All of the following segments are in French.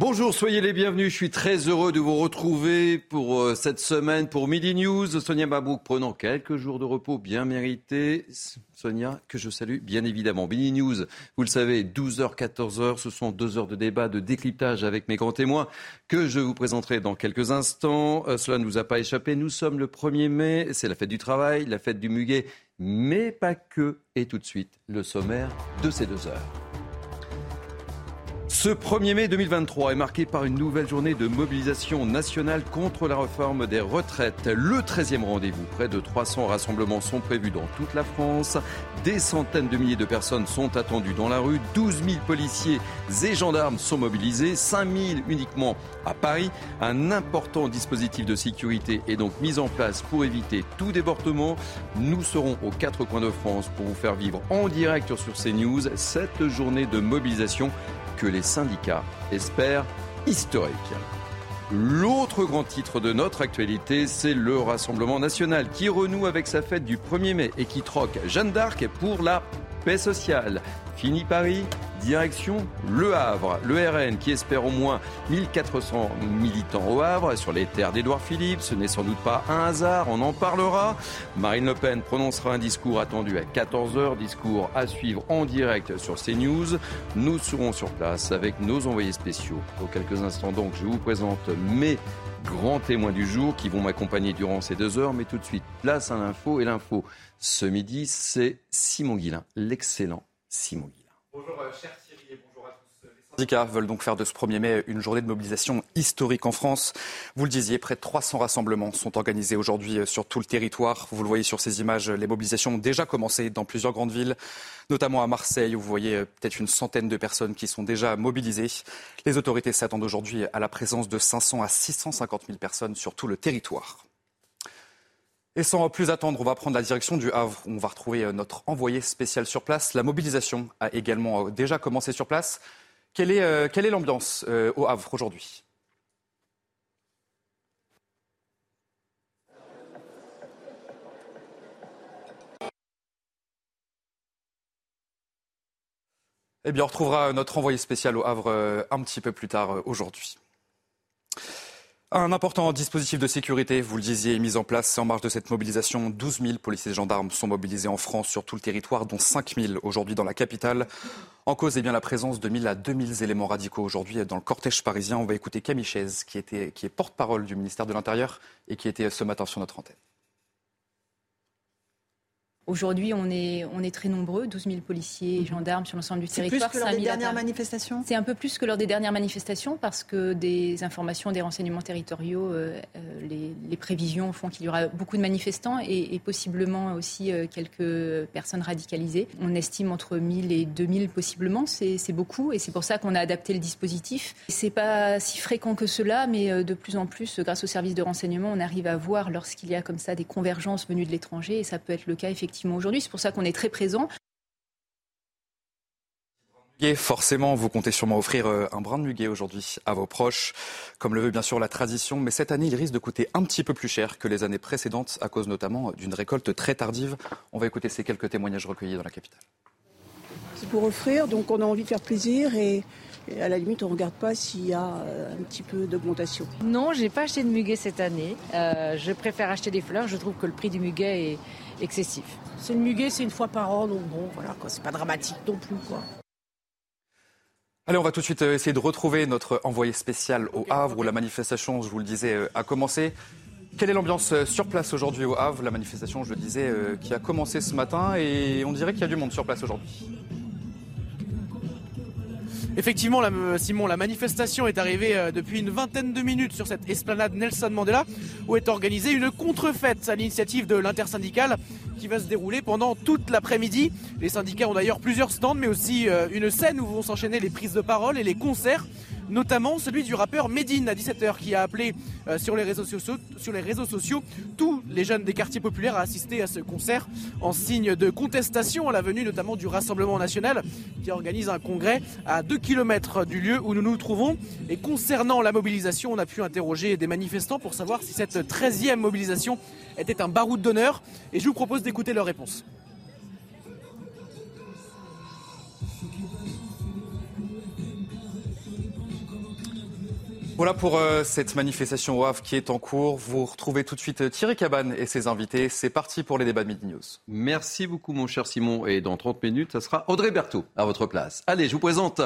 Bonjour, soyez les bienvenus. Je suis très heureux de vous retrouver pour euh, cette semaine pour Midi News. Sonia Mabrouk prenant quelques jours de repos bien mérités. Sonia, que je salue bien évidemment. Midi News, vous le savez, 12h, 14h, ce sont deux heures de débat, de décryptage avec mes grands témoins que je vous présenterai dans quelques instants. Euh, cela ne nous a pas échappé. Nous sommes le 1er mai, c'est la fête du travail, la fête du muguet, mais pas que. Et tout de suite, le sommaire de ces deux heures. Ce 1er mai 2023 est marqué par une nouvelle journée de mobilisation nationale contre la réforme des retraites. Le 13e rendez-vous, près de 300 rassemblements sont prévus dans toute la France. Des centaines de milliers de personnes sont attendues dans la rue. 12 000 policiers et gendarmes sont mobilisés. 5 000 uniquement à Paris. Un important dispositif de sécurité est donc mis en place pour éviter tout débordement. Nous serons aux quatre coins de France pour vous faire vivre en direct sur CNews cette journée de mobilisation que les syndicats espèrent historique. L'autre grand titre de notre actualité, c'est le Rassemblement national qui renoue avec sa fête du 1er mai et qui troque Jeanne d'Arc pour la paix sociale. Fini Paris, direction Le Havre. Le RN qui espère au moins 1400 militants au Havre sur les terres d'Édouard Philippe. Ce n'est sans doute pas un hasard, on en parlera. Marine Le Pen prononcera un discours attendu à 14h, discours à suivre en direct sur CNews. Nous serons sur place avec nos envoyés spéciaux. Dans quelques instants donc, je vous présente mes grands témoins du jour qui vont m'accompagner durant ces deux heures. Mais tout de suite, place à l'info. Et l'info ce midi, c'est Simon Guillain, l'excellent Simon Guillain. Bonjour, cher Thierry, et bonjour à tous. Les syndicats veulent donc faire de ce 1er mai une journée de mobilisation historique en France. Vous le disiez, près de 300 rassemblements sont organisés aujourd'hui sur tout le territoire. Vous le voyez sur ces images, les mobilisations ont déjà commencé dans plusieurs grandes villes, notamment à Marseille, où vous voyez peut-être une centaine de personnes qui sont déjà mobilisées. Les autorités s'attendent aujourd'hui à la présence de 500 à 650 000 personnes sur tout le territoire. Et sans plus attendre, on va prendre la direction du Havre. On va retrouver euh, notre envoyé spécial sur place. La mobilisation a également euh, déjà commencé sur place. Quelle est, euh, quelle est l'ambiance au Havre aujourd'hui? Eh bien, on retrouvera notre envoyé spécial au Havre un petit peu plus tard aujourd'hui. Un important dispositif de sécurité, vous le disiez, est mis en place en marge de cette mobilisation. 12 000 policiers et gendarmes sont mobilisés en France sur tout le territoire, dont 5 000 aujourd'hui dans la capitale. En cause, eh bien, la présence de 1000 à 2000 éléments radicaux aujourd'hui dans le cortège parisien. On va écouter Camille Chaise, qui, était, qui est porte-parole du ministère de l'Intérieur et qui était ce matin sur notre antenne. Aujourd'hui, on est, on est très nombreux, 12 000 policiers et gendarmes sur l'ensemble du C'est plus territoire. que lors 5 des 000 dernières manifestations C'est un peu plus que lors des dernières manifestations parce que des informations, des renseignements territoriaux, euh, euh, les, les prévisions font qu'il y aura beaucoup de manifestants et, et possiblement aussi euh, quelques personnes radicalisées. On estime entre 1000 et 2000 possiblement, c'est beaucoup et c'est pour ça qu'on a adapté le dispositif. C'est pas si fréquent que cela, mais de plus en plus, grâce aux services de renseignement, on arrive à voir lorsqu'il y a comme ça des convergences venues de l'étranger et ça peut être le cas effectivement aujourd'hui. C'est pour ça qu'on est très présent. Forcément, vous comptez sûrement offrir euh, un brin de muguet aujourd'hui à vos proches, comme le veut bien sûr la tradition. Mais cette année, il risque de coûter un petit peu plus cher que les années précédentes, à cause notamment d'une récolte très tardive. On va écouter ces quelques témoignages recueillis dans la capitale. C'est pour offrir, donc on a envie de faire plaisir et, et à la limite on ne regarde pas s'il y a euh, un petit peu d'augmentation. Non, j'ai pas acheté de muguet cette année. Euh, je préfère acheter des fleurs. Je trouve que le prix du muguet est excessif. C'est le muguet, c'est une fois par an, donc bon, voilà, quoi, c'est pas dramatique non plus, quoi. Allez, on va tout de suite euh, essayer de retrouver notre envoyé spécial au Havre, où la manifestation, je vous le disais, euh, a commencé. Quelle est l'ambiance euh, sur place aujourd'hui au Havre La manifestation, je le disais, qui a commencé ce matin et on dirait qu'il y a du monde sur place aujourd'hui. Effectivement, Simon, la manifestation est arrivée euh, depuis une vingtaine de minutes sur cette esplanade Nelson Mandela, où est organisée une contrefête à l'initiative de l'intersyndicale qui va se dérouler pendant toute l'après-midi. Les syndicats ont d'ailleurs plusieurs stands, mais aussi euh, une scène où vont s'enchaîner les prises de parole et les concerts notamment celui du rappeur Medine à 17h qui a appelé euh, sur, les réseaux sociaux, sur les réseaux sociaux tous les jeunes des quartiers populaires à assister à ce concert en signe de contestation à la venue notamment du Rassemblement national qui organise un congrès à 2 km du lieu où nous nous trouvons. Et concernant la mobilisation, on a pu interroger des manifestants pour savoir si cette 13e mobilisation était un baroud d'honneur et je vous propose d'écouter leurs réponses. Voilà pour euh, cette manifestation Havre qui est en cours. Vous retrouvez tout de suite Thierry Cabane et ses invités. C'est parti pour les débats de Midi News. Merci beaucoup mon cher Simon. Et dans 30 minutes, ça sera Audrey Berthaud à votre place. Allez, je vous présente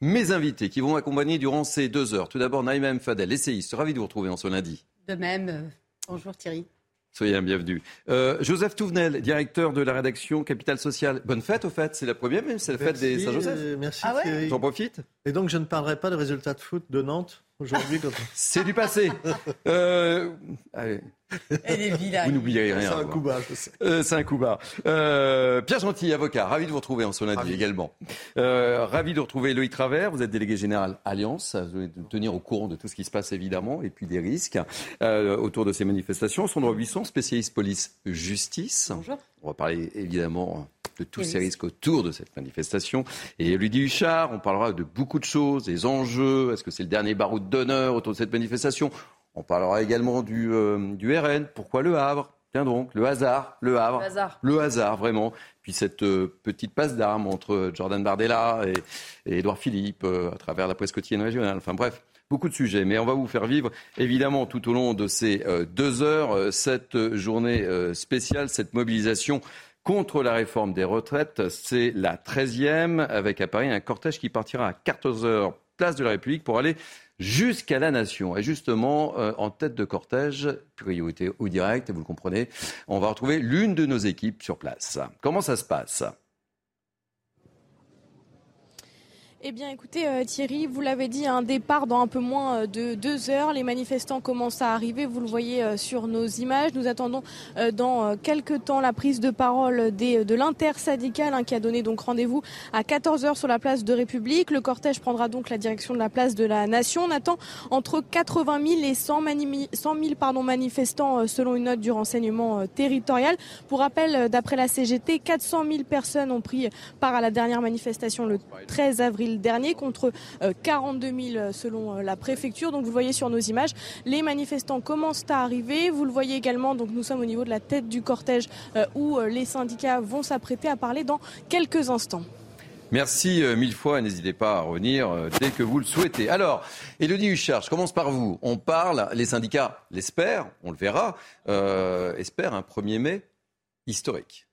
mes invités qui vont m'accompagner durant ces deux heures. Tout d'abord, Naïma M. Fadel, essayiste. Ravi de vous retrouver en ce lundi. De même. Euh, bonjour Thierry. Soyez un bienvenu. Euh, Joseph Touvenel, directeur de la rédaction Capital Social. Bonne fête au fait, c'est la première même, c'est la fête des Saint-Joseph. merci ah Thierry. J'en profite. Et donc je ne parlerai pas des résultats de foot de Nantes aujourd'hui. C'est du passé. Euh, Elle est vilaine. Vous n'oublierez rien. C'est un coup bas, je sais. Euh, c'est un coup bas. Euh, Pierre Gentil, avocat, ravi de vous retrouver en ce lundi également. Euh, ravi de retrouver Loïc Travers, vous êtes délégué général Alliance, vous allez tenir au courant de tout ce qui se passe évidemment et puis des risques euh, autour de ces manifestations. Sandro Buisson, spécialiste police-justice. Bonjour. On va parler évidemment de tous ces risques autour de cette manifestation. Et Ludie Huchard, on parlera de beaucoup de choses, des enjeux, est-ce que c'est le dernier baroud d'honneur autour de cette manifestation? On parlera également du, euh, du RN, pourquoi le Havre? Tiens donc, le hasard, le Havre. Le hasard. Le hasard, vraiment. Puis cette euh, petite passe d'armes entre Jordan Bardella et, et Edouard Philippe euh, à travers la presse quotidienne régionale. Enfin bref, beaucoup de sujets. Mais on va vous faire vivre, évidemment, tout au long de ces deux heures, cette journée spéciale, cette mobilisation contre la réforme des retraites. C'est la 13e, avec à Paris un cortège qui partira à 14 heures, place de la République, pour aller jusqu'à la nation. Et justement, euh, en tête de cortège, priorité au direct, vous le comprenez, on va retrouver l'une de nos équipes sur place. Comment ça se passe? Eh bien, écoutez, euh, Thierry, vous l'avez dit, un départ dans un peu moins euh, de deux heures. Les manifestants commencent à arriver. Vous le voyez euh, sur nos images. Nous attendons dans quelques temps la prise de parole de l'intersyndicale hein, qui a donné donc rendez-vous à 14 heures sur la place de République. Le cortège prendra donc la direction de la place de la Nation. On attend entre 80 000 et 100 000, 100 000 pardon, manifestants selon une note du renseignement territorial. Pour rappel, d'après la CGT, 400 000 personnes ont pris part à la dernière manifestation le 13 avril dernier contre euh, 42 000 selon euh, la préfecture. Donc vous le voyez sur nos images, les manifestants commencent à arriver. Vous le voyez également, donc nous sommes au niveau de la tête du cortège euh, où euh, les syndicats vont s'apprêter à parler dans quelques instants. Merci euh, mille fois, n'hésitez pas à revenir euh, dès que vous le souhaitez. Alors, Elodie Huchard, je commence par vous. On parle, les syndicats l'espèrent, on le verra, euh, espèrent un 1er mai historique.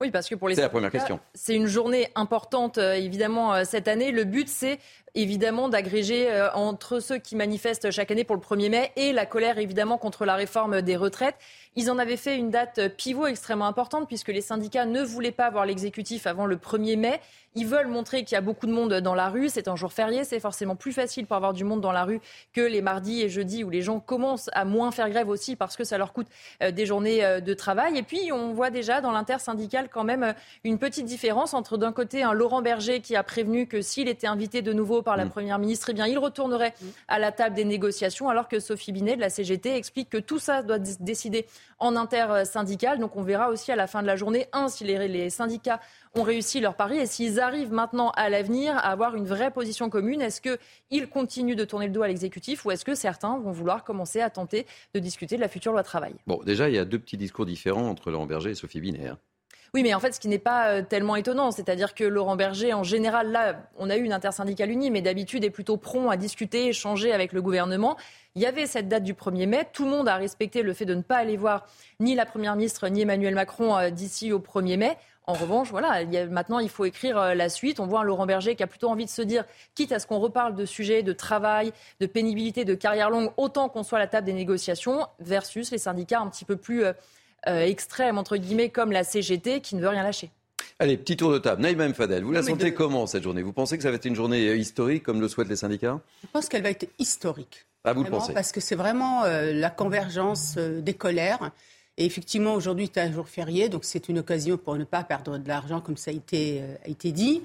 Oui, parce que pour les C'est la première question. c'est une journée importante, euh, évidemment, euh, cette année. Le but, c'est évidemment d'agréger euh, entre ceux qui manifestent chaque année pour le 1er mai et la colère, évidemment, contre la réforme des retraites. Ils en avaient fait une date euh, pivot extrêmement importante puisque les syndicats ne voulaient pas voir l'exécutif avant le 1er mai. Ils veulent montrer qu'il y a beaucoup de monde dans la rue. C'est un jour férié, c'est forcément plus facile pour avoir du monde dans la rue que les mardis et jeudis où les gens commencent à moins faire grève aussi parce que ça leur coûte euh, des journées de travail. Et puis on voit déjà dans l'intersyndical quand même une petite différence entre d'un côté un Laurent Berger qui a prévenu que s'il était invité de nouveau par la Mm. Première ministre, eh bien il retournerait à la table des négociations alors que Sophie Binet de la CGT explique que tout ça doit s- décider en intersyndical. Donc on verra aussi à la fin de la journée, un, si les, les syndicats ont réussi leur pari et s'ils arrivent maintenant à l'avenir à avoir une vraie position commune. Est-ce qu'ils continuent de tourner le dos à l'exécutif ou est-ce que certains vont vouloir commencer à tenter de discuter de la future loi travail? Bon, déjà, il y a deux petits discours différents entre Laurent Berger et Sophie Binet. Oui, mais en fait, ce qui n'est pas euh, tellement étonnant, c'est-à-dire que Laurent Berger, en général, là, on a eu une intersyndicale unie, mais d'habitude est plutôt prompt à discuter, échanger avec le gouvernement. Il y avait cette date du 1er mai. Tout le monde a respecté le fait de ne pas aller voir ni la Première ministre ni Emmanuel Macron euh, d'ici au 1er mai. En revanche, voilà, il maintenant il faut écrire euh, la suite. On voit un Laurent Berger qui a plutôt envie de se dire, quitte à ce qu'on reparle de sujets de travail, de pénibilité, de carrière longue, autant qu'on soit à la table des négociations, versus les syndicats un petit peu plus extrêmes, entre guillemets, comme la CGT, qui ne veut rien lâcher. Allez, petit tour de table. Naïma Mfadel, vous la Non, sentez de- comment cette journée? Vous pensez que ça va être une journée euh, historique comme le souhaitent les syndicats? Je pense qu'elle va être historique. Ah, vous le Vraiment, pensez? Parce que c'est vraiment euh, la convergence euh, des colères. Et effectivement, aujourd'hui, c'est un jour férié, donc c'est une occasion pour ne pas perdre de l'argent, comme ça a été, euh, a été dit.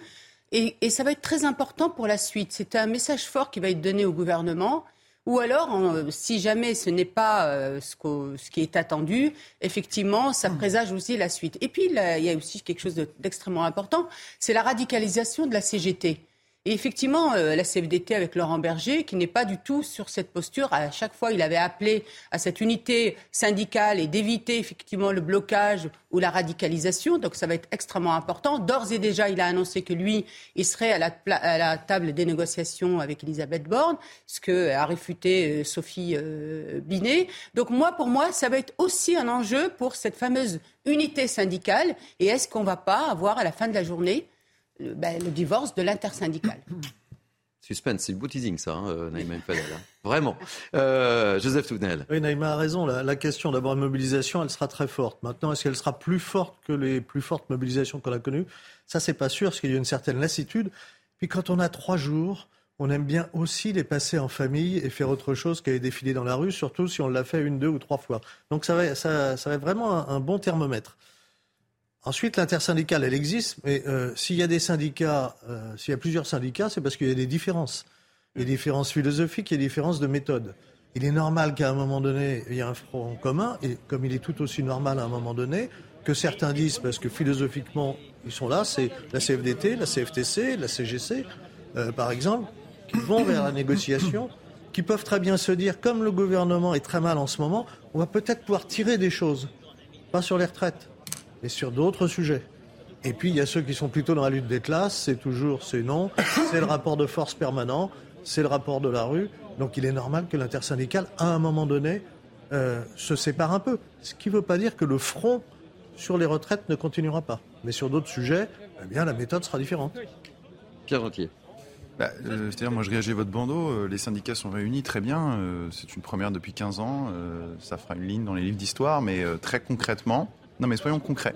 Et, et, ça va être très important pour la suite. C'est un message fort qui va être donné au gouvernement. Ou alors, si jamais ce n'est pas euh, ce, ce, qui est attendu, effectivement, ça présage aussi la suite. Et puis, là, il y a aussi quelque chose d'extrêmement important, c'est la radicalisation de la CGT. Et effectivement, euh, la CFDT avec Laurent Berger, qui n'est pas du tout sur cette posture, à chaque fois, il avait appelé à cette unité syndicale et d'éviter effectivement le blocage ou la radicalisation. Donc ça va être extrêmement important. D'ores et déjà, il a annoncé que lui, il serait à la, table des négociations avec Elisabeth Borne, ce que a réfuté euh, Sophie euh, Binet. Donc moi, pour moi, ça va être aussi un enjeu pour cette fameuse unité syndicale. Et est-ce qu'on va pas avoir à la fin de la journée ben, le divorce de l'intersyndical. Suspense, c'est le beau teasing, ça, hein, euh, Naïma Fadel. Hein. Vraiment. Euh, Joseph Touvenel. Oui, Naïma a raison. La, question d'abord de mobilisation, elle sera très forte. Maintenant, est-ce qu'elle sera plus forte que les plus fortes mobilisations qu'on a connues? Ça, c'est pas sûr, parce qu'il y a une certaine lassitude. Puis quand on a trois jours, on aime bien aussi les passer en famille et faire autre chose qu'aller défiler dans la rue, surtout si on l'a fait une, deux ou trois fois. Donc ça va, ça, ça va être vraiment un bon thermomètre. Ensuite, l'intersyndicale, elle existe, mais euh, s'il y a des syndicats, euh, s'il y a plusieurs syndicats, c'est parce qu'il y a des différences. Il des différences philosophiques, il y a des différences de méthode. Il est normal qu'à un moment donné, il y ait un front commun, et comme il est tout aussi normal à un moment donné, que certains disent, parce que philosophiquement, ils sont là, c'est la CFDT, la CFTC, la CGC, euh, par exemple, qui vont vers la négociation, qui peuvent très bien se dire, comme le gouvernement est très mal en ce moment, on va peut-être pouvoir tirer des choses, pas sur les retraites mais sur d'autres sujets. Et puis il y a ceux qui sont plutôt dans la lutte des classes, c'est toujours c'est non, c'est le rapport de force permanent, c'est le rapport de la rue. Donc il est normal que l'intersyndicale, à un moment donné, euh, se sépare un peu. Ce qui ne veut pas dire que le front sur les retraites ne continuera pas. Mais sur d'autres sujets, eh bien la méthode sera différente. Pierre Rentier. Bah, euh, c'est-à-dire, moi je réagis à votre bandeau, euh, les syndicats sont réunis très bien, c'est une première depuis 15 ans, ça fera une ligne dans les livres d'histoire, mais très concrètement, non, mais soyons concrets.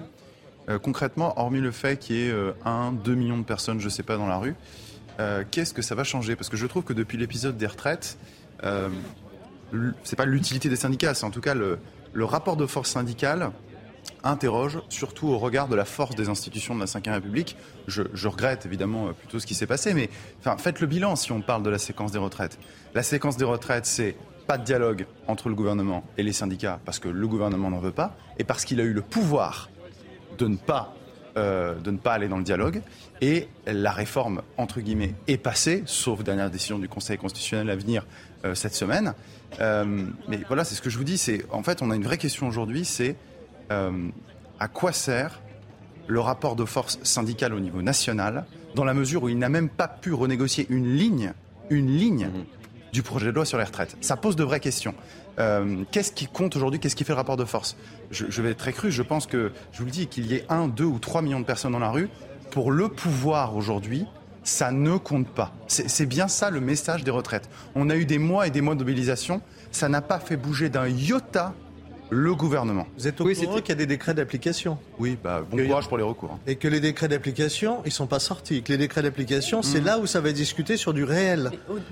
Euh, concrètement, hormis le fait qu'il y ait 1, euh, 2 millions de personnes, je ne sais pas, dans la rue, euh, qu'est-ce que ça va changer? Parce que je trouve que depuis l'épisode des retraites, euh, c'est pas l'utilité des syndicats, c'est en tout cas le, rapport de force syndicale interroge, surtout au regard de la force des institutions de la Ve République. Je, regrette évidemment plutôt ce qui s'est passé, mais faites le bilan si on parle de la séquence des retraites. La séquence des retraites, c'est pas de dialogue entre le gouvernement et les syndicats parce que le gouvernement n'en veut pas et parce qu'il a eu le pouvoir de ne pas euh, de ne pas aller dans le dialogue. Et la réforme, entre guillemets, est passée, sauf dernière décision du Conseil constitutionnel à venir euh, cette semaine. Euh, mais voilà, c'est ce que je vous dis. C'est en fait, on a une vraie question aujourd'hui. C'est à quoi sert le rapport de force syndicale au niveau national, dans la mesure où il n'a même pas pu renégocier une ligne, une ligne mmh du projet de loi sur les retraites. Ça pose de vraies questions. Euh, qu'est-ce qui compte aujourd'hui? Qu'est-ce qui fait le rapport de force? Je, vais être très cru. Je pense que, je vous le dis, qu'il y ait un, deux ou trois millions de personnes dans la rue, pour le pouvoir aujourd'hui, ça ne compte pas. C'est bien ça le message des retraites. On a eu des mois et des mois de mobilisation. Ça n'a pas fait bouger d'un iota le gouvernement. Vous êtes au courant qu'il y a des décrets d'application Oui, bah, bon courage pour les recours. Hein. Et que les décrets d'application, ils ne sont pas sortis. Que les décrets d'application, c'est mmh. là où ça va être discuté sur du réel.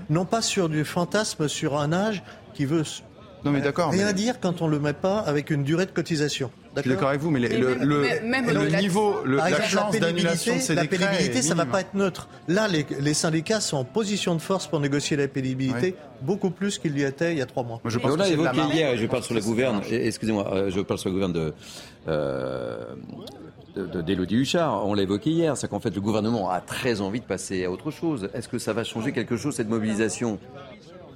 Non pas sur du fantasme, sur un âge qui veut non mais d'accord. Rien dire quand on ne le met pas avec une durée de cotisation. Je suis d'accord avec vous, mais, le, le, niveau, la chance d'annulation de ces La pénibilité, ça ne va pas être neutre. Là, les, syndicats sont en position de force pour négocier la pénibilité, beaucoup plus qu'il y était il y a trois mois. je pense on l'a évoqué hier, et je parle sur le gouverne, excusez-moi, euh, je parle sur le gouverne de... Euh, d'Élodie Huchard. On l'a évoqué hier, c'est qu'en fait le gouvernement a très envie de passer à autre chose. Est-ce que ça va changer quelque chose cette mobilisation?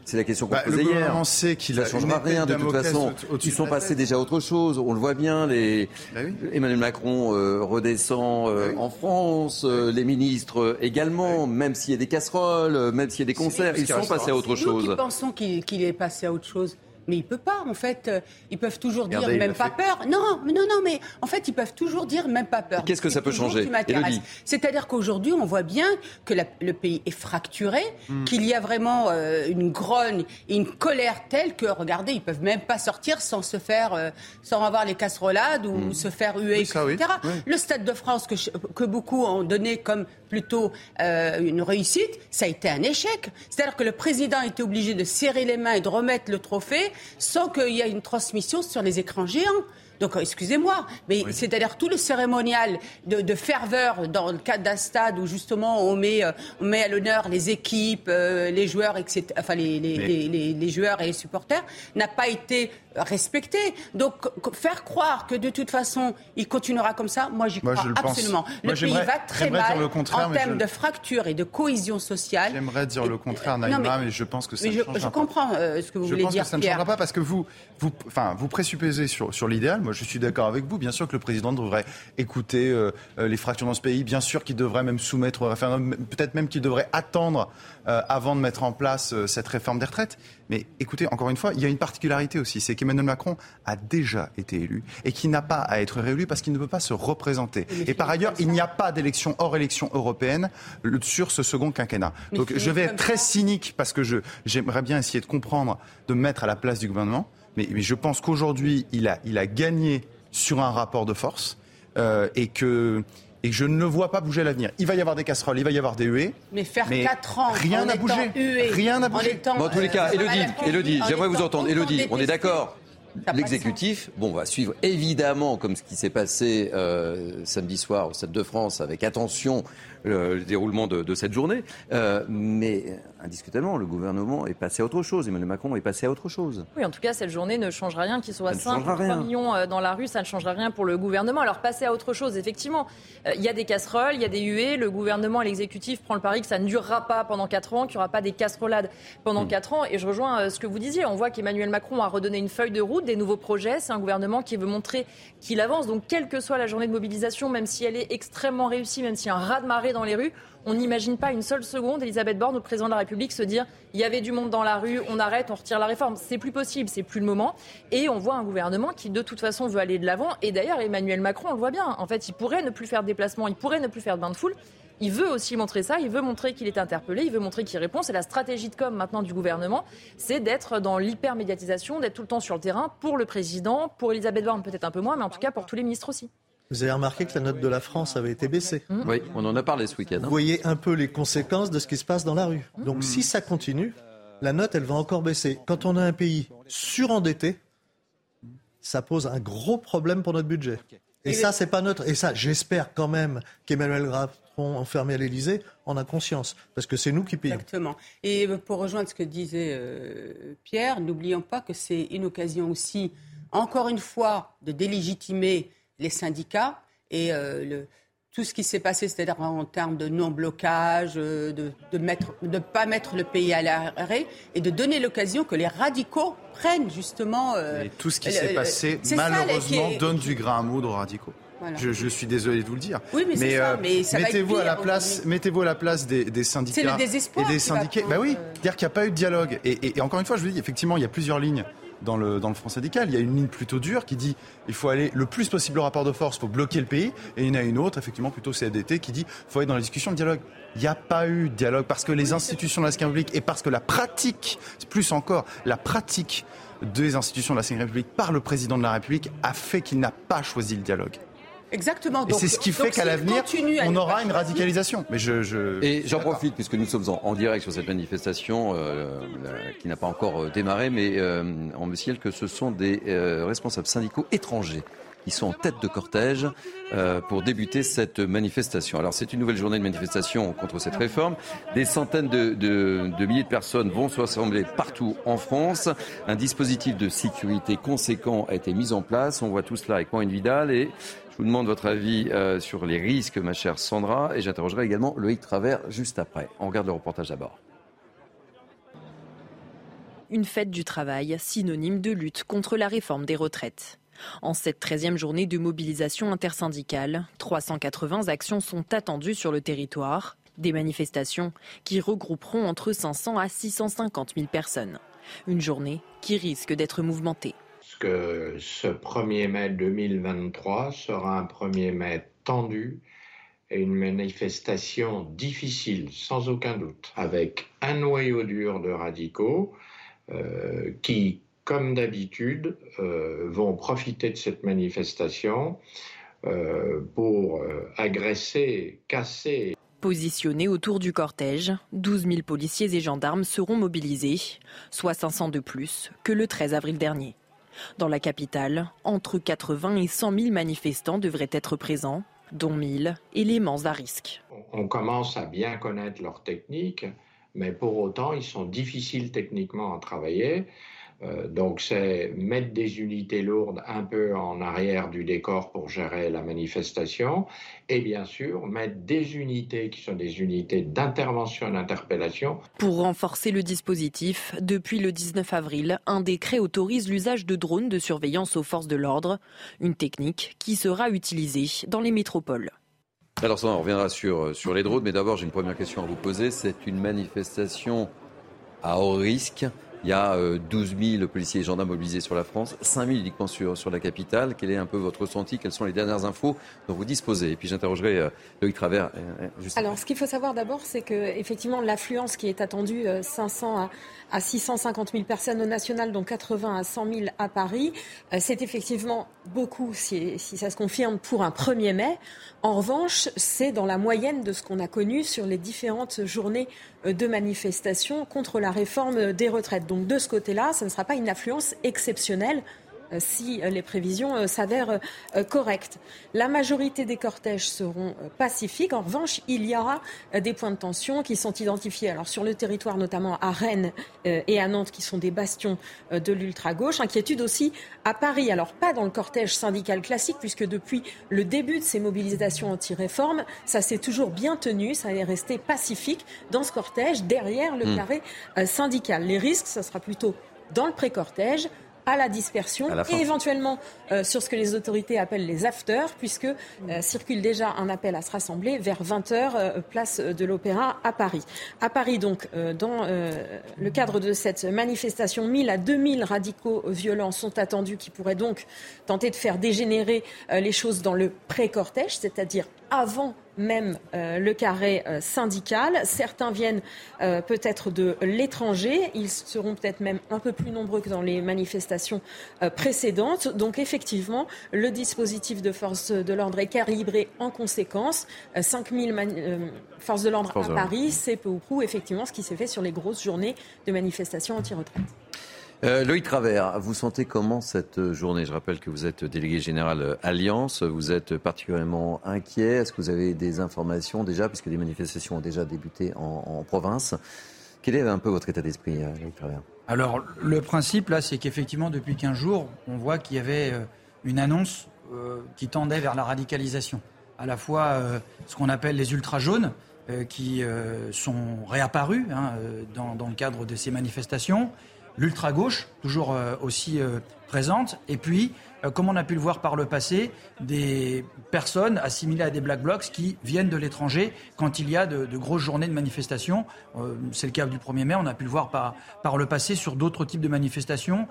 C'est la question qu'on bah, posait hier. On sait qu'il ne changera rien de toute façon. Ils sont passés déjà à autre chose. On le voit bien. Les... Bah Emmanuel Macron euh, redescend euh, bah en France. Euh, les ministres également. Même s'il y a des casseroles, même s'il y a des concerts, ils sont passés à autre chose. Nous qui pensons qu'il est passé à autre chose. Mais il peut pas, en fait. Euh, ils peuvent toujours dire même pas peur. Non, non, non, mais en fait, ils peuvent toujours dire même pas peur. Qu'est-ce que ça peut changer C'est-à-dire qu'aujourd'hui, on voit bien que le pays est fracturé, hmm. qu'il y a vraiment euh, une grogne et une colère telle que, regardez, ils peuvent même pas sortir sans se faire, euh, sans avoir les casserolades ou hmm. se faire huer, etc. Le Stade de France que, que beaucoup ont donné comme plutôt une réussite, ça a été un échec. C'est-à-dire que le président était obligé de serrer les mains et de remettre le trophée sans qu'il y ait une transmission sur les écrans géants. Donc, excusez-moi, mais c'est-à-dire tout le cérémonial de, ferveur dans le cadre d'un stade où justement on met, euh, on met à l'honneur les équipes, euh, les joueurs, etc., enfin les, les, les joueurs et les supporters, n'a pas été respecté. Donc, faire croire que de toute façon, il continuera comme ça, moi, j'y crois absolument. Le pays va très mal en termes de fracture et de cohésion sociale. J'aimerais dire le contraire, Naïma, mais, je pense que ça ne je, je comprends euh, ce que vous voulez dire. Je pense que ça ne changera pas parce que vous, vous, enfin, vous présupposez sur, sur l'idéal. Moi, je suis d'accord avec vous. Bien sûr que le président devrait écouter euh, euh, les fractures dans ce pays. Bien sûr qu'il devrait même soumettre au référendum. Peut-être même qu'il devrait attendre avant de mettre en place cette réforme des retraites. Mais écoutez, encore une fois, il y a une particularité aussi, c'est qu'Emmanuel Macron a déjà été élu et qui n'a pas à être réélu parce qu'il ne peut pas se représenter. Et par ailleurs, il n'y a pas d'élection hors élection européenne sur ce second quinquennat. Donc je vais être très cynique parce que j'aimerais bien essayer de comprendre, de me mettre à la place du gouvernement. Mais, je pense qu'aujourd'hui, il a, il a gagné sur un rapport de force euh, et que et je ne le vois pas bouger à l'avenir. Il va y avoir des casseroles, il va y avoir des huées. Mais faire 4 ans, rien n'a bougé. rien n'a bougé. en tous les cas, Elodie, Elodie j'aimerais vous entendre. Elodie, on est d'accord L'exécutif, bon, va suivre évidemment, comme ce qui s'est passé euh, samedi soir au Stade de France, avec attention le, déroulement de, cette journée. Euh, mais indiscutablement, le gouvernement est passé à autre chose. Emmanuel Macron est passé à autre chose. Oui, en tout cas, cette journée ne changera rien, qu'il soit 5 ou 3 millions euh, dans la rue, ça ne changera rien pour le gouvernement. Alors, passer à autre chose, effectivement, euh, il y a des casseroles, il y a des huées. Le gouvernement et l'exécutif prend le pari que ça ne durera pas pendant 4 ans, qu'il n'y aura pas des casserolades pendant 4 hmm. ans. Et je rejoins ce que vous disiez. On voit qu'Emmanuel Macron a redonné une feuille de route, des nouveaux projets. C'est un gouvernement qui veut montrer qu'il avance. Donc, quelle que soit la journée de mobilisation, même si elle est extrêmement réussie, même a un raz-de-marée dans les rues, on n'imagine pas une seule seconde Elisabeth Borne, le président de la République, se dire il y avait du monde dans la rue, on arrête, on retire la réforme. C'est plus possible, c'est plus le moment. Et on voit un gouvernement qui, de toute façon, veut aller de l'avant. Et d'ailleurs, Emmanuel Macron, on le voit bien. En fait, il pourrait ne plus faire de déplacement, il pourrait ne plus faire de bain de foule. Il veut aussi montrer ça, il veut montrer qu'il est interpellé, il veut montrer qu'il répond. C'est la stratégie de com maintenant du gouvernement, c'est d'être dans l'hypermédiatisation, d'être tout le temps sur le terrain pour le président, pour Elisabeth Borne peut-être un peu moins, mais en tout cas pour tous les ministres aussi. Vous avez remarqué que la note de la France avait été baissée. Mmh. Oui, on en a parlé ce week-end. Hein. Vous voyez un peu les conséquences de ce qui se passe dans la rue. Mmh. Donc si ça continue, la note, elle va encore baisser. Quand on a un pays surendetté, ça pose un gros problème pour notre budget. Et ça, c'est pas notre. Et ça, j'espère quand même qu'Emmanuel Macron, enfermé à l'Élysée, en a conscience, parce que c'est nous qui payons. Exactement. Et pour rejoindre ce que disait euh, Pierre, n'oublions pas que c'est une occasion aussi, encore une fois, de délégitimer les syndicats et euh, le, tout ce qui s'est passé, c'est-à-dire en termes de non-blocage, euh, de ne de pas mettre le pays à l'arrêt et de donner l'occasion que les radicaux prennent justement. Euh, tout ce qui s'est passé, malheureusement, donne du grain à moudre aux radicaux. Je, suis désolé de vous le dire. Oui, mais, mais, mais mettez-vous à la place, mettez-vous à la place des, des syndicats et des syndiqués. Bah oui, dire qu'il n'y a pas eu de dialogue. Et, et, encore une fois, je vous dis, effectivement, il y a plusieurs lignes dans le, dans le Front syndical. Il y a une ligne plutôt dure qui dit il faut aller le plus possible au rapport de force pour bloquer le pays. Et il y en a une autre, effectivement, plutôt CADT, qui dit faut aller dans la discussion, le dialogue. Il n'y a pas eu de dialogue parce que les institutions de la République et parce que la pratique, plus encore, la pratique des institutions de la République par le président de la République a fait qu'il n'a pas choisi le dialogue. Exactement. et c'est ce qui fait qu'à l'avenir, on aura une radicalisation. Mais je, Et j'en profite, puisque nous sommes en, direct sur cette manifestation euh, qui n'a pas encore euh, démarré, mais euh, on me signale que ce sont des responsables syndicaux étrangers qui sont en tête de cortège pour débuter cette manifestation. Alors c'est une nouvelle journée de manifestation contre cette réforme. Des centaines de, de milliers de personnes vont se rassembler partout en France. Un dispositif de sécurité conséquent a été mis en place. On voit tout cela avec Moine Vidal et je vous demande votre avis euh, sur les risques, ma chère Sandra, et j'interrogerai également Loïc Travers juste après. On regarde le reportage d'abord. Une fête du travail, synonyme de lutte contre la réforme des retraites. En cette 13e journée de mobilisation intersyndicale, 380 actions sont attendues sur le territoire. Des manifestations qui regrouperont entre 500 à 650 000 personnes. Une journée qui risque d'être mouvementée que ce 1er mai 2023 sera un 1er mai tendu et une manifestation difficile, sans aucun doute, avec un noyau dur de radicaux euh, qui, comme d'habitude, euh, vont profiter de cette manifestation euh, pour agresser, casser. Positionnés autour du cortège, 12 000 policiers et gendarmes seront mobilisés, soit 500 de plus que le 13 avril dernier. Dans la capitale, entre 80 et 100 000 manifestants devraient être présents, dont 1000 éléments à risque. On commence à bien connaître leurs techniques, mais pour autant, ils sont difficiles techniquement à travailler. Euh, donc c'est mettre des unités lourdes un peu en arrière du décor pour gérer la manifestation et bien sûr mettre des unités qui sont des unités d'intervention d'interpellation. Pour renforcer le dispositif, depuis le 19 avril, un décret autorise l'usage de drones de surveillance aux forces de l'ordre, une technique qui sera utilisée dans les métropoles. Alors ça, on reviendra sur, sur les drones, mais d'abord j'ai une première question à vous poser. C'est une manifestation à haut risque il y a 12 euh, 000 policiers et gendarmes mobilisés sur la France, 5 000 uniquement sur, sur la capitale. Quel est un peu votre ressenti? Quelles sont les dernières infos dont vous disposez? Et puis j'interrogerai euh, Loïc Travers. Euh, Alors, ce qu'il faut savoir d'abord, c'est que effectivement l'affluence qui est attendue, 500 à, à 650 000 personnes au national, dont 80 à 100 000 à Paris, c'est effectivement beaucoup, si, si ça se confirme, pour un 1er mai. En revanche, c'est dans la moyenne de ce qu'on a connu sur les différentes journées de manifestations contre la réforme des retraites. Donc de ce côté-là, ce ne sera pas une affluence exceptionnelle euh, si euh, les prévisions euh, s'avèrent correctes. La majorité des cortèges seront pacifiques. En revanche, il y aura des points de tension qui sont identifiés alors sur le territoire, notamment à Rennes et à Nantes, qui sont des bastions de l'ultra-gauche. Inquiétude aussi à Paris. Alors pas dans le cortège syndical classique, puisque depuis le début de ces mobilisations anti-réforme, ça s'est toujours bien tenu, ça est resté pacifique dans ce cortège, derrière le hmm. carré syndical. Les risques, ça sera plutôt dans le pré-cortège, à la dispersion et éventuellement euh, sur ce que les autorités appellent les afters, puisque euh, circule déjà un appel à se rassembler vers 20h, euh, place de l'Opéra à Paris. À Paris, donc, dans le cadre de cette manifestation, 1000 à 2000 radicaux violents sont attendus qui pourraient donc tenter de faire dégénérer les choses dans le pré-cortège, c'est-à-dire avant même euh, le carré euh, syndical. Certains viennent euh, peut-être de l'étranger. Ils seront peut-être même un peu plus nombreux que dans les manifestations précédentes. Donc effectivement, le dispositif de force de l'ordre est calibré en conséquence. 5000 forces de l'ordre à Paris, c'est peu ou prou effectivement ce qui s'est fait sur les grosses journées de manifestations anti-retraite. Euh, Loïc Travers, vous sentez comment cette journée? Je rappelle que vous êtes délégué général Alliance. Vous êtes particulièrement inquiet. Est-ce que vous avez des informations déjà, puisque les manifestations ont déjà débuté en, province? Quel est un peu votre état d'esprit, euh, Loïc Travers? Alors, le principe, là, c'est qu'effectivement, depuis 15 jours, on voit qu'il y avait euh, une annonce qui tendait vers la radicalisation. À la fois ce qu'on appelle les ultra-jaunes, qui sont réapparus hein, dans, le cadre de ces manifestations l'ultra-gauche, toujours euh, aussi euh, présente, et puis, euh, comme on a pu le voir par le passé, des personnes assimilées à des black blocs qui viennent de l'étranger quand il y a de, grosses journées de manifestations. C'est le cas du 1er mai, on a pu le voir par, par le passé sur d'autres types de manifestations,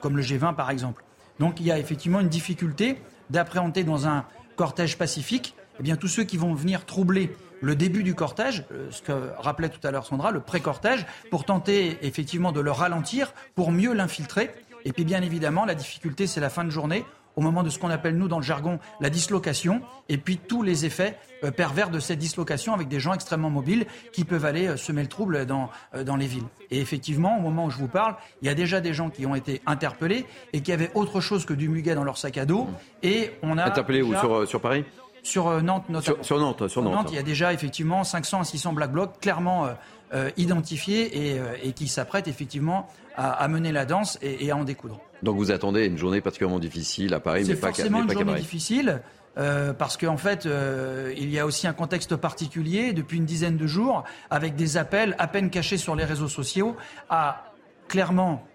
comme le G20 par exemple. Donc il y a effectivement une difficulté d'appréhender dans un cortège pacifique eh bien, tous ceux qui vont venir troubler le début du cortège, euh, ce que rappelait tout à l'heure Sandra, le pré-cortège, pour tenter effectivement de le ralentir, pour mieux l'infiltrer. Et puis bien évidemment, la difficulté, c'est la fin de journée, au moment de ce qu'on appelle, nous, dans le jargon, la dislocation, et puis tous les effets euh, pervers de cette dislocation avec des gens extrêmement mobiles qui peuvent aller euh, semer le trouble dans, dans les villes. Et effectivement, au moment où je vous parle, il y a déjà des gens qui ont été interpellés et qui avaient autre chose que du muguet dans leur sac à dos. Et on a. Interpellés où? sur, sur Paris? Sur euh, Nantes notamment. Sur, Nantes, sur Nantes. il y a déjà effectivement 500 à 600 black blocs clairement euh, euh, identifiés et, qui s'apprêtent effectivement à, mener la danse et, à en découdre. Donc vous attendez une journée particulièrement difficile à Paris, mais pas C'est forcément une journée difficile. parce qu'en fait, il y a aussi un contexte particulier depuis une dizaine de jours, avec des appels à peine cachés sur les réseaux sociaux à clairement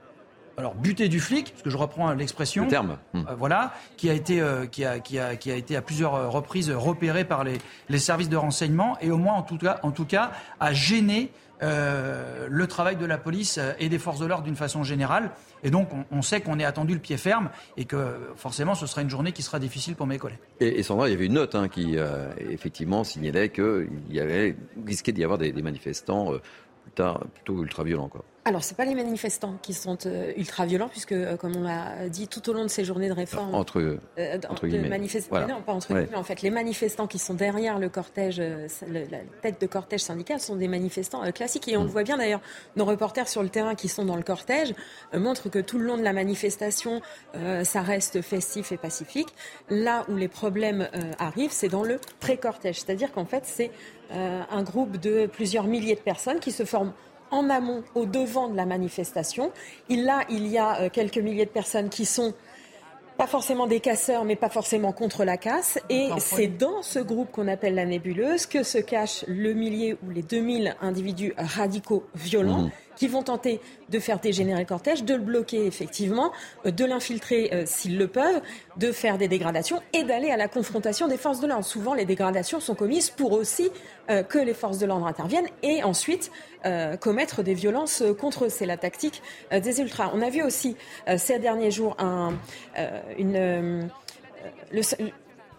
alors buter du flic, parce que je reprends l'expression, terme, euh, voilà, qui a été euh, qui, a, qui, a, qui a été à plusieurs euh, reprises repéré par les, les services de renseignement et au moins en tout cas en tout cas a gêné le travail de la police et des forces de l'ordre d'une façon générale. Et donc, on, sait qu'on est attendu le pied ferme et que forcément, ce sera une journée qui sera difficile pour mes collègues. Et, Sandra, il y avait une note hein, qui, effectivement, signalait qu'il y avait risqué d'y avoir des, manifestants plutôt ultra-violents. Alors, ce pas les manifestants qui sont euh, ultra violents, puisque, euh, comme on l'a dit tout au long de ces journées de réforme, entre, euh, entre guillemets. Non, pas entre guillemets. En fait, les manifestants qui sont derrière le cortège, la tête de cortège syndical, sont des manifestants classiques. Et on le voit bien d'ailleurs, nos reporters sur le terrain qui sont dans le cortège montrent que tout le long de la manifestation, ça reste festif et pacifique. Là où les problèmes arrivent, c'est dans le pré-cortège. C'est-à-dire qu'en fait, c'est un groupe de plusieurs milliers de personnes qui se forment en amont, au devant de la manifestation. Il, là, il y a euh, quelques milliers de personnes qui sont pas forcément des casseurs, mais pas forcément contre la casse. Et c'est dans ce groupe qu'on appelle la nébuleuse que se cache le millier ou les 2000 individus radicaux violents. Mmh qui vont tenter de faire dégénérer le cortège, de le bloquer effectivement, euh, de l'infiltrer euh, s'ils le peuvent, de faire des dégradations et d'aller à la confrontation des forces de l'ordre. Souvent, les dégradations sont commises pour aussi euh, que les forces de l'ordre interviennent et ensuite commettre des violences contre eux. C'est la tactique des ultras. On a vu aussi ces derniers jours un, une, le,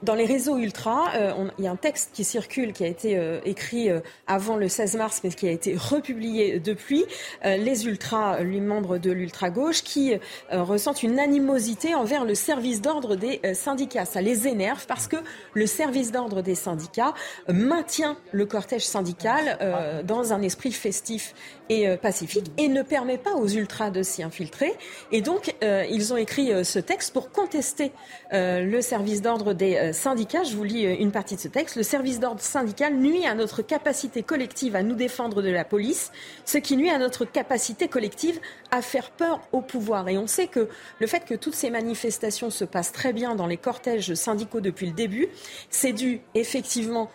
dans les réseaux ultra, euh, il y a un texte qui circule, qui a été euh, écrit euh, avant le 16 mars, mais qui a été republié depuis. les ultras, les membres de l'ultra-gauche, qui ressentent une animosité envers le service d'ordre des syndicats. Ça les énerve parce que le service d'ordre des syndicats maintient le cortège syndical dans un esprit festif et pacifique et ne permet pas aux ultras de s'y infiltrer. Et donc, ils ont écrit ce texte pour contester le service d'ordre des je vous lis euh, une partie de ce texte, le service d'ordre syndical nuit à notre capacité collective à nous défendre de la police, ce qui nuit à notre capacité collective à faire peur au pouvoir. Et on sait que le fait que toutes ces manifestations se passent très bien dans les cortèges syndicaux depuis le début, c'est dû effectivement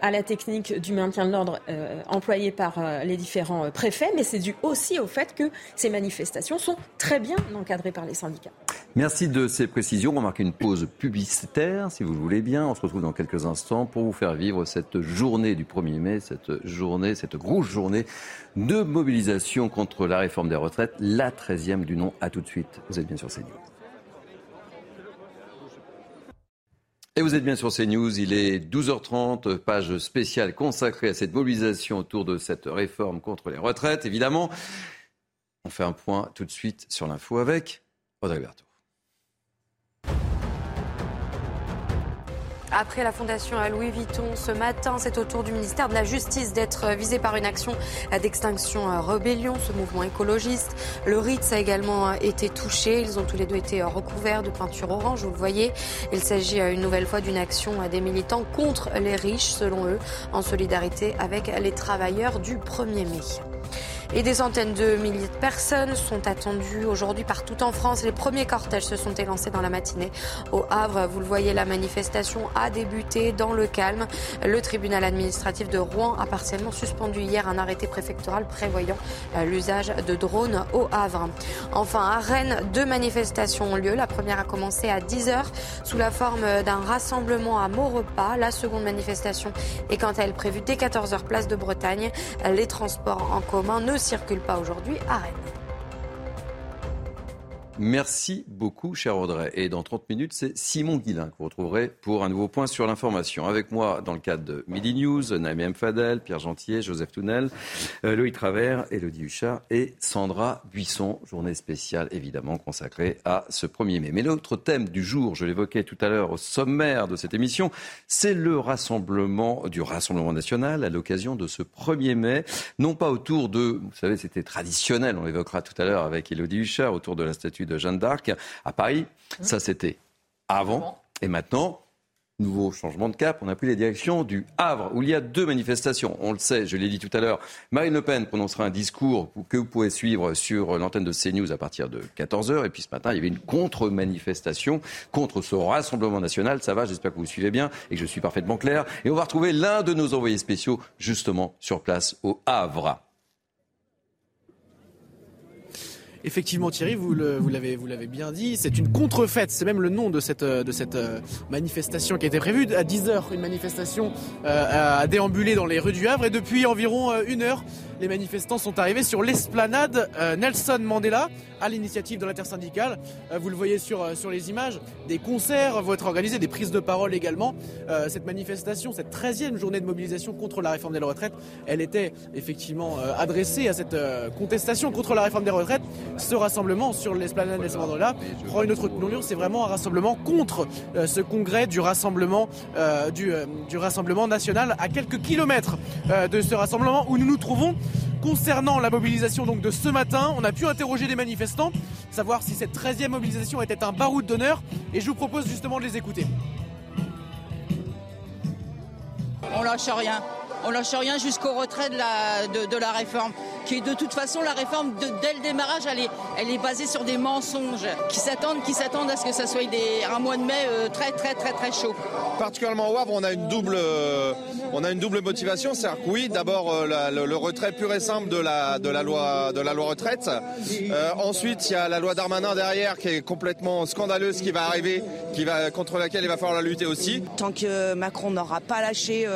à la technique du maintien de l'ordre euh, employée par les différents préfets, mais c'est dû aussi au fait que ces manifestations sont très bien encadrées par les syndicats. Merci de ces précisions. On va marquer une pause publicitaire, si vous le voulez bien. On se retrouve dans quelques instants pour vous faire vivre cette journée du 1er mai, cette journée, cette grosse journée de mobilisation contre la réforme des retraites, la 13e du nom. À tout de suite. Vous êtes bien sur CNews. Et vous êtes bien sur CNews, il est 12h30, page spéciale consacrée à cette mobilisation autour de cette réforme contre les retraites. Évidemment, on fait un point tout de suite sur l'info avec Audrey après la fondation Louis Vuitton ce matin. C'est au tour du ministère de la Justice d'être visé par une action d'extinction rébellion, ce mouvement écologiste. Le Ritz a également été touché. Ils ont tous les deux été recouverts de peinture orange, vous le voyez. Il s'agit une nouvelle fois d'une action des militants contre les riches, selon eux, en solidarité avec les travailleurs du 1er mai. Et des centaines de milliers de personnes sont attendues aujourd'hui partout en France. Les premiers cortèges se sont élancés dans la matinée. Au Havre, vous le voyez, la manifestation a débuté dans le calme. Le tribunal administratif de Rouen a partiellement suspendu hier un arrêté préfectoral prévoyant euh, l'usage de drones au Havre. Enfin, à Rennes, deux manifestations ont lieu. La première a commencé à 10h sous la forme d'un rassemblement à Maurepas. La seconde manifestation est quant à elle prévue dès 14h place de Bretagne. Les transports en commun ne circule pas aujourd'hui à Rennes. Merci beaucoup, cher Audrey. Et dans 30 minutes, c'est Simon Guillain que vous retrouverez pour un nouveau point sur l'information. Avec moi, dans le cadre de Midi News, Naïm M. Fadel, Pierre Gentier, Joseph Tounel, euh, Loïc Travers, Elodie Huchard et Sandra Buisson. Journée spéciale, évidemment, consacrée à ce 1er mai. Mais l'autre thème du jour, je l'évoquais tout à l'heure au sommaire de cette émission, c'est le rassemblement du Rassemblement national à l'occasion de ce 1er mai. Non pas autour de, vous savez, c'était traditionnel, on l'évoquera tout à l'heure avec Elodie Huchard, autour de la statue de Jeanne d'Arc à Paris. Ça, c'était avant. Et maintenant, nouveau changement de cap. On a pris les directions du Havre, où il y a deux manifestations. On le sait, je l'ai dit tout à l'heure. Marine Le Pen prononcera un discours que vous pouvez suivre sur l'antenne de CNews à partir de 14h. Et puis ce matin, il y avait une contre-manifestation contre ce Rassemblement national. Ça va, j'espère que vous suivez bien et que je suis parfaitement clair. Et on va retrouver l'un de nos envoyés spéciaux, justement, sur place au Havre. Effectivement, Thierry, vous l'avez bien dit, c'est une contrefête. C'est même le nom de cette euh, manifestation qui était prévue à 10 h Une manifestation euh, à déambuler dans les rues du Havre et depuis environ euh, une heure, les manifestants sont arrivés sur l'esplanade euh, Nelson Mandela à l'initiative de l'intersyndicale. Vous le voyez sur, sur les images, des concerts vont être organisés, des prises de parole également. cette manifestation, cette 13e journée de mobilisation contre la réforme des retraites, elle était effectivement adressée à cette contestation contre la réforme des retraites. Ce rassemblement sur l'esplanade Nelson Mandela prend une autre tournure, c'est vraiment un rassemblement contre ce congrès du rassemblement, du, du rassemblement national à quelques kilomètres de ce rassemblement où nous nous trouvons. Concernant la mobilisation donc de ce matin, on a pu interroger des manifestants, savoir si cette 13e mobilisation était un baroud d'honneur, et je vous propose justement de les écouter. On lâche rien. On lâche rien jusqu'au retrait de la, de la réforme qui de toute façon la réforme de, dès le démarrage elle est, elle est basée sur des mensonges qui s'attendent qui s'attendent à ce que ça soit des, un mois de mai euh, très très très très chaud. Particulièrement au Havre, on a une double euh, on a une double motivation, c'est-à-dire que oui, d'abord euh, le, retrait pur et simple de la de la loi de la loi retraite. ensuite, il y a la loi Darmanin derrière qui est complètement scandaleuse qui va arriver, qui va contre laquelle il va falloir la lutter aussi. Tant que Macron n'aura pas lâché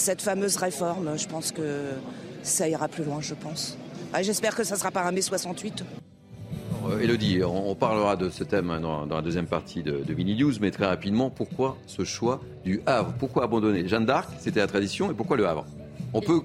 cette fameuse réforme, je pense que ça ira plus loin, je pense. Ah, j'espère que ça sera pas un mai 68. Elodie, on parlera de ce thème dans, la deuxième partie de, de News, mais très rapidement, pourquoi ce choix du Havre? Pourquoi abandonner Jeanne d'Arc, c'était la tradition, et pourquoi le Havre? On peut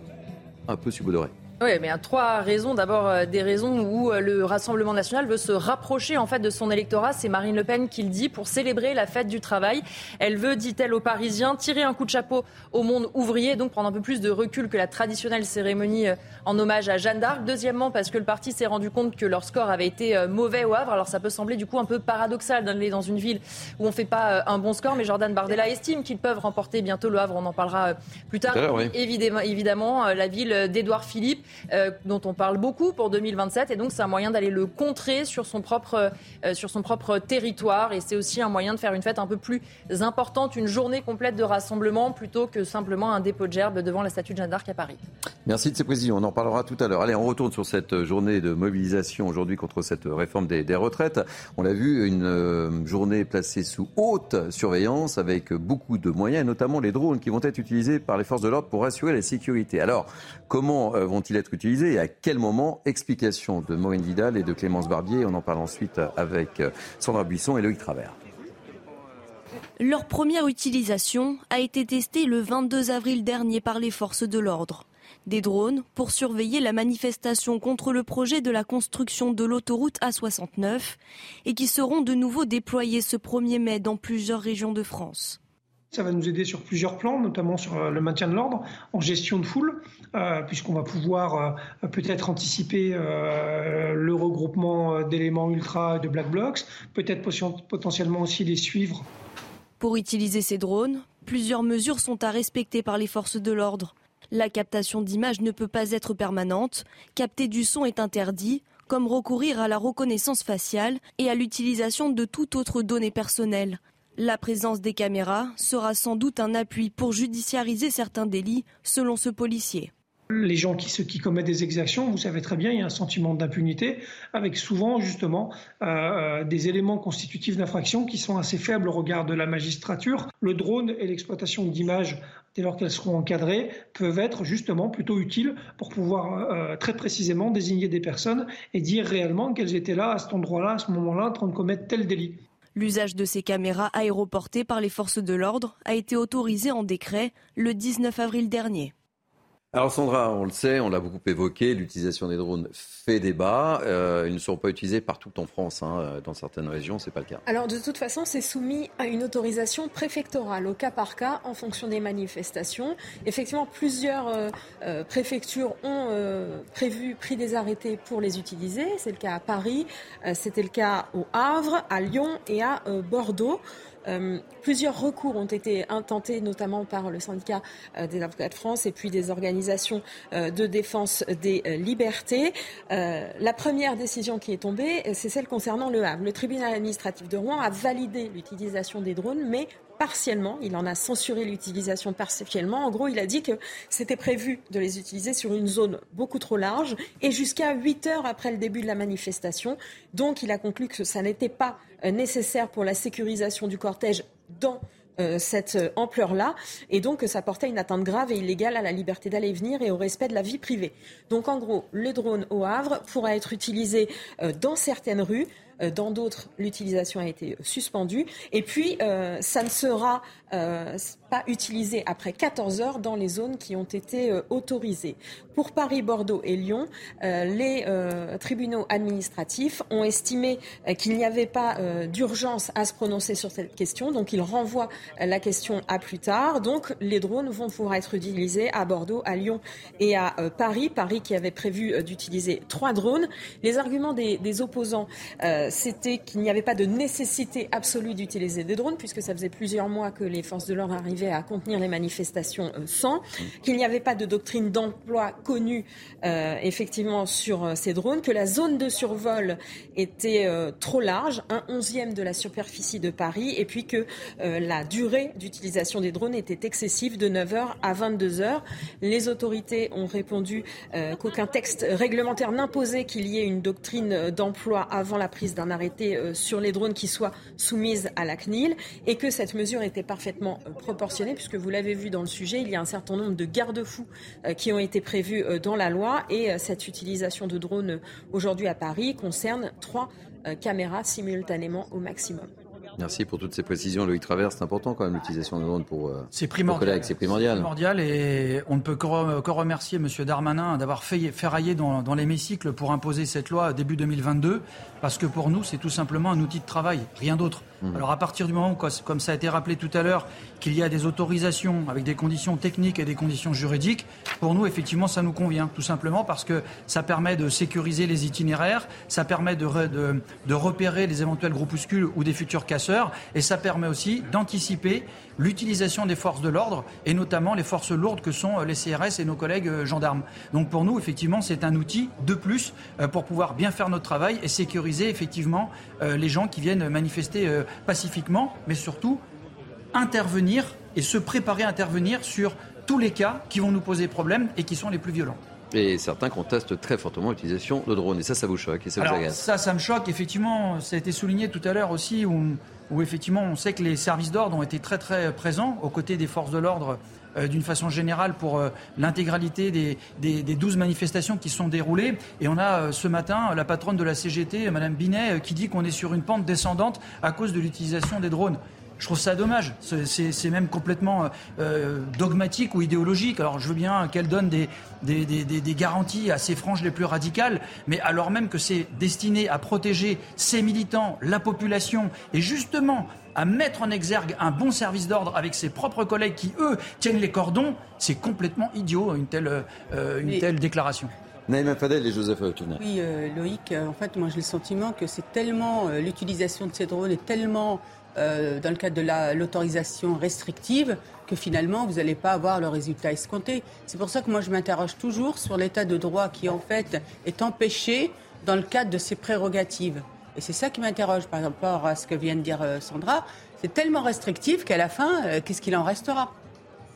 un peu subodorer. Oui, mais il y a trois raisons. D'abord, euh, des raisons où euh, le Rassemblement national veut se rapprocher en fait de son électorat. C'est Marine Le Pen qui le dit pour célébrer la fête du travail. Elle veut, dit-elle aux Parisiens, tirer un coup de chapeau au monde ouvrier, donc prendre un peu plus de recul que la traditionnelle cérémonie euh, en hommage à Jeanne d'Arc. Deuxièmement, parce que le parti s'est rendu compte que leur score avait été mauvais au Havre. Alors ça peut sembler du coup un peu paradoxal d'aller dans une ville où on ne fait pas un bon score, mais Jordan Bardella estime qu'ils peuvent remporter bientôt le Havre. On en parlera plus tard. Évidemment, évidemment, la ville d'Édouard Philippe euh, dont on parle beaucoup pour 2027. Et donc, c'est un moyen d'aller le contrer sur son propre, euh, sur son propre territoire. Et c'est aussi un moyen de faire une fête un peu plus importante, une journée complète de rassemblement, plutôt que simplement un dépôt de gerbe devant la statue de Jeanne d'Arc à Paris. Merci de ces précisions. On en parlera tout à l'heure. Allez, on retourne sur cette journée de mobilisation aujourd'hui contre cette réforme des, des retraites. On l'a vu, une euh, journée placée sous haute surveillance avec beaucoup de moyens, notamment les drones qui vont être utilisés par les forces de l'ordre pour assurer la sécurité. Alors, comment vont-ils être utilisés et à quel moment Explication de Maureen Vidal et de Clémence Barbier. On en parle ensuite avec euh, Sandra Buisson et Loïc Travers. Leur première utilisation a été testée le 22 avril dernier par les forces de l'ordre. Des drones pour surveiller la manifestation contre le projet de la construction de l'autoroute A69 et qui seront de nouveau déployés ce 1er mai dans plusieurs régions de France. Ça va nous aider sur plusieurs plans, notamment sur euh, le maintien de l'ordre, en gestion de foule, euh, puisqu'on va pouvoir euh, peut-être anticiper le regroupement d'éléments ultra de black blocs, peut-être potentiellement aussi les suivre. Pour utiliser ces drones, plusieurs mesures sont à respecter par les forces de l'ordre. La captation d'images ne peut pas être permanente, capter du son est interdit, comme recourir à la reconnaissance faciale et à l'utilisation de toute autre donnée personnelle. La présence des caméras sera sans doute un appui pour judiciariser certains délits, selon ce policier. Les gens qui, commettent des exactions, vous savez très bien, il y a un sentiment d'impunité, avec souvent justement euh, euh, des éléments constitutifs d'infraction qui sont assez faibles au regard de la magistrature. Le drone et l'exploitation d'images, dès lors qu'elles seront encadrées, peuvent être justement plutôt utiles pour pouvoir euh, très précisément désigner des personnes et dire réellement qu'elles étaient là, à cet endroit-là, à ce moment-là, en train de commettre tel délit. L'usage de ces caméras aéroportées par les forces de l'ordre a été autorisé en décret le 19 avril dernier. Alors Sandra, on le sait, on l'a beaucoup évoqué, l'utilisation des drones fait débat. Euh, ils ne sont pas utilisés partout en France. Hein. Dans certaines régions, ce n'est pas le cas. Alors de toute façon, c'est soumis à une autorisation préfectorale, au cas par cas, en fonction des manifestations. Effectivement, plusieurs euh, euh, préfectures ont prévu, pris des arrêtés pour les utiliser. C'est le cas à Paris, c'était le cas au Havre, à Lyon et à Bordeaux. Euh, plusieurs recours ont été intentés, notamment par le syndicat euh, des avocats de France et puis des organisations euh, de défense des libertés. la première décision qui est tombée, c'est celle concernant le Havre. Le tribunal administratif de Rouen a validé l'utilisation des drones, mais partiellement. Il en a censuré l'utilisation partiellement. En gros, il a dit que c'était prévu de les utiliser sur une zone beaucoup trop large et jusqu'à 8 heures après le début de la manifestation. Donc, il a conclu que ça n'était pas euh, nécessaire pour la sécurisation du cortège dans euh, cette euh, ampleur-là, et donc que ça portait une atteinte grave et illégale à la liberté d'aller et venir et au respect de la vie privée. Donc en gros, le drone au Havre pourra être utilisé dans certaines rues, dans d'autres, l'utilisation a été suspendue. Et puis, ça ne sera pas utilisé après 14 heures dans les zones qui ont été autorisées. Pour Paris, Bordeaux et Lyon, les tribunaux administratifs ont estimé qu'il n'y avait pas d'urgence à se prononcer sur cette question, donc ils renvoient la question à plus tard. Donc les drones vont pouvoir être utilisés à Bordeaux, à Lyon et à euh, Paris. Paris qui avait prévu euh, d'utiliser trois drones. Les arguments des, opposants, euh, c'était qu'il n'y avait pas de nécessité absolue d'utiliser des drones, puisque ça faisait plusieurs mois que les forces de l'ordre arrivaient à contenir les manifestations sans, qu'il n'y avait pas de doctrine d'emploi connue effectivement sur ces drones, que la zone de survol était trop large, un onzième de la superficie de Paris, et puis que la durée d'utilisation des drones était excessive de 9h à 22h. Les autorités ont répondu euh, qu'aucun texte réglementaire n'imposait qu'il y ait une doctrine d'emploi avant la prise d'un arrêté euh, sur les drones qui soit soumise à la CNIL et que cette mesure était parfaitement euh, proportionnée puisque vous l'avez vu dans le sujet, il y a un certain nombre de garde-fous qui ont été prévus dans la loi et cette utilisation de drones aujourd'hui à Paris concerne trois caméras simultanément au maximum. Merci pour toutes ces précisions, Loïc Travers. C'est important quand même l'utilisation de drones pour euh, c'est primordial. C'est primordial. primordial. et on ne peut que, remercier M. Darmanin d'avoir fait ferrailler dans, dans l'hémicycle pour imposer cette loi début 2022, parce que pour nous, c'est tout simplement un outil de travail, rien d'autre. Mmh. Alors à partir du moment où, comme ça a été rappelé tout à l'heure, qu'il y a des autorisations avec des conditions techniques et des conditions juridiques, pour nous, effectivement, ça nous convient, tout simplement parce que ça permet de sécuriser les itinéraires, ça permet de, de, de repérer les éventuels groupuscules ou des futurs casseurs, et ça permet aussi d'anticiper l'utilisation des forces de l'ordre, et notamment les forces lourdes que sont les CRS et nos collègues euh, gendarmes. Donc pour nous, effectivement, c'est un outil de plus euh, pour pouvoir bien faire notre travail et sécuriser effectivement euh, les gens qui viennent manifester pacifiquement, mais surtout intervenir et se préparer à intervenir sur tous les cas qui vont nous poser problème et qui sont les plus violents. Et certains contestent très fortement l'utilisation de drones. Et ça, ça vous choque et ça vous agace Ça, ça me choque. Effectivement, ça a été souligné tout à l'heure aussi, où, où, effectivement, on sait que les services d'ordre ont été très présents aux côtés des forces de l'ordre euh, d'une façon générale pour euh, l'intégralité des, des, des, 12 manifestations qui sont déroulées. Et on a euh, ce matin la patronne de la CGT, Madame Binet, qui dit qu'on est sur une pente descendante à cause de l'utilisation des drones. Je trouve ça dommage. C'est même complètement euh, dogmatique ou idéologique. Alors je veux bien qu'elle donne des, des, des, des, garanties à ses franges les plus radicales, mais alors même que c'est destiné à protéger ses militants, la population, et justement à mettre en exergue un bon service d'ordre avec ses propres collègues qui, eux, tiennent les cordons, c'est complètement idiot, une telle, euh, une telle déclaration. Naïma Fadel et Joseph Touna. Oui, euh, Loïc, en fait, moi j'ai le sentiment que c'est tellement, l'utilisation de ces drones est tellement euh, dans le cadre de l'autorisation restrictive que finalement vous n'allez pas avoir le résultat escompté. C'est pour ça que moi je m'interroge toujours sur l'état de droit qui en fait est empêché dans le cadre de ses prérogatives. Et c'est ça qui m'interroge par rapport à ce que vient de dire euh, Sandra. C'est tellement restrictif qu'à la fin, euh, qu'est-ce qu'il en restera?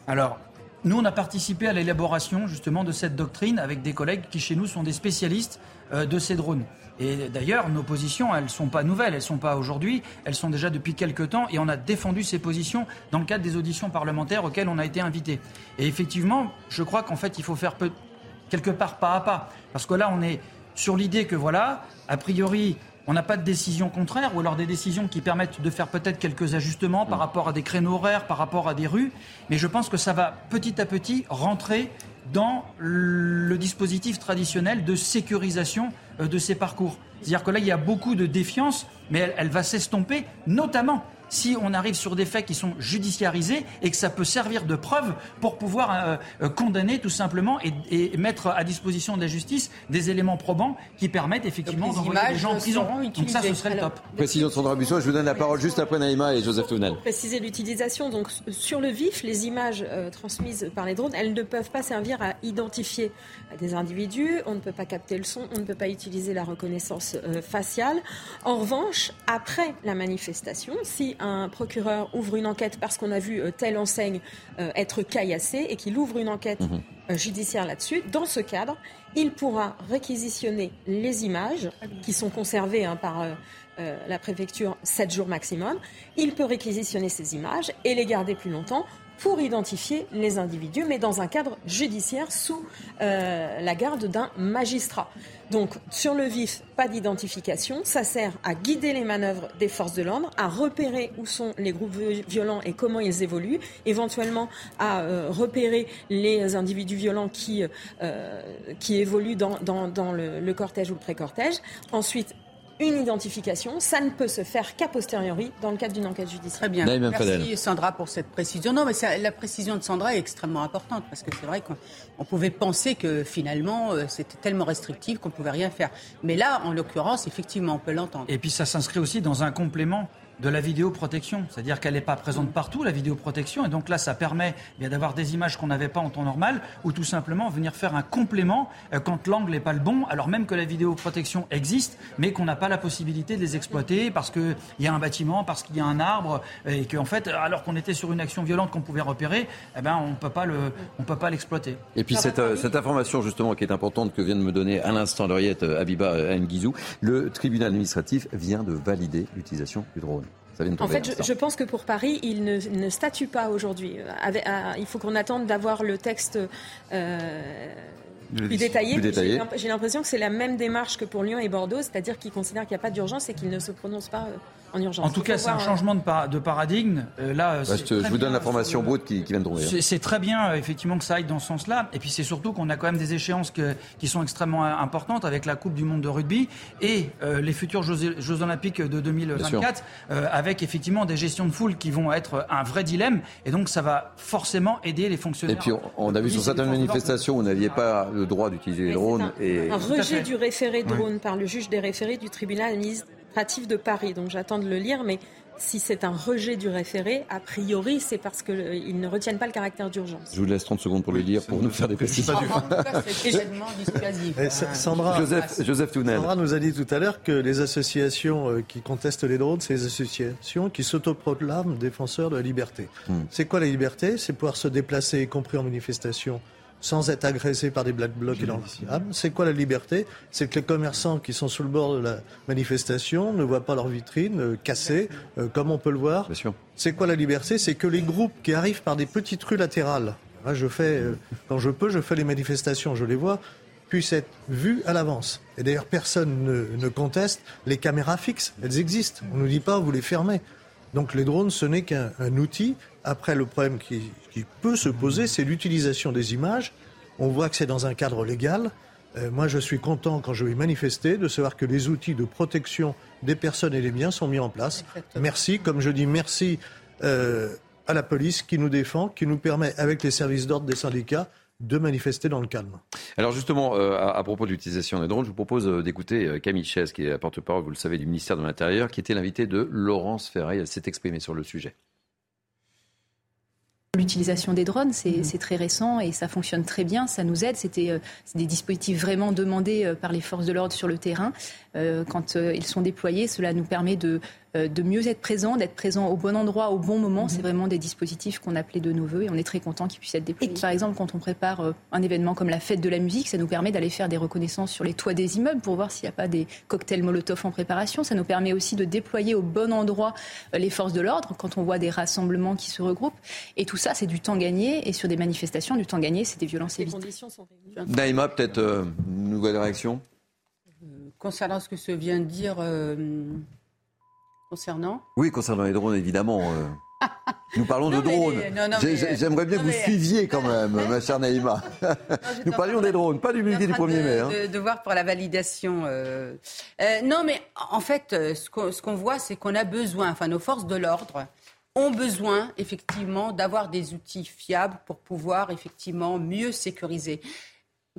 Alors, nous, on a participé à l'élaboration justement de cette doctrine avec des collègues qui chez nous sont des spécialistes de ces drones. Et d'ailleurs, nos positions, elles ne sont pas nouvelles, elles ne sont pas aujourd'hui, elles sont déjà depuis quelques temps, et on a défendu ces positions dans le cadre des auditions parlementaires auxquelles on a été invité. Et effectivement, je crois qu'en fait, il faut faire quelque part pas à pas, parce que là, on est sur l'idée que voilà, a priori, on n'a pas de décision contraire, ou alors des décisions qui permettent de faire peut-être quelques ajustements par mm. rapport à des créneaux horaires, par rapport à des rues, mais je pense que ça va petit à petit rentrer dans le dispositif traditionnel de sécurisation euh, de ces parcours. C'est-à-dire que là, il y a beaucoup de défiance, mais elle, va s'estomper, notamment si on arrive sur des faits qui sont judiciarisés et que ça peut servir de preuve pour pouvoir euh, euh, condamner tout simplement et, mettre à disposition de la justice des éléments probants qui permettent effectivement d'envoyer les gens en prison. Donc ça, ce serait le top. Précision Sandra Busson, je vous donne la parole juste après Naïma et Joseph Tounel. Préciser l'utilisation. Donc sur le vif, les images euh, transmises par les drones, elles ne peuvent pas servir à identifier des individus. On ne peut pas capter le son, on ne peut pas utiliser la reconnaissance faciale. En revanche, après la manifestation, si un procureur ouvre une enquête parce qu'on a vu telle enseigne être caillassée et qu'il ouvre une enquête mhm. judiciaire là-dessus, dans ce cadre, il pourra réquisitionner les images qui sont conservées hein, par la préfecture 7 jours maximum. Il peut réquisitionner ces images et les garder plus longtemps pour identifier les individus, mais dans un cadre judiciaire sous euh, la garde d'un magistrat. Donc, sur le vif, pas d'identification. Ça sert à guider les manœuvres des forces de l'ordre, à repérer où sont les groupes violents et comment ils évoluent, éventuellement à euh, repérer les individus violents qui, euh, qui évoluent dans, dans, le, le cortège ou le pré-cortège. Ensuite, une identification. Ça ne peut se faire qu'à posteriori dans le cadre d'une enquête judiciaire. Très bien. Merci Sandra pour cette précision. Non, mais la précision de Sandra est extrêmement importante parce que c'est vrai qu'on pouvait penser que finalement euh, c'était tellement restrictif qu'on pouvait rien faire. Mais là, en l'occurrence, effectivement, on peut l'entendre. Et puis ça s'inscrit aussi dans un complément de la vidéoprotection. C'est-à-dire qu'elle n'est pas présente partout, la vidéoprotection. Et donc là, ça permet eh d'avoir des images qu'on n'avait pas en temps normal ou tout simplement venir faire un complément euh, quand l'angle n'est pas le bon, alors même que la vidéoprotection existe, mais qu'on n'a pas la possibilité de les exploiter parce qu'il y a un bâtiment, parce qu'il y a un arbre et qu'en fait, alors qu'on était sur une action violente qu'on pouvait repérer, eh ben, on ne peut pas l'exploiter. Et puis cette, euh, cette, information justement qui est importante que vient de me donner à l'instant Lauriette euh, Abiba Nguizou, le tribunal administratif vient de valider l'utilisation du drone. En fait, je, pense que pour Paris, il ne, statue pas aujourd'hui. Il faut qu'on attende d'avoir le texte euh, plus détaillé. J'ai l'impression que c'est la même démarche que pour Lyon et Bordeaux, c'est-à-dire qu'ils considèrent qu'il n'y a pas d'urgence et qu'ils ne se prononcent pas. Euh, en, urgence. en tout cas, c'est un changement de, paradigme. Euh, là, je, vous donne l'information brute qui, vient de tomber. Hein. C'est très bien, effectivement, que ça aille dans ce sens-là. Et puis, c'est surtout qu'on a quand même des échéances qui sont extrêmement importantes avec la Coupe du Monde de rugby et les futurs Jeux, Olympiques de 2024, avec effectivement des gestions de foule qui vont être un vrai dilemme. Et donc, ça va forcément aider les fonctionnaires. Et puis, on, a vu sur certaines manifestations où vous n'aviez pas le droit d'utiliser les drones. Un, et... un rejet du référé drone par le juge des référés du tribunal administratif de Paris. Donc j'attends de le lire, mais si c'est un rejet du référé, a priori, c'est parce qu'ils euh, ne retiennent pas le caractère d'urgence. Je vous laisse 30 secondes pour le lire, pour nous faire des précisions. Sandra, Joseph, Joseph Sandra nous a dit tout à l'heure que les associations euh, qui contestent les drones, c'est les associations qui s'autoproclament défenseurs de la liberté. Hmm. C'est quoi la liberté? C'est pouvoir se déplacer, y compris en manifestation, sans être agressé par des black blocs et C'est quoi la liberté? C'est que les commerçants qui sont sous le bord de la manifestation ne voient pas leurs vitrines euh, cassées, euh, comme on peut le voir. C'est quoi la liberté? C'est que les groupes qui arrivent par des petites rues latérales, je fais, euh, quand je peux, je fais les manifestations, je les vois, puissent être vus à l'avance. Et d'ailleurs, personne ne, conteste les caméras fixes. Elles existent. On ne nous dit pas, vous les fermez. Donc les drones, ce n'est qu'un outil. Après, le problème qui, qui peut se poser, c'est l'utilisation des images. On voit que c'est dans un cadre légal. Euh, moi, je suis content, quand je vais manifester, de savoir que les outils de protection des personnes et des biens sont mis en place. Merci, comme je dis, merci euh, à la police qui nous défend, qui nous permet, avec les services d'ordre des syndicats, de manifester dans le calme. Alors justement, euh, à, propos de l'utilisation des drones, je vous propose d'écouter Camille Chaise, qui est la porte-parole, vous le savez, du ministère de l'Intérieur, qui était l'invité de Laurence Ferré. Elle s'est exprimée sur le sujet. L'utilisation des drones, mhm. c'est très récent et ça fonctionne très bien, ça nous aide. C'était euh, des dispositifs vraiment demandés euh, par les forces de l'ordre sur le terrain. Euh, quand ils sont déployés, cela nous permet de euh, de mieux être présent, d'être présent au bon endroit, au bon moment. Mhm. C'est vraiment des dispositifs qu'on appelait de nos voeux et on est très content qu'ils puissent être déployés. Par exemple, quand on prépare euh, un événement comme la fête de la musique, ça nous permet d'aller faire des reconnaissances sur les toits des immeubles pour voir s'il n'y a pas des cocktails Molotov en préparation. Ça nous permet aussi de déployer au bon endroit euh, les forces de l'ordre quand on voit des rassemblements qui se regroupent. Et tout ça, c'est du temps gagné. Et sur des manifestations, du temps gagné, c'est des violences évitées. Naïma, peut-être une nouvelle réaction? Concernant ce que se vient de dire Concernant Oui, concernant les drones, évidemment. Euh. Nous parlons de drones. J'aimerais bien que vous suiviez quand même, ma chère Naïma. Nous parlions des drones, pas du musée du 1er mai. Hein. De, voir pour la validation. Euh. Euh, non, mais en fait, ce qu'on voit, c'est qu'on a besoin, enfin nos forces de l'ordre ont besoin effectivement d'avoir des outils fiables pour pouvoir effectivement mieux sécuriser.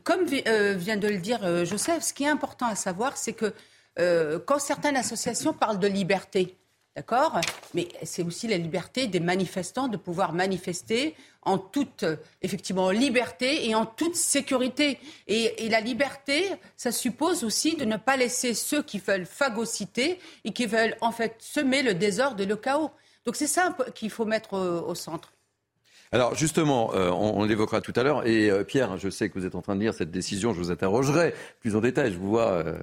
Comme vient de le dire Joseph, ce qui est important à savoir, c'est que euh, quand certaines associations parlent de liberté, d'accord Mais c'est aussi la liberté des manifestants de pouvoir manifester en toute, effectivement, liberté et en toute sécurité. Et, la liberté, ça suppose aussi de ne pas laisser ceux qui veulent phagocyter et qui veulent, en fait, semer le désordre et le chaos. Donc c'est ça qu'il faut mettre au centre. Alors justement, euh, on, l'évoquera tout à l'heure. Et euh, Pierre, je sais que vous êtes en train de lire cette décision. Je vous interrogerai plus en détail. Je vous vois euh,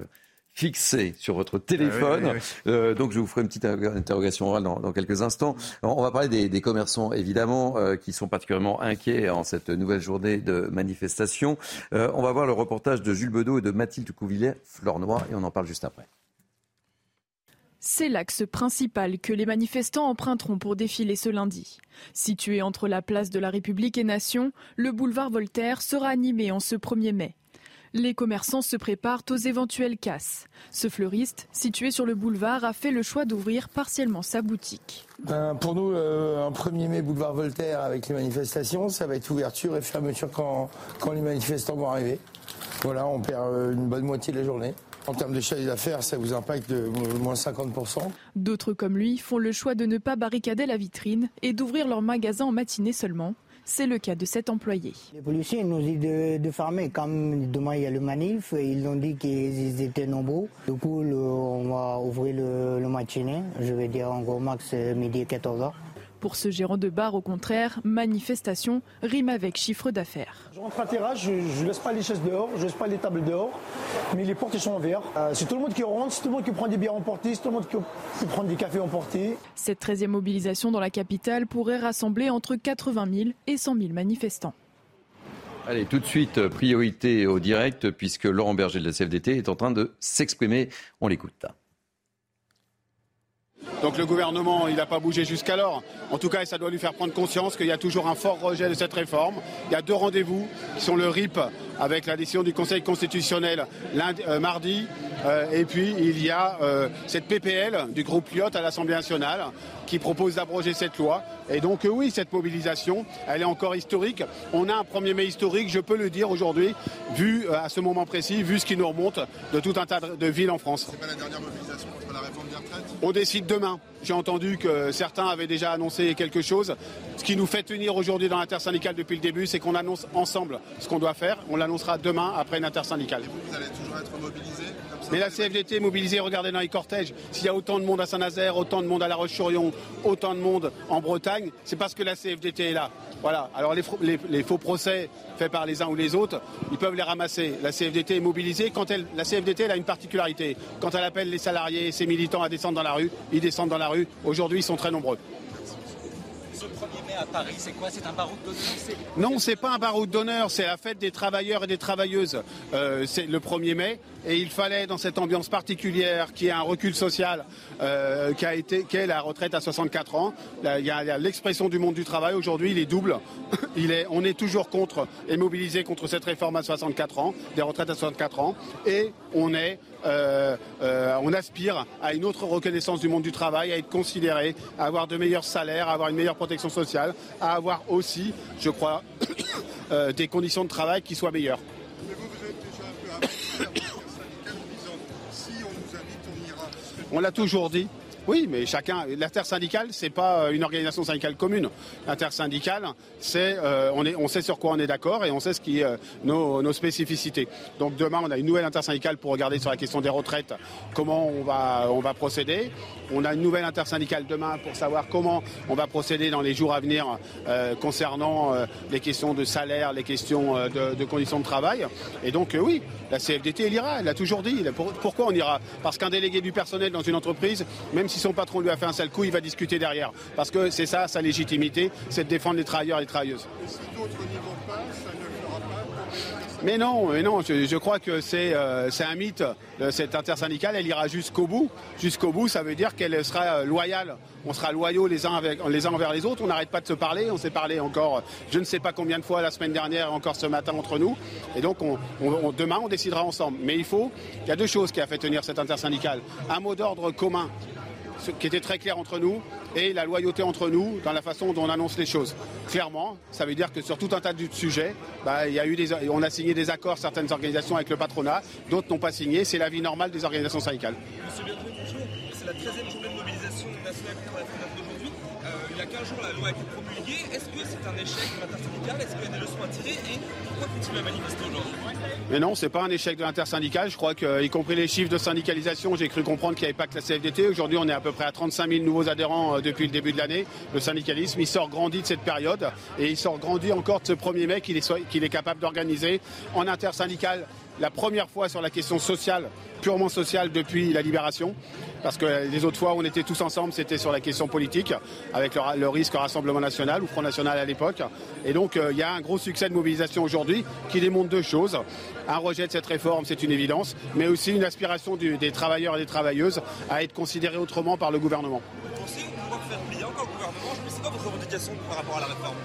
fixé sur votre téléphone. Ah donc je vous ferai une petite interrogation orale dans, quelques instants. On va parler des, commerçants, évidemment, qui sont particulièrement inquiets en cette nouvelle journée de manifestation. on va voir le reportage de Jules Bedeau et de Mathilde Couvillet, Flornois, et on en parle juste après. C'est l'axe principal que les manifestants emprunteront pour défiler ce lundi. Situé entre la place de la République et Nation, le boulevard Voltaire sera animé en ce 1er mai. Les commerçants se préparent aux éventuelles casses. Ce fleuriste, situé sur le boulevard, a fait le choix d'ouvrir partiellement sa boutique. Ben, pour nous, euh, un 1er mai boulevard Voltaire avec les manifestations, ça va être ouverture et fermeture quand, les manifestants vont arriver. Voilà, on perd euh, une bonne moitié de la journée. En termes de chiffre d'affaires, ça vous impacte de moins 50%. D'autres comme lui font le choix de ne pas barricader la vitrine et d'ouvrir leur magasin en matinée seulement. C'est le cas de cet employé. Les policiers nous disent de, de fermer. Comme demain il y a le manif, ils ont dit qu'ils étaient nombreux. Du coup, on va ouvrir le, le matinée. Je vais dire en gros max midi 14h. Pour ce gérant de bar, au contraire, manifestation rime avec chiffre d'affaires. Je rentre à terrasse, je ne laisse pas les chaises dehors, je ne laisse pas les tables dehors, mais les portes sont en verre. Euh, c'est tout le monde qui rentre, c'est tout le monde qui prend des bières emportées, c'est tout le monde qui, qui prend des cafés emportés. Cette 13e mobilisation dans la capitale pourrait rassembler entre 80 000 et 100 000 manifestants. Allez, tout de suite, priorité au direct, puisque Laurent Berger de la CFDT est en train de s'exprimer. On l'écoute. Donc le gouvernement, il n'a pas bougé jusqu'alors. En tout cas, ça doit lui faire prendre conscience qu'il y a toujours un fort rejet de cette réforme. Il y a deux rendez-vous qui sont le RIP avec la décision du Conseil constitutionnel lundi, euh, mardi. Euh, et puis il y a euh, cette PPL du groupe Lyot à l'Assemblée nationale qui propose d'abroger cette loi. Et donc oui, cette mobilisation, elle est encore historique. On a un 1er mai historique, je peux le dire aujourd'hui, vu à ce moment précis, vu ce qui nous remonte de tout un tas de villes en France. C'est pas la dernière mobilisation contre la réforme des retraites? On décide demain. J'ai entendu que certains avaient déjà annoncé quelque chose. Ce qui nous fait tenir aujourd'hui dans l'intersyndicale depuis le début, c'est qu'on annonce ensemble ce qu'on doit faire. On l'annoncera demain après une vous, mais la CFDT est mobilisée, regardez dans les cortèges. S'il y a autant de monde à Saint-Nazaire, autant de monde à La Roche-sur-Yon, autant de monde en Bretagne, c'est parce que la CFDT est là. Voilà. Alors les, faux procès faits par les uns ou les autres, ils peuvent les ramasser. La CFDT est mobilisée. Quand elle, la CFDT elle a une particularité. Quand elle appelle les salariés et ses militants à descendre dans la rue, ils descendent dans la rue. Aujourd'hui, ils sont très nombreux à Paris, c'est quoi? C'est un baroud d'honneur? Non, c'est pas un baroud d'honneur, c'est la fête des travailleurs et des travailleuses. Euh, c'est le 1er mai et il fallait dans cette ambiance particulière qui est un recul social euh, qui a qu'est la retraite à 64 ans. il y a, l'expression du monde du travail aujourd'hui, il est double. on est toujours contre et mobilisé contre cette réforme à 64 ans, des retraites à 64 ans, et on est euh, on aspire à une autre reconnaissance du monde du travail, à être considéré, à avoir de meilleurs salaires, à avoir une meilleure protection sociale, à avoir aussi, je crois, des conditions de travail qui soient meilleures. On l'a toujours dit. Oui, mais chacun, l'intersyndicale, c'est pas euh, une organisation syndicale commune. L'intersyndicale, c'est, euh, on, sait sur quoi on est d'accord et on sait ce qui est euh, nos, nos, spécificités. Donc demain, on a une nouvelle intersyndicale pour regarder sur la question des retraites comment on va, on va procéder. On a une nouvelle intersyndicale demain pour savoir comment on va procéder dans les jours à venir concernant les questions de salaire, les questions de, de, conditions de travail. Et donc oui, la CFDT, elle ira, elle l'a toujours dit. Pourquoi on ira? Parce qu'un délégué du personnel dans une entreprise, même si si son patron lui a fait un sale coup, il va discuter derrière. Parce que c'est ça, sa légitimité, c'est de défendre les travailleurs et les travailleuses. Mais non, mais non, je, crois que euh, c'est un mythe. Cette intersyndicale, elle ira jusqu'au bout. Jusqu'au bout, ça veut dire qu'elle sera euh, loyale. On sera loyaux les uns, avec, les uns envers les autres. On n'arrête pas de se parler. On s'est parlé encore, je ne sais pas combien de fois la semaine dernière, encore ce matin entre nous. Et donc, demain, on décidera ensemble. Mais il faut, il y a deux choses qui a fait tenir cette intersyndicale. Un mot d'ordre commun qui était très clair entre nous et la loyauté entre nous dans la façon dont on annonce les choses. Clairement, ça veut dire que sur tout un tas de sujets, bah, y a eu des, on a signé des accords, certaines organisations avec le patronat, d'autres n'ont pas signé. C'est la vie normale des organisations syndicales. Monsieur c'est la 13e journée 15 jours, la loi a été promulguée. Est-ce que c'est un échec de l'intersyndicale? Est-ce qu'il y a des leçons à tirer Et pourquoi faut-il manifester aujourd'hui? Mais non, c'est pas un échec de l'intersyndicale. Je crois que, y compris les chiffres de syndicalisation, j'ai cru comprendre qu'il n'y avait pas que la CFDT. Aujourd'hui, on est à peu près à 35 000 nouveaux adhérents euh, depuis le début de l'année. Le syndicalisme, il sort grandi de cette période et il sort grandi encore de ce premier mai qu'il est, qu'il est capable d'organiser en intersyndicale la première fois sur la question sociale, purement sociale depuis la libération. Parce que les autres fois où on était tous ensemble, c'était sur la question politique, avec le, risque Rassemblement National ou Front National à l'époque. Et donc euh, il y a un gros succès de mobilisation aujourd'hui qui démontre deux choses. Un rejet de cette réforme, c'est une évidence, mais aussi une aspiration des travailleurs et des travailleuses à être considérés autrement par le gouvernement. Vous pensez gouvernement C'est quoi votre revendication par rapport à la réforme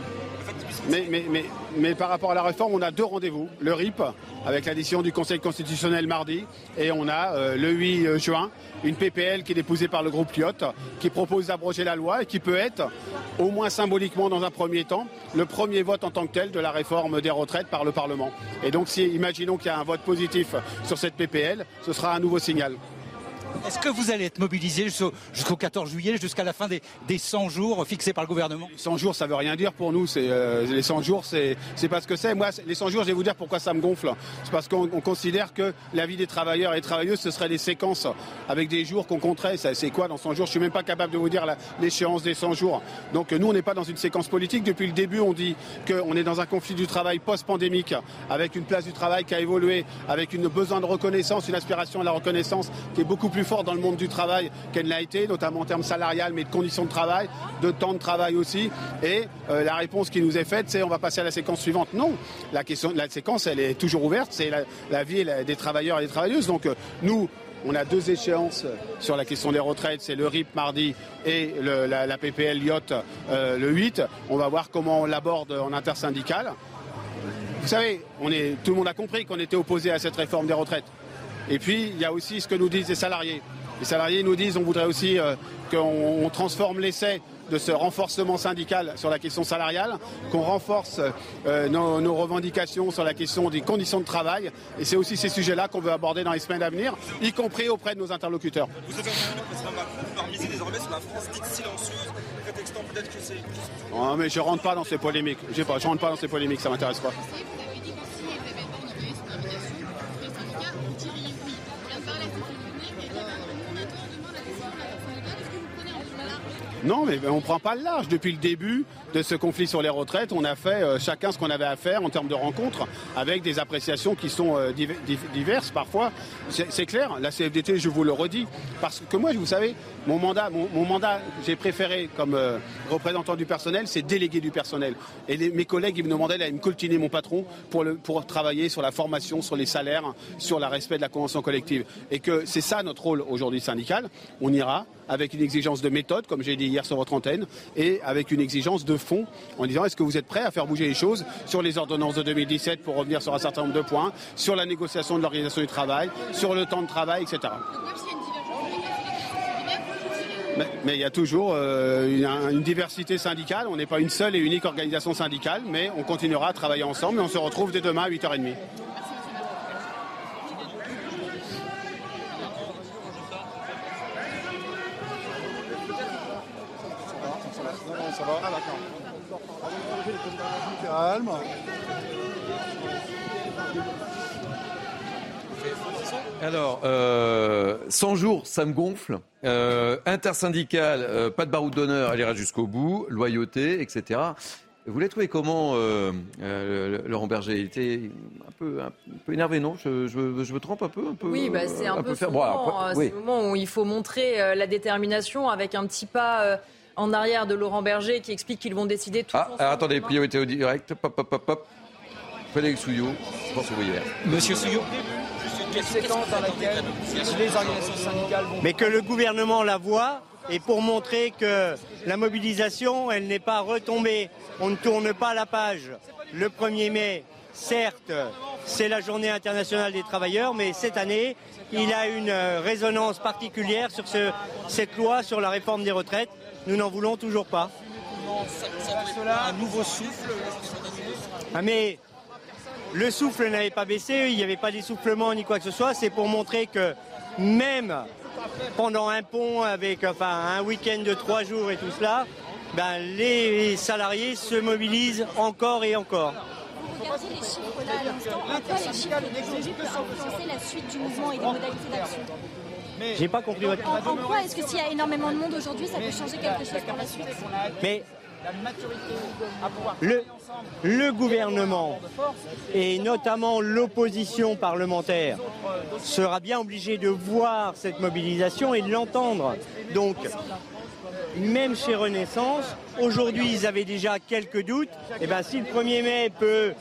mais, par rapport à la réforme, on a deux rendez-vous. Le RIP, avec l'addition du Conseil constitutionnel mardi, et on a euh, le 8 euh, juin une PPL qui est déposée par le groupe Lyotte, qui propose d'abroger la loi et qui peut être, au moins symboliquement dans un premier temps, le premier vote en tant que tel de la réforme des retraites par le Parlement. Et donc, si, imaginons qu'il y a un vote positif sur cette PPL, ce sera un nouveau signal. Est-ce que vous allez être mobilisé jusqu'au 14 juillet, jusqu'à la fin des, 100 jours fixés par le gouvernement? Les 100 jours, ça veut rien dire pour nous. Euh, les 100 jours, c'est pas ce que c'est. Moi, les 100 jours, je vais vous dire pourquoi ça me gonfle. C'est parce qu'on considère que la vie des travailleurs et des travailleuses, ce serait des séquences avec des jours qu'on compterait. C'est quoi dans 100 jours? Je suis même pas capable de vous dire l'échéance des 100 jours. Donc nous, on n'est pas dans une séquence politique. Depuis le début, on dit qu'on est dans un conflit du travail post-pandémique, avec une place du travail qui a évolué, avec une besoin de reconnaissance, une aspiration à la reconnaissance qui est beaucoup plus fort dans le monde du travail qu'elle l'a été, notamment en termes salarial, mais de conditions de travail, de temps de travail aussi. Et euh, la réponse qui nous est faite, c'est on va passer à la séquence suivante. Non, la, question, la séquence, elle est toujours ouverte. C'est la, vie des travailleurs et des travailleuses. Donc euh, nous, on a deux échéances sur la question des retraites, c'est le RIP mardi et la, PPL Yacht euh, le 8. On va voir comment on l'aborde en intersyndical. Vous savez, tout le monde a compris qu'on était opposé à cette réforme des retraites. Et puis, il y a aussi ce que nous disent les salariés. Les salariés nous disent on voudrait aussi euh, qu'on transforme l'essai de ce renforcement syndical sur la question salariale, qu'on renforce euh, nos, revendications sur la question des conditions de travail. Et c'est aussi ces sujets-là qu'on veut aborder dans les semaines à venir, y compris auprès de nos interlocuteurs. Vous avez entendu le président Macron vouloir miser désormais sur la France dite silencieuse, prétextant peut-être que c'est... Non, mais je rentre pas dans ces polémiques. Je rentre pas dans ces polémiques, ça m'intéresse pas. Non, mais on ne prend pas le large. Depuis le début de ce conflit sur les retraites, on a fait euh, chacun ce qu'on avait à faire en termes de rencontres, avec des appréciations qui sont euh, diverses parfois. C'est clair, la CFDT, je vous le redis, parce que moi, vous savez, mon mandat, j'ai préféré comme euh, représentant du personnel, c'est délégué du personnel. Et mes collègues, ils me demandaient, là, ils me coltiner mon patron pour, pour travailler sur la formation, sur les salaires, sur le respect de la convention collective. Et que c'est ça notre rôle aujourd'hui syndical. On ira avec une exigence de méthode, comme j'ai dit hier sur votre antenne, et avec une exigence de fond, en disant est-ce que vous êtes prêts à faire bouger les choses sur les ordonnances de 2017 pour revenir sur un certain nombre de points, sur la négociation de l'organisation du travail, sur le temps de travail, etc. Mais, il y a toujours euh, une, une, diversité syndicale. On n'est pas une seule et unique organisation syndicale, mais on continuera à travailler ensemble et on se retrouve dès demain à 8h30. Alors, euh, 100 jours, ça me gonfle. Euh, intersyndical, euh, pas de baroud d'honneur, elle ira jusqu'au bout, loyauté, etc. Vous l'avez trouvé comment, euh, euh, Laurent Berger? Il était un peu, un peu énervé, non? Je, je, me trompe un peu, un peu Oui, bah, c'est un, peu, ce, moment, moment où il faut montrer la détermination avec un petit pas en arrière de Laurent Berger qui explique qu'ils vont décider tout ah, alors, attendez, priorité au direct. Pop, pop, pop, pop. Frédéric Souillot, voyez. Monsieur Souillot Mais que le gouvernement la voit et pour montrer que la mobilisation, elle n'est pas retombée. On ne tourne pas la page. Le 1er mai, certes, c'est la journée internationale des travailleurs, mais cette année, il a une résonance particulière sur ce, cette loi sur la réforme des retraites. Nous n'en voulons toujours pas. Un nouveau souffle ah mais le souffle n'avait pas baissé, il n'y avait pas d'essoufflement ni quoi que ce soit. C'est pour montrer que même pendant un pont avec enfin un week-end de trois jours et tout cela, ben, les salariés se mobilisent encore et encore. Vous regardez les chiffres là à l'instant, les chiffres la suite du mouvement et des modalités d'action J'ai pas compris votre En, en quoi est-ce que s'il y a énormément de monde aujourd'hui, ça peut changer quelque chose pour la suite Mais le, le gouvernement et notamment l'opposition parlementaire sera bien obligé de voir cette mobilisation et de l'entendre. Donc, même chez Renaissance, aujourd'hui ils avaient déjà quelques doutes, et bien si le 1er mai peut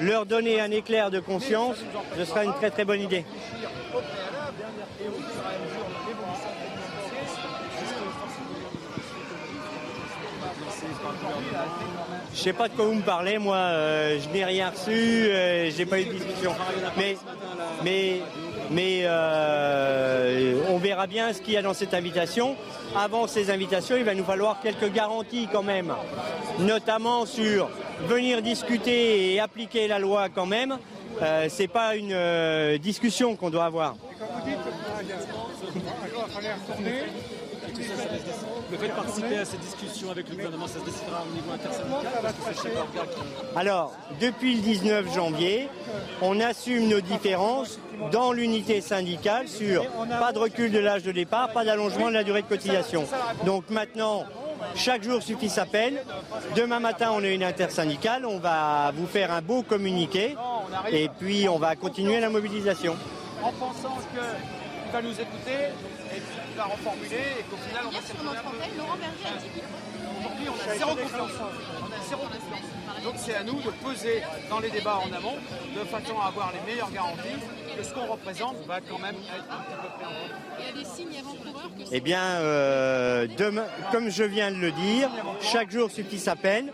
leur donner un éclair de conscience, ce sera une très très bonne idée. Je sais pas de quoi vous me parlez, moi, euh, je n'ai rien reçu, euh, j'ai pas eu de discussion. Mais, mais, mais euh, on verra bien ce qu'il y a dans cette invitation. Avant ces invitations, il va nous falloir quelques garanties quand même, notamment sur venir discuter et appliquer la loi quand même. Euh, c'est pas une discussion qu'on doit avoir. Le fait de participer à avec le gouvernement, ça se décidera au niveau intersyndical. Alors, depuis le 19 janvier, on assume nos différences dans l'unité syndicale sur pas de recul de l'âge de départ, pas d'allongement de la durée de cotisation. Donc maintenant, chaque jour suffit sa peine. Demain matin, on a une intersyndicale, on va vous faire un beau communiqué et puis on va continuer la mobilisation. En pensant qu'il va nous écouter va reformuler et qu'au final on va. Laurent Berger a dit Aujourd'hui, on a zéro confiance. On a zéro confiance. Donc c'est à nous de peser dans les débats en amont de façon à avoir les meilleures garanties que ce qu'on représente va quand même être un petit peu pris en compte. Il y a des signes avant-coureurs que Eh bien, euh, demain, comme je viens de le dire, chaque jour suffit sa peine.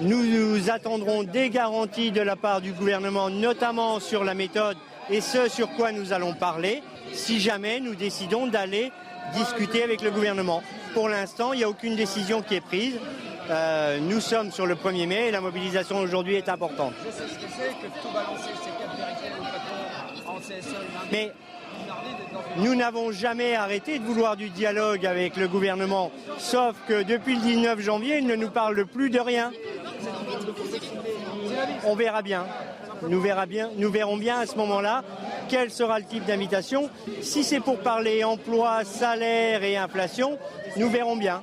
Nous, nous attendrons des garanties de la part du gouvernement, notamment sur la méthode et ce sur quoi nous allons parler, si jamais nous décidons d'aller discuter avec le gouvernement. Pour l'instant, il n'y a aucune décision qui est prise. Euh, nous sommes sur le 1er mai et la mobilisation aujourd'hui est importante. Je sais ce que c'est que tout balancer ces quatre vérités au patron en CSE lundi. Mais nous n'avons jamais arrêté de vouloir du dialogue avec le gouvernement, sauf que depuis le 19 janvier, il ne nous parle plus de rien. On verra bien. Nous, verra bien. nous verrons bien à ce moment-là quel sera le type d'invitation? Si c'est pour parler emploi, salaire et inflation, nous verrons bien.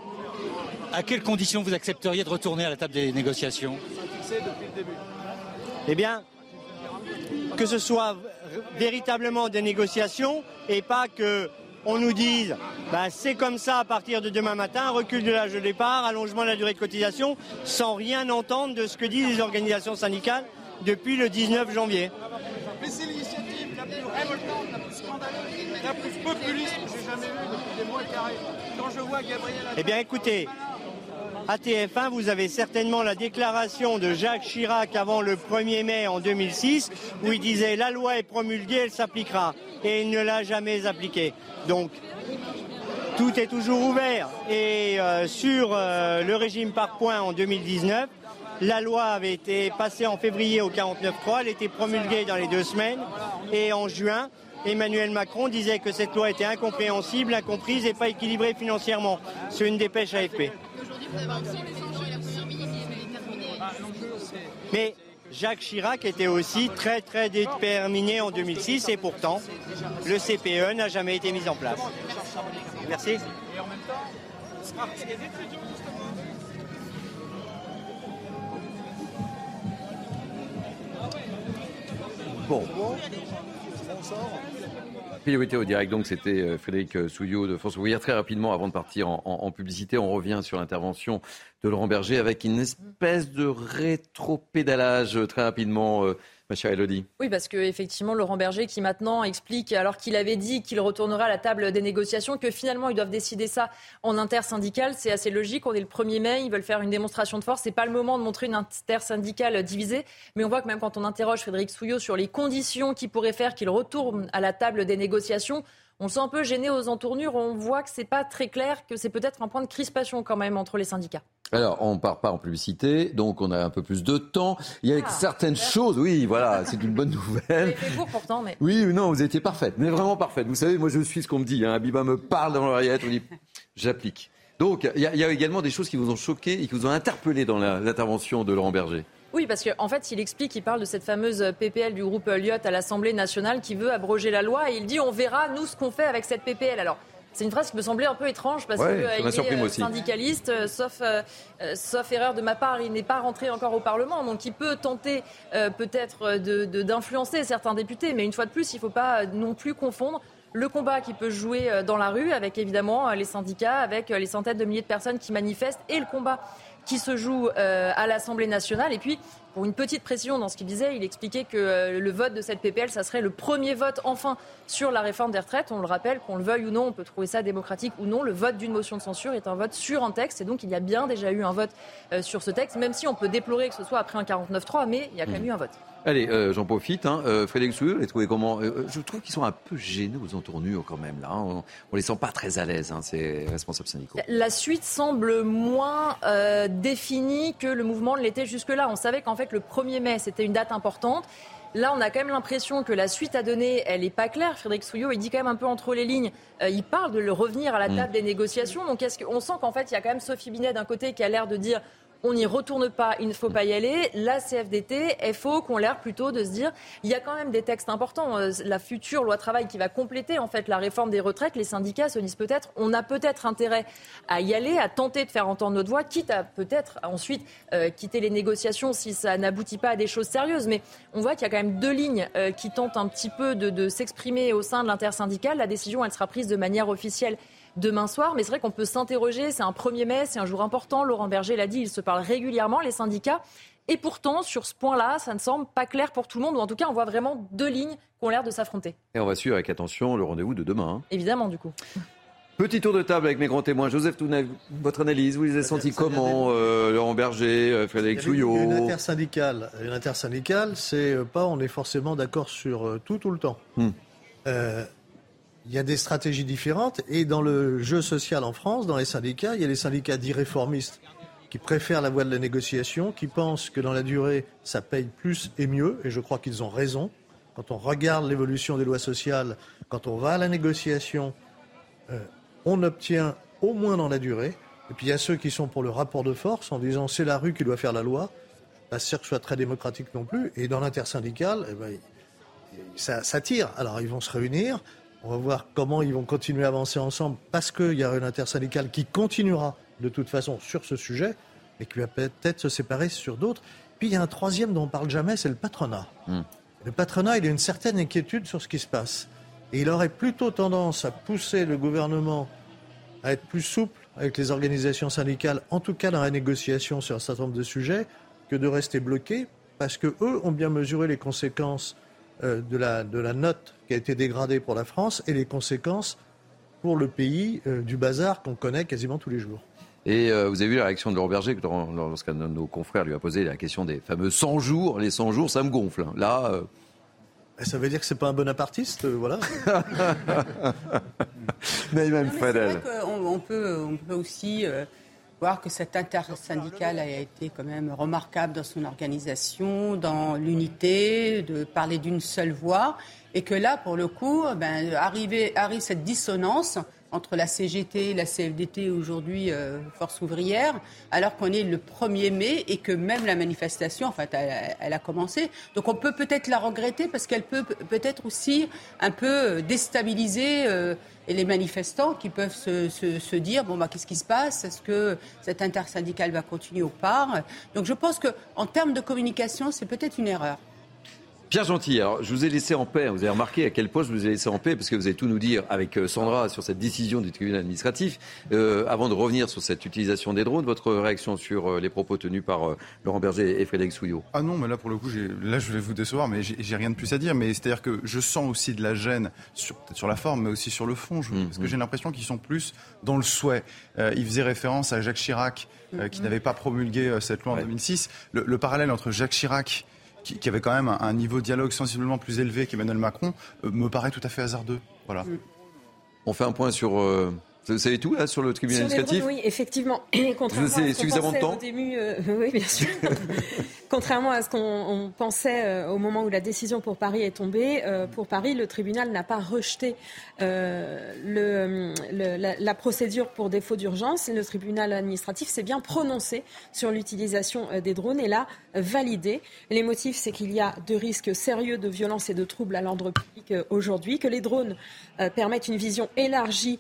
À quelles conditions vous accepteriez de retourner à la table des négociations? Eh bien, que ce soit véritablement des négociations et pas que on nous dise bah, c'est comme ça à partir de demain matin, recul de l'âge de départ, allongement de la durée de cotisation, sans rien entendre de ce que disent les organisations syndicales depuis le 19 janvier. Mais c'est l'initiative la plus révoltante, la plus scandaleuse, la plus populiste que j'ai jamais vue depuis des mois carrés. Quand je vois Gabriel Eh bien écoutez, à TF1, vous avez certainement la déclaration de Jacques Chirac avant le 1er mai en 2006, où il disait la loi est promulguée, elle s'appliquera. Et il ne l'a jamais appliquée. Donc, tout est toujours ouvert. Et euh, sur euh, le régime par points en 2019, la loi avait été passée en février au 49.3, elle était promulguée dans les deux semaines. Et en juin, Emmanuel Macron disait que cette loi était incompréhensible, incomprise et pas équilibrée financièrement. C'est une dépêche AFP. Mais Jacques Chirac était aussi très très déterminé en 2006 et pourtant le CPE n'a jamais été mis en place. Merci. Bon. Priorité au direct, donc c'était euh, Frédéric euh, Souillot de France Ouvrière. Très rapidement, avant de partir en, publicité, on revient sur l'intervention de Laurent Berger avec une espèce de rétro-pédalage. euh, Très rapidement, ma chère Elodie. Oui, parce que effectivement, Laurent Berger qui maintenant explique, alors qu'il avait dit qu'il retournerait à la table des négociations, que finalement ils doivent décider ça en intersyndical, c'est assez logique. On est le 1er mai, ils veulent faire une démonstration de force. C'est pas le moment de montrer une intersyndicale divisée, mais on voit que même quand on interroge Frédéric Souillot sur les conditions qui pourraient faire qu'il retourne à la table des négociations. On sent un peu gêné aux entournures. On voit que c'est pas très clair, que c'est peut-être un point de crispation quand même entre les syndicats. Alors, on part pas en publicité, donc on a un peu plus de temps. Il y a Ah, certaines choses, oui, voilà, c'est une bonne nouvelle. C'est court pourtant, mais. Oui, non, vous étiez parfaite, mais vraiment parfaite. Vous savez, moi je suis ce qu'on me dit. Hein. Abiba me parle dans l'oreillette, on dit j'applique. Donc, il y, a également des choses qui vous ont choqué et qui vous ont interpellé dans l'intervention de Laurent Berger. Oui, parce qu'en fait, il explique, il parle de cette fameuse PPL du groupe Lyot à l'Assemblée nationale qui veut abroger la loi et il dit on verra, nous, ce qu'on fait avec cette PPL. Alors, c'est une phrase qui me semblait un peu étrange parce qu'il est syndicaliste, sauf, sauf erreur de ma part, il n'est pas rentré encore au Parlement, donc il peut tenter peut-être d'influencer de, certains députés, mais une fois de plus, il ne faut pas non plus confondre le combat qui peut jouer euh, dans la rue avec évidemment euh, les syndicats, avec euh, les centaines de milliers de personnes qui manifestent et le combat qui se joue à l'Assemblée nationale. Et puis, pour une petite précision dans ce qu'il disait, il expliquait que le vote de cette PPL, ça serait le premier vote enfin sur la réforme des retraites. On le rappelle, qu'on le veuille ou non, on peut trouver ça démocratique ou non. Le vote d'une motion de censure est un vote sur un texte. Et donc, il y a bien déjà eu un vote sur ce texte, même si on peut déplorer que ce soit après un 49-3, mais il y a quand même mmh. eu un vote. Allez, euh, j'en profite. Hein. Euh, Frédéric Souillot, les trouvez comment euh, Je trouve qu'ils sont un peu gênés aux entournures quand même. Là, hein. on, les sent pas très à l'aise, hein, ces responsables syndicaux. La suite semble moins définie que le mouvement l'était jusque-là. On savait qu'en fait le 1er mai, c'était une date importante. Là, on a quand même l'impression que la suite à donner, elle n'est pas claire. Frédéric Souillot, il dit quand même un peu entre les lignes. il parle de le revenir à la mm. table des négociations. Donc, est-ce qu'on sent qu'en fait, il y a quand même Sophie Binet d'un côté qui a l'air de dire on n'y retourne pas, il ne faut pas y aller. La CFDT, FO, qu'on l'air plutôt de se dire, il y a quand même des textes importants. Euh, la future loi travail qui va compléter en fait la réforme des retraites, les syndicats se disent peut-être, on a peut-être intérêt à y aller, à tenter de faire entendre notre voix, quitte à peut-être ensuite euh, quitter les négociations si ça n'aboutit pas à des choses sérieuses. Mais on voit qu'il y a quand même deux lignes euh, qui tentent un petit peu de, de s'exprimer au sein de l'intersyndicale. La décision, elle sera prise de manière officielle demain soir. Mais c'est vrai qu'on peut s'interroger, c'est un 1er mai, c'est un jour important. Laurent Berger l'a dit, ils se parlent régulièrement, les syndicats. Et pourtant, sur ce point-là, ça ne semble pas clair pour tout le monde, ou en tout cas, on voit vraiment deux lignes qui ont l'air de s'affronter. Et on va suivre avec attention le rendez-vous de demain. Hein. Évidemment, du coup. Petit tour de table avec mes grands témoins. Joseph Tounet, votre analyse, vous les avez sentis comment euh, Laurent Berger, euh, Frédéric Souillot Une intersyndicale, une intersyndicale, c'est euh, pas on est forcément d'accord sur tout tout le temps. Hmm il y a des stratégies différentes. Et dans le jeu social en France, dans les syndicats, il y a les syndicats dits réformistes qui préfèrent la voie de la négociation, qui pensent que dans la durée, ça paye plus et mieux. Et je crois qu'ils ont raison. Quand on regarde l'évolution des lois sociales, quand on va à la négociation, euh, on obtient au moins dans la durée. Et puis il y a ceux qui sont pour le rapport de force en disant c'est la rue qui doit faire la loi. Pas sûr que ce soit très démocratique non plus. Et dans l'intersyndicale, eh ben, ça tire. Alors ils vont se réunir. On va voir comment ils vont continuer à avancer ensemble parce qu'il y a une intersyndicale qui continuera de toute façon sur ce sujet et qui va peut-être se séparer sur d'autres. Puis il y a un troisième dont on ne parle jamais, c'est le patronat. Hmm. Le patronat, il a une certaine inquiétude sur ce qui se passe. Et il aurait plutôt tendance à pousser le gouvernement à être plus souple avec les organisations syndicales, en tout cas dans la négociation sur un certain nombre de sujets, que de rester bloqué, parce qu'eux ont bien mesuré les conséquences euh, de, la, de la note qui a été dégradée pour la France et les conséquences pour le pays euh, du bazar qu'on connaît quasiment tous les jours. Et euh, vous avez vu la réaction de Laurent Berger lorsqu'un de nos confrères lui a posé la question des fameux 100 jours. Les 100 jours, ça me gonfle. Hein. Là. Ça veut dire que c'est pas un bonapartiste, voilà. Mais même on, peut, on peut aussi voir que cette intersyndicale a été quand même remarquable dans son organisation, dans l'unité, de parler d'une seule voix, et que là, pour le coup, ben, arrive cette dissonance entre la CGT la CFDT aujourd'hui euh, Force ouvrière, alors qu'on est le 1er mai et que même la manifestation, en fait, elle, a commencé. Donc on peut peut-être la regretter parce qu'elle peut peut-être aussi un peu déstabiliser euh, les manifestants qui peuvent se, se, dire bon bah qu'est-ce qui se passe? Est-ce que cette intersyndicale va continuer ou pas? Donc je pense que en termes de communication, c'est peut-être une erreur. Pierre Gentil, alors je vous ai laissé en paix. Vous avez remarqué à quel point je vous ai laissé en paix parce que vous avez tout nous dire avec euh, Sandra sur cette décision du tribunal administratif. Euh, avant de revenir sur cette utilisation des drones, votre réaction sur euh, les propos tenus par Laurent Berger et Frédéric Souillot? Ah non, mais là pour le coup, là je vais vous décevoir, mais j'ai rien de plus à dire. Mais c'est-à-dire que je sens aussi de la gêne sur, sur la forme, mais aussi sur le fond. Je, parce que j'ai l'impression qu'ils sont plus dans le souhait. ils faisaient référence à Jacques Chirac, qui mmh. n'avait pas promulgué cette loi en 2006. Le, le parallèle entre Jacques Chirac qui, avait quand même un, niveau de dialogue sensiblement plus élevé qu'Emmanuel Macron, euh, me paraît tout à fait hasardeux. Voilà. On fait un point sur. Euh, vous savez tout là sur le tribunal administratif Oui, effectivement. Vous avez suffisamment de temps euh, Oui, bien sûr. contrairement à ce qu'on pensait au moment où la décision pour Paris est tombée, pour Paris, le tribunal n'a pas rejeté le, la, la, procédure pour défaut d'urgence. Le tribunal administratif s'est bien prononcé sur l'utilisation des drones et l'a validé. Les motifs, c'est qu'il y a de risques sérieux de violence et de troubles à l'ordre public aujourd'hui, que les drones permettent une vision élargie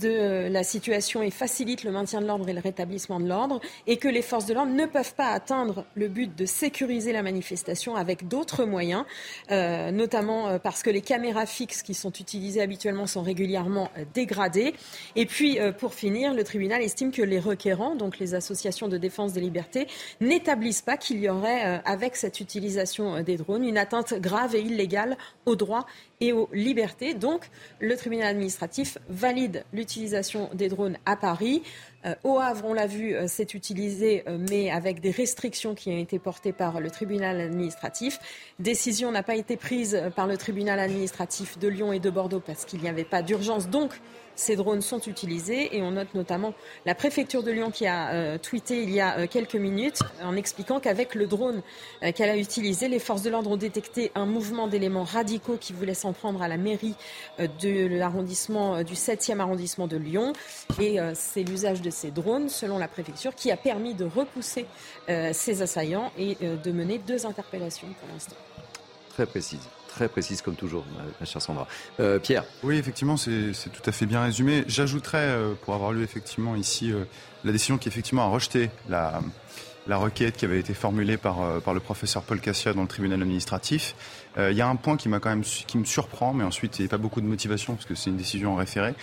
de la situation et facilitent le maintien de l'ordre et le rétablissement de l'ordre, et que les forces de l'ordre ne peuvent pas atteindre le but de sécuriser la manifestation avec d'autres moyens, euh, notamment euh, parce que les caméras fixes qui sont utilisées habituellement sont régulièrement euh, dégradées. Et puis, pour finir, le tribunal estime que les requérants, donc les associations de défense des libertés, n'établissent pas qu'il y aurait, avec cette utilisation des drones, une atteinte grave et illégale aux droits et aux libertés. Donc, le tribunal administratif valide l'utilisation des drones à Paris. Euh, au Havre, on l'a vu, euh, c'est utilisé, euh, mais avec des restrictions qui ont été portées par le tribunal administratif. Décision n'a pas été prise par le tribunal administratif de Lyon et de Bordeaux parce qu'il n'y avait pas d'urgence. Donc, ces drones sont utilisés et on note notamment la préfecture de Lyon qui a euh, tweeté il y a euh, quelques minutes en expliquant qu'avec le drone euh, qu'elle a utilisé, les forces de l'ordre ont détecté un mouvement d'éléments radicaux qui voulaient s'en prendre à la mairie de l'arrondissement du 7e arrondissement de Lyon et c'est l'usage de ces drones selon la préfecture qui a permis de repousser ces assaillants et de mener deux interpellations pour l'instant. Très précise très précise comme toujours, ma, chère Sandra. Euh, Pierre Oui, effectivement, c'est tout à fait bien résumé. J'ajouterais, euh, pour avoir lu effectivement ici euh, la décision qui effectivement a rejeté la, requête qui avait été formulée par, par le professeur Paul Cassia dans le tribunal administratif. Il y a un point qui m'a quand même qui me surprend, mais ensuite il n'y a pas beaucoup de motivation parce que c'est une décision en référé.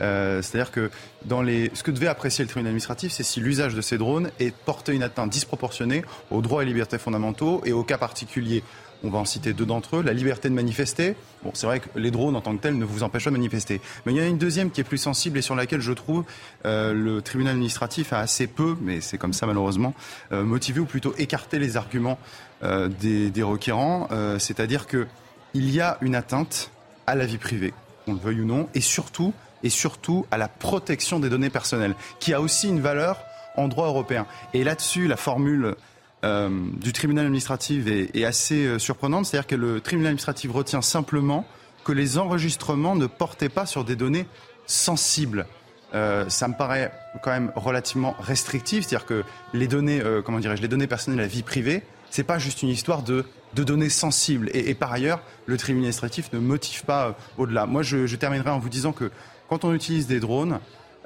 C'est-à-dire que dans les, ce que devait apprécier le tribunal administratif, c'est si l'usage de ces drones est porté une atteinte disproportionnée aux droits et libertés fondamentaux et aux cas particuliers on va en citer deux d'entre eux. La liberté de manifester. Bon, c'est vrai que les drones en tant que tels ne vous empêchent pas de manifester. Mais il y en a une deuxième qui est plus sensible et sur laquelle je trouve euh, le tribunal administratif a assez peu, mais c'est comme ça malheureusement, euh, motivé ou plutôt écarté les arguments euh, des, requérants. C'est-à-dire que il y a une atteinte à la vie privée, qu'on le veuille ou non, et surtout, et surtout à la protection des données personnelles, qui a aussi une valeur en droit européen. Et là-dessus, la formule euh, du tribunal administratif est, assez euh, surprenante. C'est-à-dire que le tribunal administratif retient simplement que les enregistrements ne portaient pas sur des données sensibles. Euh, ça me paraît quand même relativement restrictif, c'est-à-dire que les données, comment dirais-je, les données personnelles, la vie privée, c'est pas juste une histoire de, données sensibles. Et, par ailleurs, le tribunal administratif ne motive pas au-delà. Moi, je, terminerai en vous disant que quand on utilise des drones,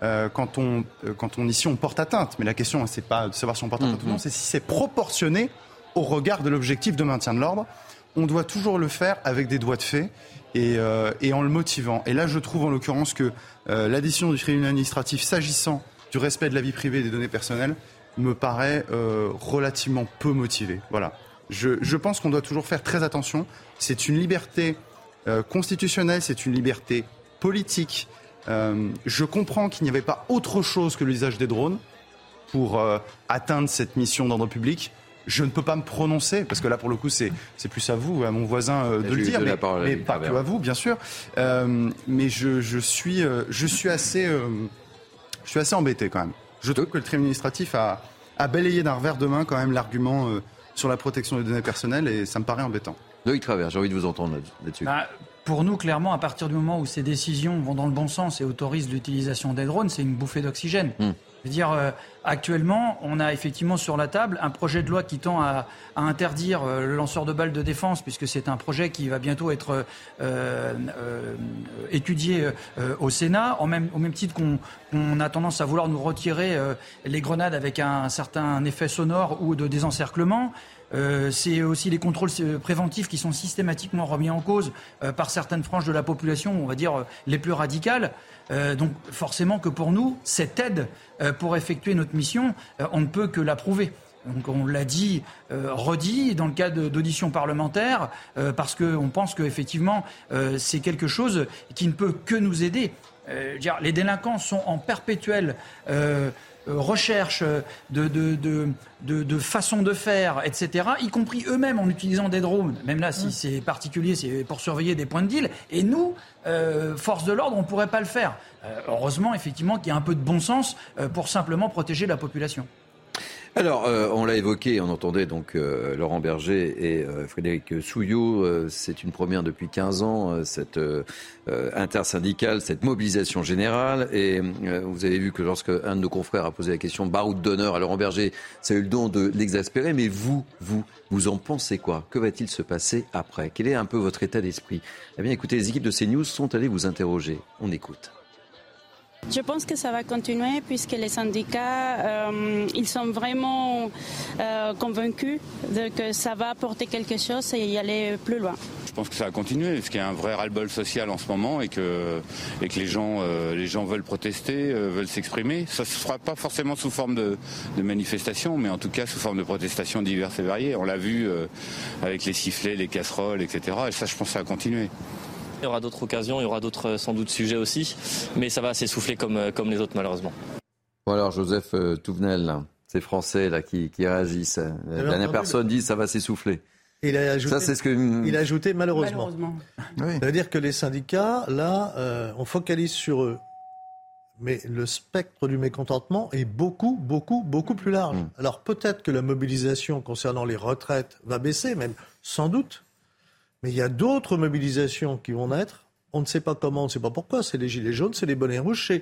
euh, quand, on, euh, quand on ici on porte atteinte. Mais la question, c'est pas de savoir si on porte atteinte ou non, mhm. c'est si c'est proportionné au regard de l'objectif de maintien de l'ordre. On doit toujours le faire avec des doigts de fait et, euh, et en le motivant. Et là, je trouve en l'occurrence que la décision du tribunal administratif s'agissant du respect de la vie privée et des données personnelles me paraît relativement peu motivée. Voilà. Je, je pense qu'on doit toujours faire très attention. C'est une liberté constitutionnelle, c'est une liberté politique. Euh, je comprends qu'il n'y avait pas autre chose que l'usage des drones pour euh, atteindre cette mission d'ordre public. Je ne peux pas me prononcer, parce que là, pour le coup, c'est, plus à vous, à mon voisin, euh, de le dire, mais, pas que à vous, bien sûr. mais je, suis, je, suis assez, je suis assez embêté quand même. Je trouve que le tribunal administratif a, a balayé d'un revers de main quand même l'argument sur la protection des données personnelles, et ça me paraît embêtant. Loïc Travers, j'ai envie de vous entendre là-dessus. Bah, pour nous, clairement, à partir du moment où ces décisions vont dans le bon sens et autorisent l'utilisation des drones, c'est une bouffée d'oxygène. Hmm. Je veux dire, euh, actuellement, on a effectivement sur la table un projet de loi qui tend à, interdire euh, le lanceur de balles de défense, puisque c'est un projet qui va bientôt être euh, étudié au Sénat, au même titre qu'on a tendance à vouloir nous retirer les grenades avec un certain effet sonore ou de désencerclement. Euh, c'est aussi les contrôles euh, préventifs qui sont systématiquement remis en cause euh, par certaines franges de la population, on va dire les plus radicales. donc forcément que pour nous, cette aide pour effectuer notre mission, on ne peut que l'approuver. Donc on l'a dit, redit dans le cadre d'auditions parlementaires, parce qu'on pense qu'effectivement c'est quelque chose qui ne peut que nous aider. les délinquants sont en perpétuelle euh, recherche euh, de, de, de, façon de faire, etc., y compris eux-mêmes en utilisant des drones. Même là, si c'est particulier, c'est pour surveiller des points de deal. Et nous, euh, force de l'ordre, on ne pourrait pas le faire. heureusement, effectivement, qu'il y a un peu de bon sens pour simplement protéger la population. Alors, euh, on l'a évoqué, on entendait donc euh, Laurent Berger et euh, Frédéric Souillot. c'est une première depuis 15 ans, cette intersyndicale, cette mobilisation générale. Et vous avez vu que lorsque un de nos confrères a posé la question baroud d'honneur à Laurent Berger, ça a eu le don de l'exaspérer. Mais vous, vous, vous en pensez quoi? Que va-t-il se passer après? Quel est un peu votre état d'esprit? Eh bien, écoutez, les équipes de CNews sont allées vous interroger. On écoute. Je pense que ça va continuer puisque les syndicats, euh, ils sont vraiment euh, convaincus de que ça va apporter quelque chose et y aller plus loin. Je pense que ça va continuer parce qu'il y a un vrai ras-le-bol social en ce moment et que, euh, les gens veulent protester, veulent s'exprimer. Ça ne se fera pas forcément sous forme de, de, manifestation, mais en tout cas sous forme de protestations diverses et variées. On l'a vu avec les sifflets, les casseroles, etc. Et ça, je pense que ça va continuer. Il y aura d'autres occasions, il y aura d'autres sans doute sujets aussi, mais ça va s'essouffler comme, euh, comme les autres malheureusement. Bon alors Joseph euh, Touvenel, ces Français là qui, qui réagissent, la dernière personne dit ça va s'essouffler. Il a ajouté, ça, c'est ce que... il a ajouté malheureusement. malheureusement. Ça veut dire que les syndicats, là, euh, on focalise sur eux. Mais le spectre du mécontentement est beaucoup, beaucoup, beaucoup plus large. Mm. Alors peut-être que la mobilisation concernant les retraites va baisser, même sans doute. Mais il y a d'autres mobilisations qui vont naître. On ne sait pas comment, on ne sait pas pourquoi. C'est les gilets jaunes, c'est les bonnets rouges.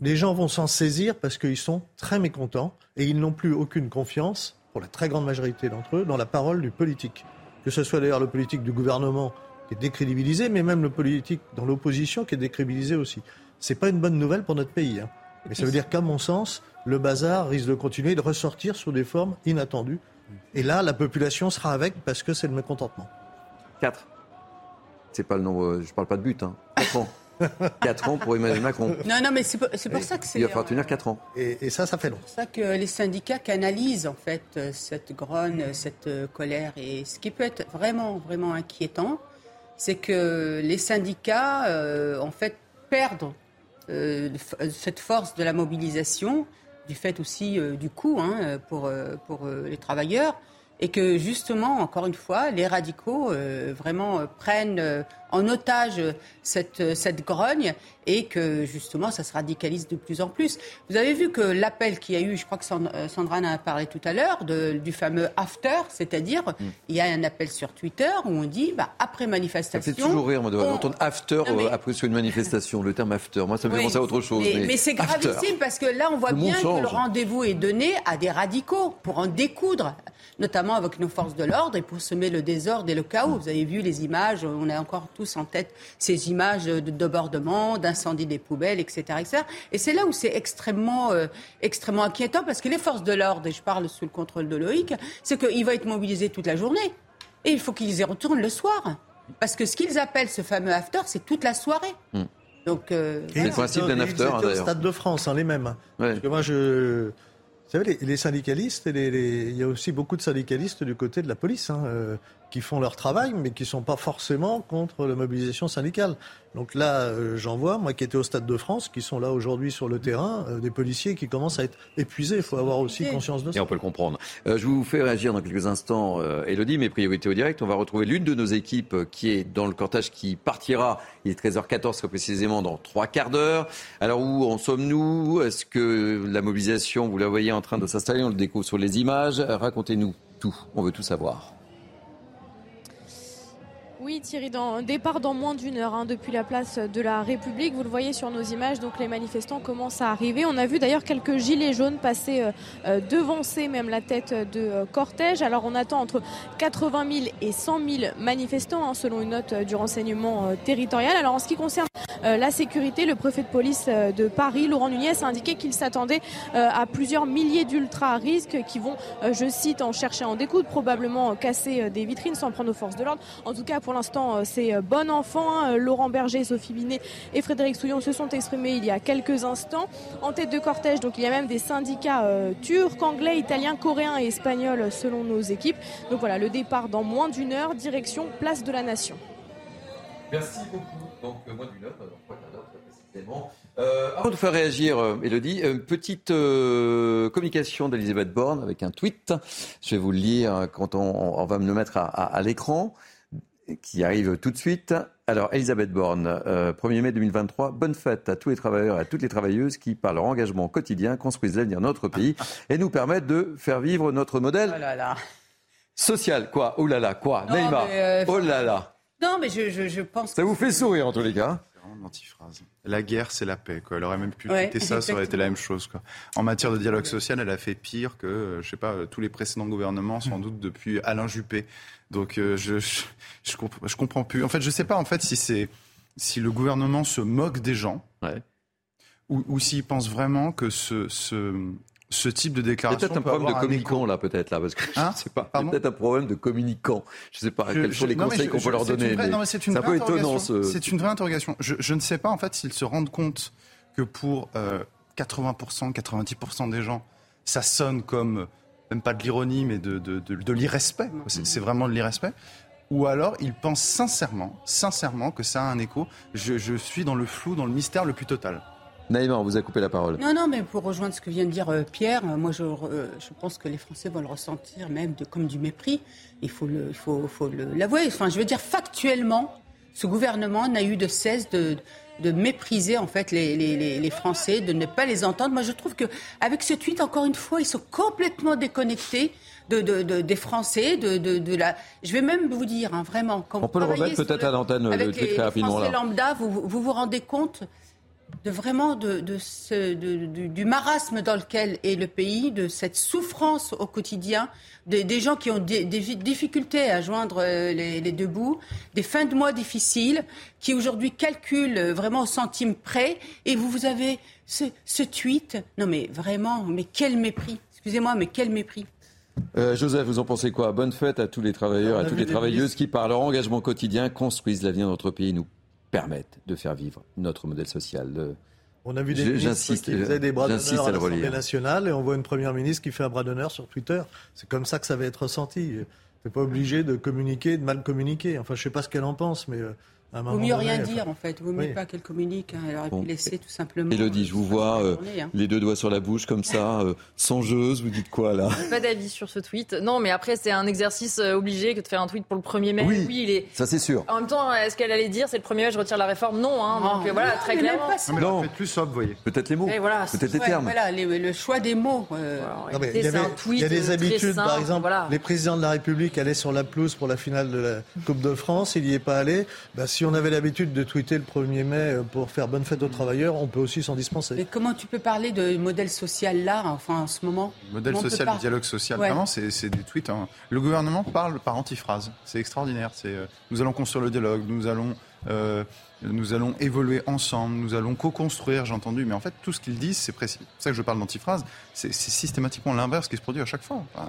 Les gens vont s'en saisir parce qu'ils sont très mécontents et ils n'ont plus aucune confiance, pour la très grande majorité d'entre eux, dans la parole du politique. Que ce soit d'ailleurs le politique du gouvernement qui est décrédibilisé, mais même le politique dans l'opposition qui est décrédibilisé aussi. Ce n'est pas une bonne nouvelle pour notre pays. Hein. Mais ça veut dire qu'à mon sens, le bazar risque de continuer de ressortir sous des formes inattendues. Et là, la population sera avec parce que c'est le mécontentement. 4. C'est pas le nombre, euh, je parle pas de but, hein. 4 ans. 4 ans pour Emmanuel Macron. Non, non, mais c'est pour, ça que c'est. Il va falloir tenir 4 ans. Et, ça, ça fait long. C'est pour ça que les syndicats canalisent, en fait, euh, cette grogne, cette euh, colère. Et ce qui peut être vraiment, vraiment inquiétant, c'est que les syndicats, en fait, perdent cette force de la mobilisation, du fait aussi du coût hein, pour, pour les travailleurs et que justement, encore une fois, les radicaux euh, vraiment euh, prennent euh, en otage cette, cette grogne et que justement ça se radicalise de plus en plus. Vous avez vu que l'appel qu'il y a eu, je crois que Sandra en a parlé tout à l'heure, du fameux after, c'est-à-dire mm. il y a un appel sur Twitter où on dit bah, après manifestation. Ça fait toujours rire moi, d'entendre after après sur une manifestation, le terme after. Moi ça me fait penser à autre chose. Mais, mais, c'est gravissime parce que là on voit bien que le rendez-vous est donné à des radicaux pour en découdre notamment avec nos forces de l'ordre et pour semer le désordre et le chaos. Vous avez vu les images, on a encore tous en tête ces images de débordement, d'incendie des poubelles, etc. etc. Et c'est là où c'est extrêmement, euh, extrêmement inquiétant parce que les forces de l'ordre, et je parle sous le contrôle de Loïc, c'est qu'ils vont être mobilisés toute la journée. Et il faut qu'ils y retournent le soir. Parce que ce qu'ils appellent ce fameux after, c'est toute la soirée. Hmm. Donc, euh, c'est le principe d'un after, d'ailleurs. Stade de France, hein, les mêmes. Parce que moi, je vous savez, les, syndicalistes, il y a aussi beaucoup de syndicalistes du côté de la police. Hein, euh, qui font leur travail, mais qui ne sont pas forcément contre la mobilisation syndicale. Donc là, euh, j'en vois, moi qui étais au Stade de France, qui sont là aujourd'hui sur le terrain, euh, des policiers qui commencent à être épuisés. Il faut avoir aussi conscience de ça. Et on peut le comprendre. Euh, je vous fais réagir dans quelques instants, Elodie, mes priorités au direct. On va retrouver l'une de nos équipes qui est dans le cortège qui partira, il est 13h14 très précisément, dans trois quarts d'heure. Alors où en sommes-nous? Est-ce que la mobilisation, vous la voyez en train de s'installer? On le découvre sur les images. Racontez-nous tout. On veut tout savoir. Oui, Thierry, dans, départ dans moins d'une heure hein, depuis la place de la République. Vous le voyez sur nos images, donc les manifestants commencent à arriver. On a vu d'ailleurs quelques gilets jaunes passer euh, euh, devancer même la tête de euh, cortège. Alors on attend entre 80 000 et 100 000 manifestants, hein, selon une note du renseignement territorial. Alors en ce qui concerne la sécurité, le préfet de police de Paris, Laurent Nunez, a indiqué qu'il s'attendait à plusieurs milliers d'ultra risques qui vont, je cite, en chercher à en découdre, probablement casser des vitrines sans prendre aux forces de l'ordre. En tout cas, l'instant, euh, c'est euh, bon enfant. Hein. Laurent Berger, Sophie Binet et Frédéric Souillon se sont exprimés il y a quelques instants. En tête de cortège, donc il y a même des syndicats euh, turcs, anglais, italiens, coréens et espagnols selon nos équipes. Donc voilà, le départ dans moins d'une heure, direction Place de la Nation. Merci beaucoup. Donc moins d'une heure, précisément. avant de faire réagir, Elodie, une petite communication d'Elisabeth Borne avec un tweet. Je vais vous le lire quand on, va me le mettre à l'écran. Qui arrive tout de suite. Alors, Elisabeth Borne, 1er mai 2023, bonne fête à tous les travailleurs et à toutes les travailleuses qui, par leur engagement quotidien, construisent l'avenir de notre pays et nous permettent de faire vivre notre modèle Oh social. Quoi? Oh là là, quoi? Neymar Oh là là Non, mais je, je, je pense. Ça vous fait sourire en tous les cas C'est vraiment une antiphrase. La guerre, c'est la paix. Quoi. Elle aurait même pu Ouais, quitter ça, ça aurait été la même chose. Quoi. En matière de dialogue social, elle a fait pire que, euh, je sais pas, euh, tous les précédents gouvernements, sans doute depuis Alain Juppé. Donc euh, je, je, je, comp- je comprends plus. En fait, je sais pas en fait si c'est si le gouvernement se moque des gens ou, ou s'il pense vraiment que ce, ce, ce type de déclaration peut-être un peut problème de communicant là, peut-être là, parce que Hein je sais pas. Peut-être un problème de communicant. Je sais pas Je- quels sont je- les non, conseils qu'on peut leur donner. c'est un peu étonnant. Ce... C'est une vraie interrogation. Je, je ne sais pas en fait s'ils se rendent compte que pour euh, 80%, 90% des gens, ça sonne comme euh, même pas de l'ironie, mais de, de, de, de l'irrespect. C'est c'est vraiment de l'irrespect. Ou alors ils pensent sincèrement, sincèrement que ça a un écho. Je, je suis dans le flou, dans le mystère le plus total. Naïma, on vous a coupé la parole. Non, non, mais pour rejoindre ce que vient de dire euh, Pierre, euh, moi je, euh, je pense que les Français vont le ressentir même de, comme du mépris. Il faut le, il faut, faut le- l'avouer. Enfin, je veux dire factuellement, ce gouvernement n'a eu de cesse de, de mépriser en fait les, les, les, Français, de ne pas les entendre. Moi, je trouve que avec ce tweet, encore une fois, ils sont complètement déconnectés. De, de, de- des Français, de, de, de la. Je vais même vous dire, hein, vraiment, quand On vous peut le remettre peut-être le- à l'antenne, le tweet très les rapidement, Français là. lambda, vous, vous vous rendez compte de vraiment de, de ce, de- du, du marasme dans lequel est le pays, de cette souffrance au quotidien, des, des gens qui ont des, difficultés à joindre euh, les, les deux bouts, des fins de mois difficiles, qui aujourd'hui calculent euh, vraiment au centime près, et vous, vous avez ce, ce tweet. Non mais vraiment, mais quel mépris. Excusez-moi, mais quel mépris. Euh, Joseph, vous en pensez quoi? Bonne fête à tous les travailleurs, à toutes les travailleuses qui, par leur engagement quotidien, construisent l'avenir de notre pays et nous permettent de faire vivre notre modèle social. On a vu des Je- ministres qui faisaient des bras d'honneur à l'Assemblée nationale et on voit une première ministre qui fait un bras d'honneur sur Twitter. C'est comme ça que ça va être ressenti. T'es pas obligé de communiquer, de mal communiquer. Enfin, je sais pas ce qu'elle en pense, mais euh, Vaut mieux donné, rien enfin, dire en fait. Vaut mieux Oui. pas qu'elle communique. hein. Elle aurait Bon. pu laisser tout simplement. Élodie, je vous vois euh, journée, hein. les deux doigts sur la bouche comme ça, euh, songeuse, vous dites quoi là? Pas d'avis sur ce tweet. Non, mais après, c'est un exercice euh, obligé que de faire un tweet pour le 1er mai. Oui. il est. Ça c'est sûr. En même temps, est-ce qu'elle allait dire c'est le 1er mai, je retire la réforme? Non, hein. Donc euh, voilà, très mais même clairement. pas ça. Non, Faites plus sobre, vous voyez. peut-être les mots, voilà, peut-être les Ouais, termes. Voilà, les- le choix des mots. euh, Non, mais il y avait- un tweet il y a des euh, très habitudes, par exemple, voilà. les présidents de la République allaient sur la pelouse pour la finale de la Coupe de France, il n'y est pas allé. Si on avait l'habitude de tweeter le 1er mai euh, pour faire bonne fête aux travailleurs, on peut aussi s'en dispenser. Mais comment tu peux parler de modèle social là, enfin en ce moment Modèle social, le dialogue social, Ouais. vraiment, c'est c'est des tweets. hein. Le gouvernement parle par antiphrase. C'est extraordinaire. C'est euh, nous allons construire le dialogue, nous allons, euh, nous allons évoluer ensemble, nous allons co-construire. J'ai entendu, mais en fait, tout ce qu'ils disent, c'est précis. C'est pour ça que je parle d'antiphrase. C'est c'est systématiquement l'inverse qui se produit à chaque fois. Enfin,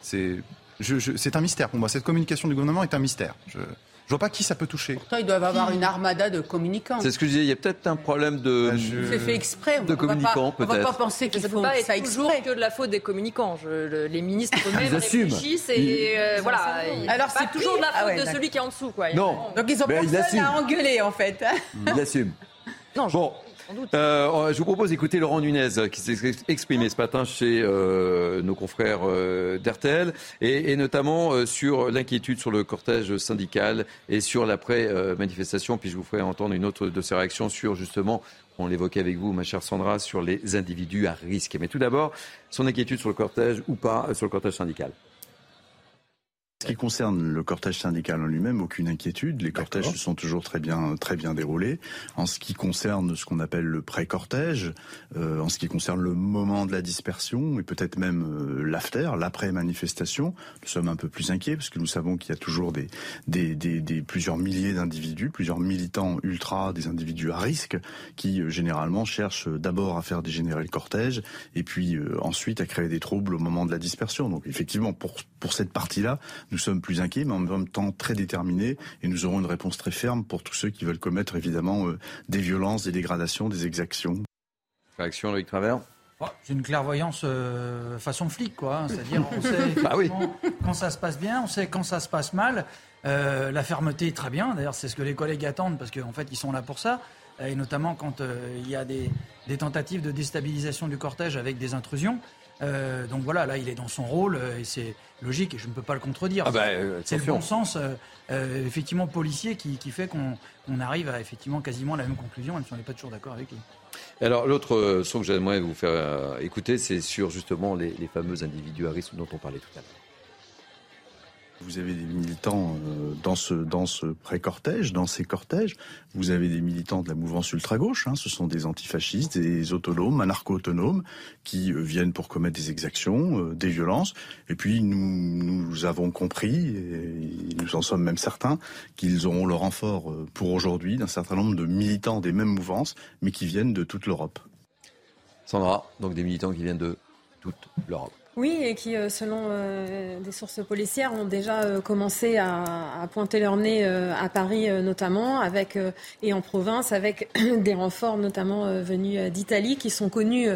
c'est je- je- c'est un mystère pour moi. Cette communication du gouvernement est un mystère. Je, je vois pas qui ça peut toucher. Pourtant, ils doivent avoir une armada de communicants. C'est ce que je disais, il y a peut-être un problème de, C'est fait exprès. de on communicants On va pas peut-être. penser Ça peut font pas ça être toujours exprès. que de la faute des communicants. Je- le- les ministres eux-mêmes Ils assument. réfléchissent Ils- et euh, Ils voilà. Alors, c'est toujours de la faute Ah ouais, de celui qui est en dessous, quoi. Non. Donc ils ont personne à engueuler en fait. Il assume. Non, Bon. Euh, je vous propose d'écouter Laurent Nunez qui s'est exprimé ce matin chez euh, nos confrères euh, d'RTL et, et notamment euh, sur l'inquiétude sur le cortège syndical et sur l'après-manifestation. Puis je vous ferai entendre une autre de ses réactions sur justement, on l'évoquait avec vous, ma chère Sandra, sur les individus à risque. Mais tout d'abord, son inquiétude sur le cortège ou pas euh, sur le cortège syndical. Ce qui concerne le cortège syndical en lui-même, aucune inquiétude. Les cortèges se sont toujours très bien, très bien déroulés. En ce qui concerne ce qu'on appelle le pré-cortège, euh, en ce qui concerne le moment de la dispersion et peut-être même euh, l'after, l'après-manifestation, nous sommes un peu plus inquiets parce que nous savons qu'il y a toujours des, des, des, des plusieurs milliers d'individus, plusieurs militants ultra, des individus à risque qui euh, généralement cherchent d'abord à faire dégénérer le cortège et puis euh, ensuite à créer des troubles au moment de la dispersion. Donc effectivement, pour, pour cette partie-là, nous sommes plus inquiets, mais en même temps très déterminés, et nous aurons une réponse très ferme pour tous ceux qui veulent commettre évidemment euh, des violences, des dégradations, des exactions. Réaction, Loïc Travers Oh, C'est une clairvoyance euh, façon flic, quoi. hein. C'est-à-dire, on sait Bah oui. effectivement quand ça se passe bien, on sait quand ça se passe mal. Euh, la fermeté, très bien. D'ailleurs, c'est ce que les collègues attendent parce qu'en fait, ils sont là pour ça. Et notamment quand euh, il y a des, des tentatives de déstabilisation du cortège avec des intrusions. Donc voilà, là, il est dans son rôle et c'est logique et je ne peux pas le contredire. Ah bah, c'est le bon sens, effectivement, policier qui, qui fait qu'on arrive à effectivement quasiment la même conclusion, même si on n'est pas toujours d'accord avec lui. Alors l'autre son que j'aimerais vous faire écouter, c'est sur justement les, les fameux individuarismes dont on parlait tout à l'heure. Vous avez des militants euh, dans ce, dans ce pré-cortège, dans ces cortèges. Vous avez des militants de la mouvance ultra-gauche. Hein. Ce sont des antifascistes, des autonomes, anarcho-autonomes, qui euh, viennent pour commettre des exactions, euh, des violences. Et puis nous, nous avons compris, et nous en sommes même certains, qu'ils auront le renfort pour aujourd'hui d'un certain nombre de militants des mêmes mouvances, mais qui viennent de toute l'Europe. Sandra, donc des militants qui viennent de toute l'Europe. Oui, et qui, euh, selon euh, des sources policières, ont déjà euh, commencé à, pointer leur nez à Paris notamment, avec et en province, avec des renforts notamment venus d'Italie, qui sont connus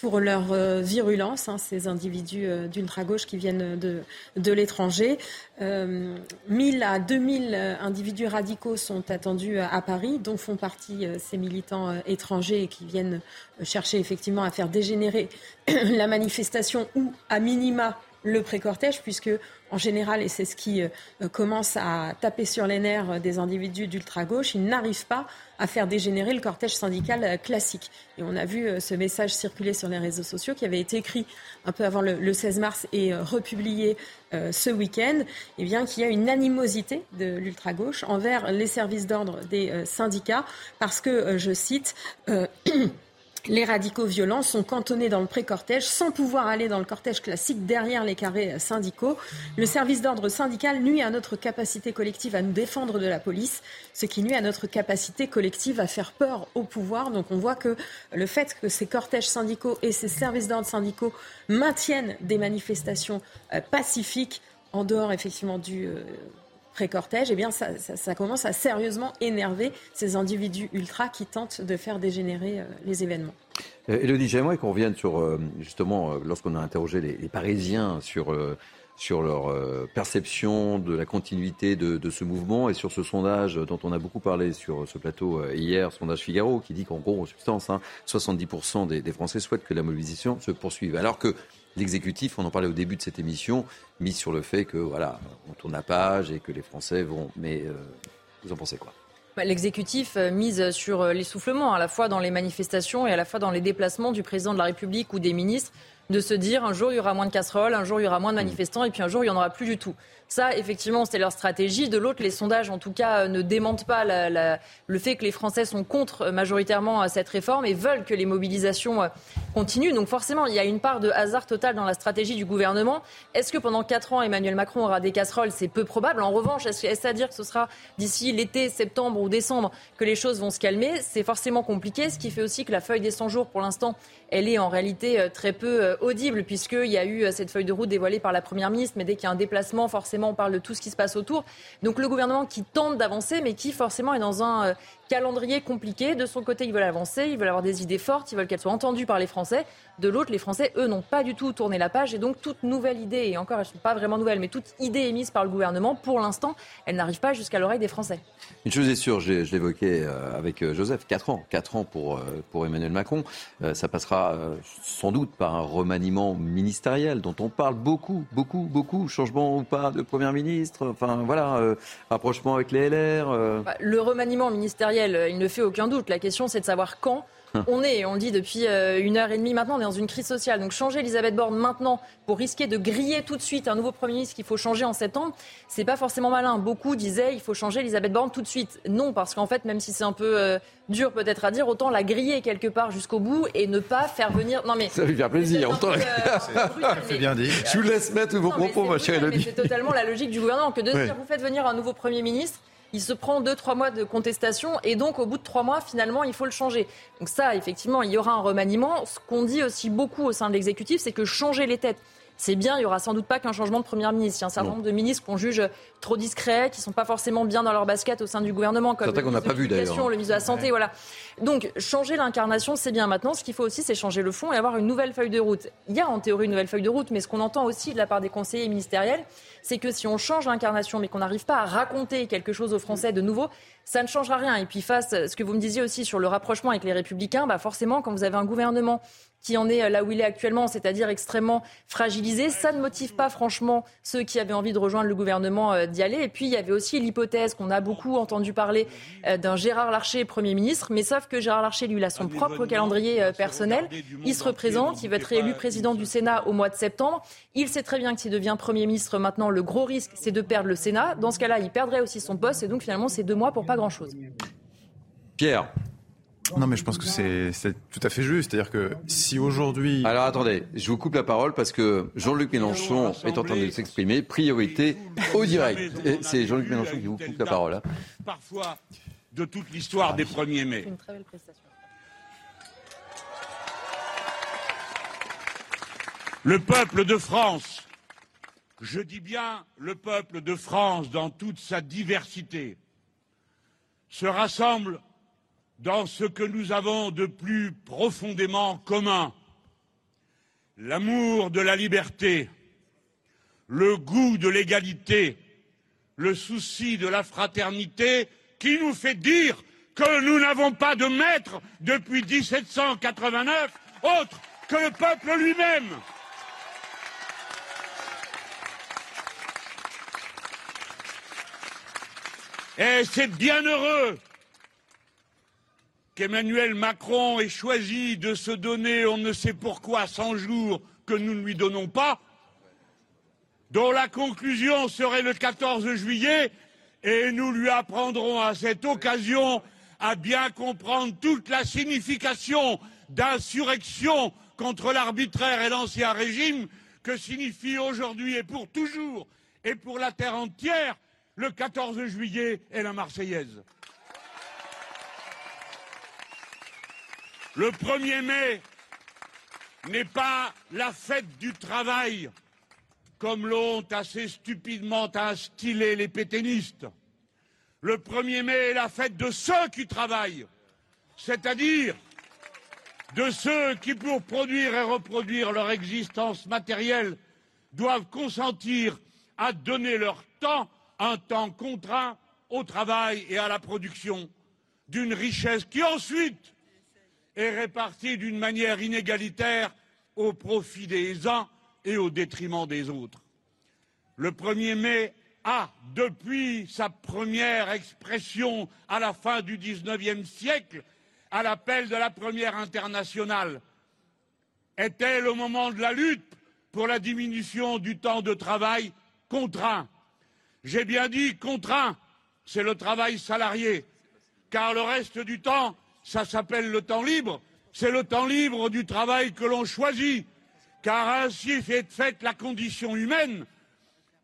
pour leur euh, virulence, hein, ces individus euh, d'ultra-gauche qui viennent de, l'étranger. Euh, 1000 à 2000 individus radicaux sont attendus à Paris, dont font partie euh, ces militants étrangers qui viennent chercher effectivement à faire dégénérer la manifestation ou, à minima, le pré-cortège, puisque en général, et c'est ce qui euh, commence à taper sur les nerfs des individus d'ultra-gauche, ils n'arrivent pas à faire dégénérer le cortège syndical euh, classique. Et on a vu euh, ce message circuler sur les réseaux sociaux qui avait été écrit un peu avant le, 16 mars et republié ce week-end, eh bien qu'il y a une animosité de l'ultra-gauche envers les services d'ordre des syndicats parce que, je cite, Les radicaux violents sont cantonnés dans le pré-cortège sans pouvoir aller dans le cortège classique derrière les carrés syndicaux. Le service d'ordre syndical nuit à notre capacité collective à nous défendre de la police, ce qui nuit à notre capacité collective à faire peur au pouvoir. Donc on voit que le fait que ces cortèges syndicaux et ces services d'ordre syndicaux maintiennent des manifestations euh, pacifiques en dehors effectivement du euh, pré-cortège, eh bien, ça, commence à sérieusement énerver ces individus ultra qui tentent de faire dégénérer euh, les événements. Elodie, euh, j'aimerais qu'on revienne sur, euh, justement, lorsqu'on a interrogé les, Parisiens sur, sur leur perception de la continuité de, ce mouvement et sur ce sondage dont on a beaucoup parlé sur ce plateau hier, sondage Figaro, qui dit qu'en gros, en substance, 70% hein, des, des Français souhaitent que la mobilisation se poursuive. Alors que l'exécutif, on en parlait au début de cette émission, mise sur le fait que voilà, on tourne la page et que les Français vont. Mais euh, vous en pensez quoi? Bah, L'exécutif euh, mise sur euh, l'essoufflement, à la fois dans les manifestations et à la fois dans les déplacements du président de la République ou des ministres, de se dire un jour il y aura moins de casseroles, un jour il y aura moins de manifestants et puis un jour il n'y en aura plus du tout. Ça, effectivement, c'est leur stratégie. De l'autre, les sondages, en tout cas, ne démentent pas le fait que les Français sont contre euh, majoritairement euh, cette réforme et veulent que les mobilisations euh, continuent. Donc forcément, il y a une part de hasard total dans la stratégie du gouvernement. Est-ce que pendant quatre ans, Emmanuel Macron aura des casseroles? C'est peu probable. En revanche, est-ce à dire que ce sera d'ici l'été, septembre ou décembre que les choses vont se calmer? C'est forcément compliqué, ce qui fait aussi que la feuille des 100 jours, pour l'instant, elle est en réalité très peu audible, puisqu'il y a eu cette feuille de route dévoilée par la Première ministre, mais dès qu'il y a un déplacement, forcément, on parle de tout ce qui se passe autour. Donc le gouvernement qui tente d'avancer, mais qui forcément est dans un euh, calendrier compliqué. De son côté, ils veulent avancer, ils veulent avoir des idées fortes, ils veulent qu'elles soient entendues par les Français. De l'autre, les Français, eux, n'ont pas du tout tourné la page. Et donc, toute nouvelle idée, et encore, elles ne sont pas vraiment nouvelles, mais toute idée émise par le gouvernement, pour l'instant, elle n'arrive pas jusqu'à l'oreille des Français. Une chose est sûre, je l'évoquais euh, avec euh, Joseph, 4 ans. 4 ans pour, euh, pour Emmanuel Macron. Ça passera sans doute par un remaniement ministériel dont on parle beaucoup, beaucoup, beaucoup. Changement ou pas de Premier ministre, enfin voilà, rapprochement avec les LR. Bah, le remaniement ministériel, il ne fait aucun doute. La question, c'est de savoir quand on est, on le dit depuis euh, une heure et demie maintenant, on est dans une crise sociale. Donc changer Elisabeth Borne maintenant pour risquer de griller tout de suite un nouveau Premier ministre qu'il faut changer en septembre, c'est pas forcément malin. Beaucoup disaient il faut changer Elisabeth Borne tout de suite. Non, parce qu'en fait, même si c'est un peu euh, dur peut-être à dire, autant la griller quelque part jusqu'au bout et ne pas faire venir. Non mais ça lui fait plaisir. Autant la... c'est bien dit. Je vous laisse mettre vos propos, ma chère Elodie. C'est totalement la logique du gouvernement que de dire vous faites venir un nouveau Premier ministre il se prend deux, trois mois de contestation et donc au bout de trois mois, finalement, il faut le changer. Donc ça, effectivement, il y aura un remaniement. Ce qu'on dit aussi beaucoup au sein de l'exécutif, c'est que changer les têtes, c'est bien, il n'y aura sans doute pas qu'un changement de Premier ministre. Il y a un certain nombre de ministres qu'on juge trop discrets, qui ne sont pas forcément bien dans leur basket au sein du gouvernement, comme le ministre, pas vu, le ministre de la Santé. Voilà. Donc, changer l'incarnation, c'est bien. Maintenant, ce qu'il faut aussi, c'est changer le fond et avoir une nouvelle feuille de route. Il y a en théorie une nouvelle feuille de route, mais ce qu'on entend aussi de la part des conseillers ministériels, c'est que si on change l'incarnation, mais qu'on n'arrive pas à raconter quelque chose aux Français de nouveau, ça ne changera rien. Et puis face, ce que vous me disiez aussi sur le rapprochement avec les Républicains, bah forcément, quand vous avez un gouvernement qui en est euh, là où il est actuellement, c'est-à-dire extrêmement fragilisé. Ça ne motive pas franchement ceux qui avaient envie de rejoindre le gouvernement euh, d'y aller. Et puis il y avait aussi l'hypothèse qu'on a beaucoup entendu parler euh, d'un Gérard Larcher Premier ministre, mais sauf que Gérard Larcher, lui, il a son propre calendrier personnel. Il se représente, il va être réélu président du Sénat au mois de septembre. Il sait très bien que s'il devient Premier ministre maintenant, le gros risque, c'est de perdre le Sénat. Dans ce cas-là, il perdrait aussi son poste et donc finalement, c'est deux mois pour pas grand-chose. Pierre. Non, mais je pense que c'est tout à fait juste. C'est-à-dire que si aujourd'hui. Alors attendez, je vous coupe la parole parce que Jean-Luc Mélenchon est en train de s'exprimer. Priorité au direct. C'est Jean-Luc Mélenchon qui vous coupe la parole. Hein. Parfois, de toute l'histoire des 1er mai. Une très belle prestation. Le peuple de France, je dis bien le peuple de France dans toute sa diversité, se rassemble dans ce que nous avons de plus profondément commun l'amour de la liberté, le goût de l'égalité, le souci de la fraternité qui nous fait dire que nous n'avons pas de maître depuis 1789 autre que le peuple lui-même. Et c'est bien heureux qu'Emmanuel Macron ait choisi de se donner on ne sait pourquoi 100 jours que nous ne lui donnons pas, dont la conclusion serait le 14 juillet, et nous lui apprendrons à cette occasion à bien comprendre toute la signification d'insurrection contre l'arbitraire et l'ancien régime que signifie aujourd'hui et pour toujours et pour la terre entière le 14 juillet et la Marseillaise. Le 1er mai n'est pas la fête du travail, comme l'ont assez stupidement instillé les pétainistes. Le 1er mai est la fête de ceux qui travaillent, c'est-à-dire de ceux qui, pour produire et reproduire leur existence matérielle, doivent consentir à donner leur temps, un temps contraint, au travail et à la production d'une richesse qui ensuite est répartie d'une manière inégalitaire au profit des uns et au détriment des autres. Le 1er mai a, depuis sa première expression à la fin du XIXe siècle, à l'appel de la première internationale, était le moment de la lutte pour la diminution du temps de travail contraint? J'ai bien dit contraint, c'est le travail salarié, car le reste du temps ça s'appelle le temps libre. C'est le temps libre du travail que l'on choisit, car ainsi est faite la condition humaine,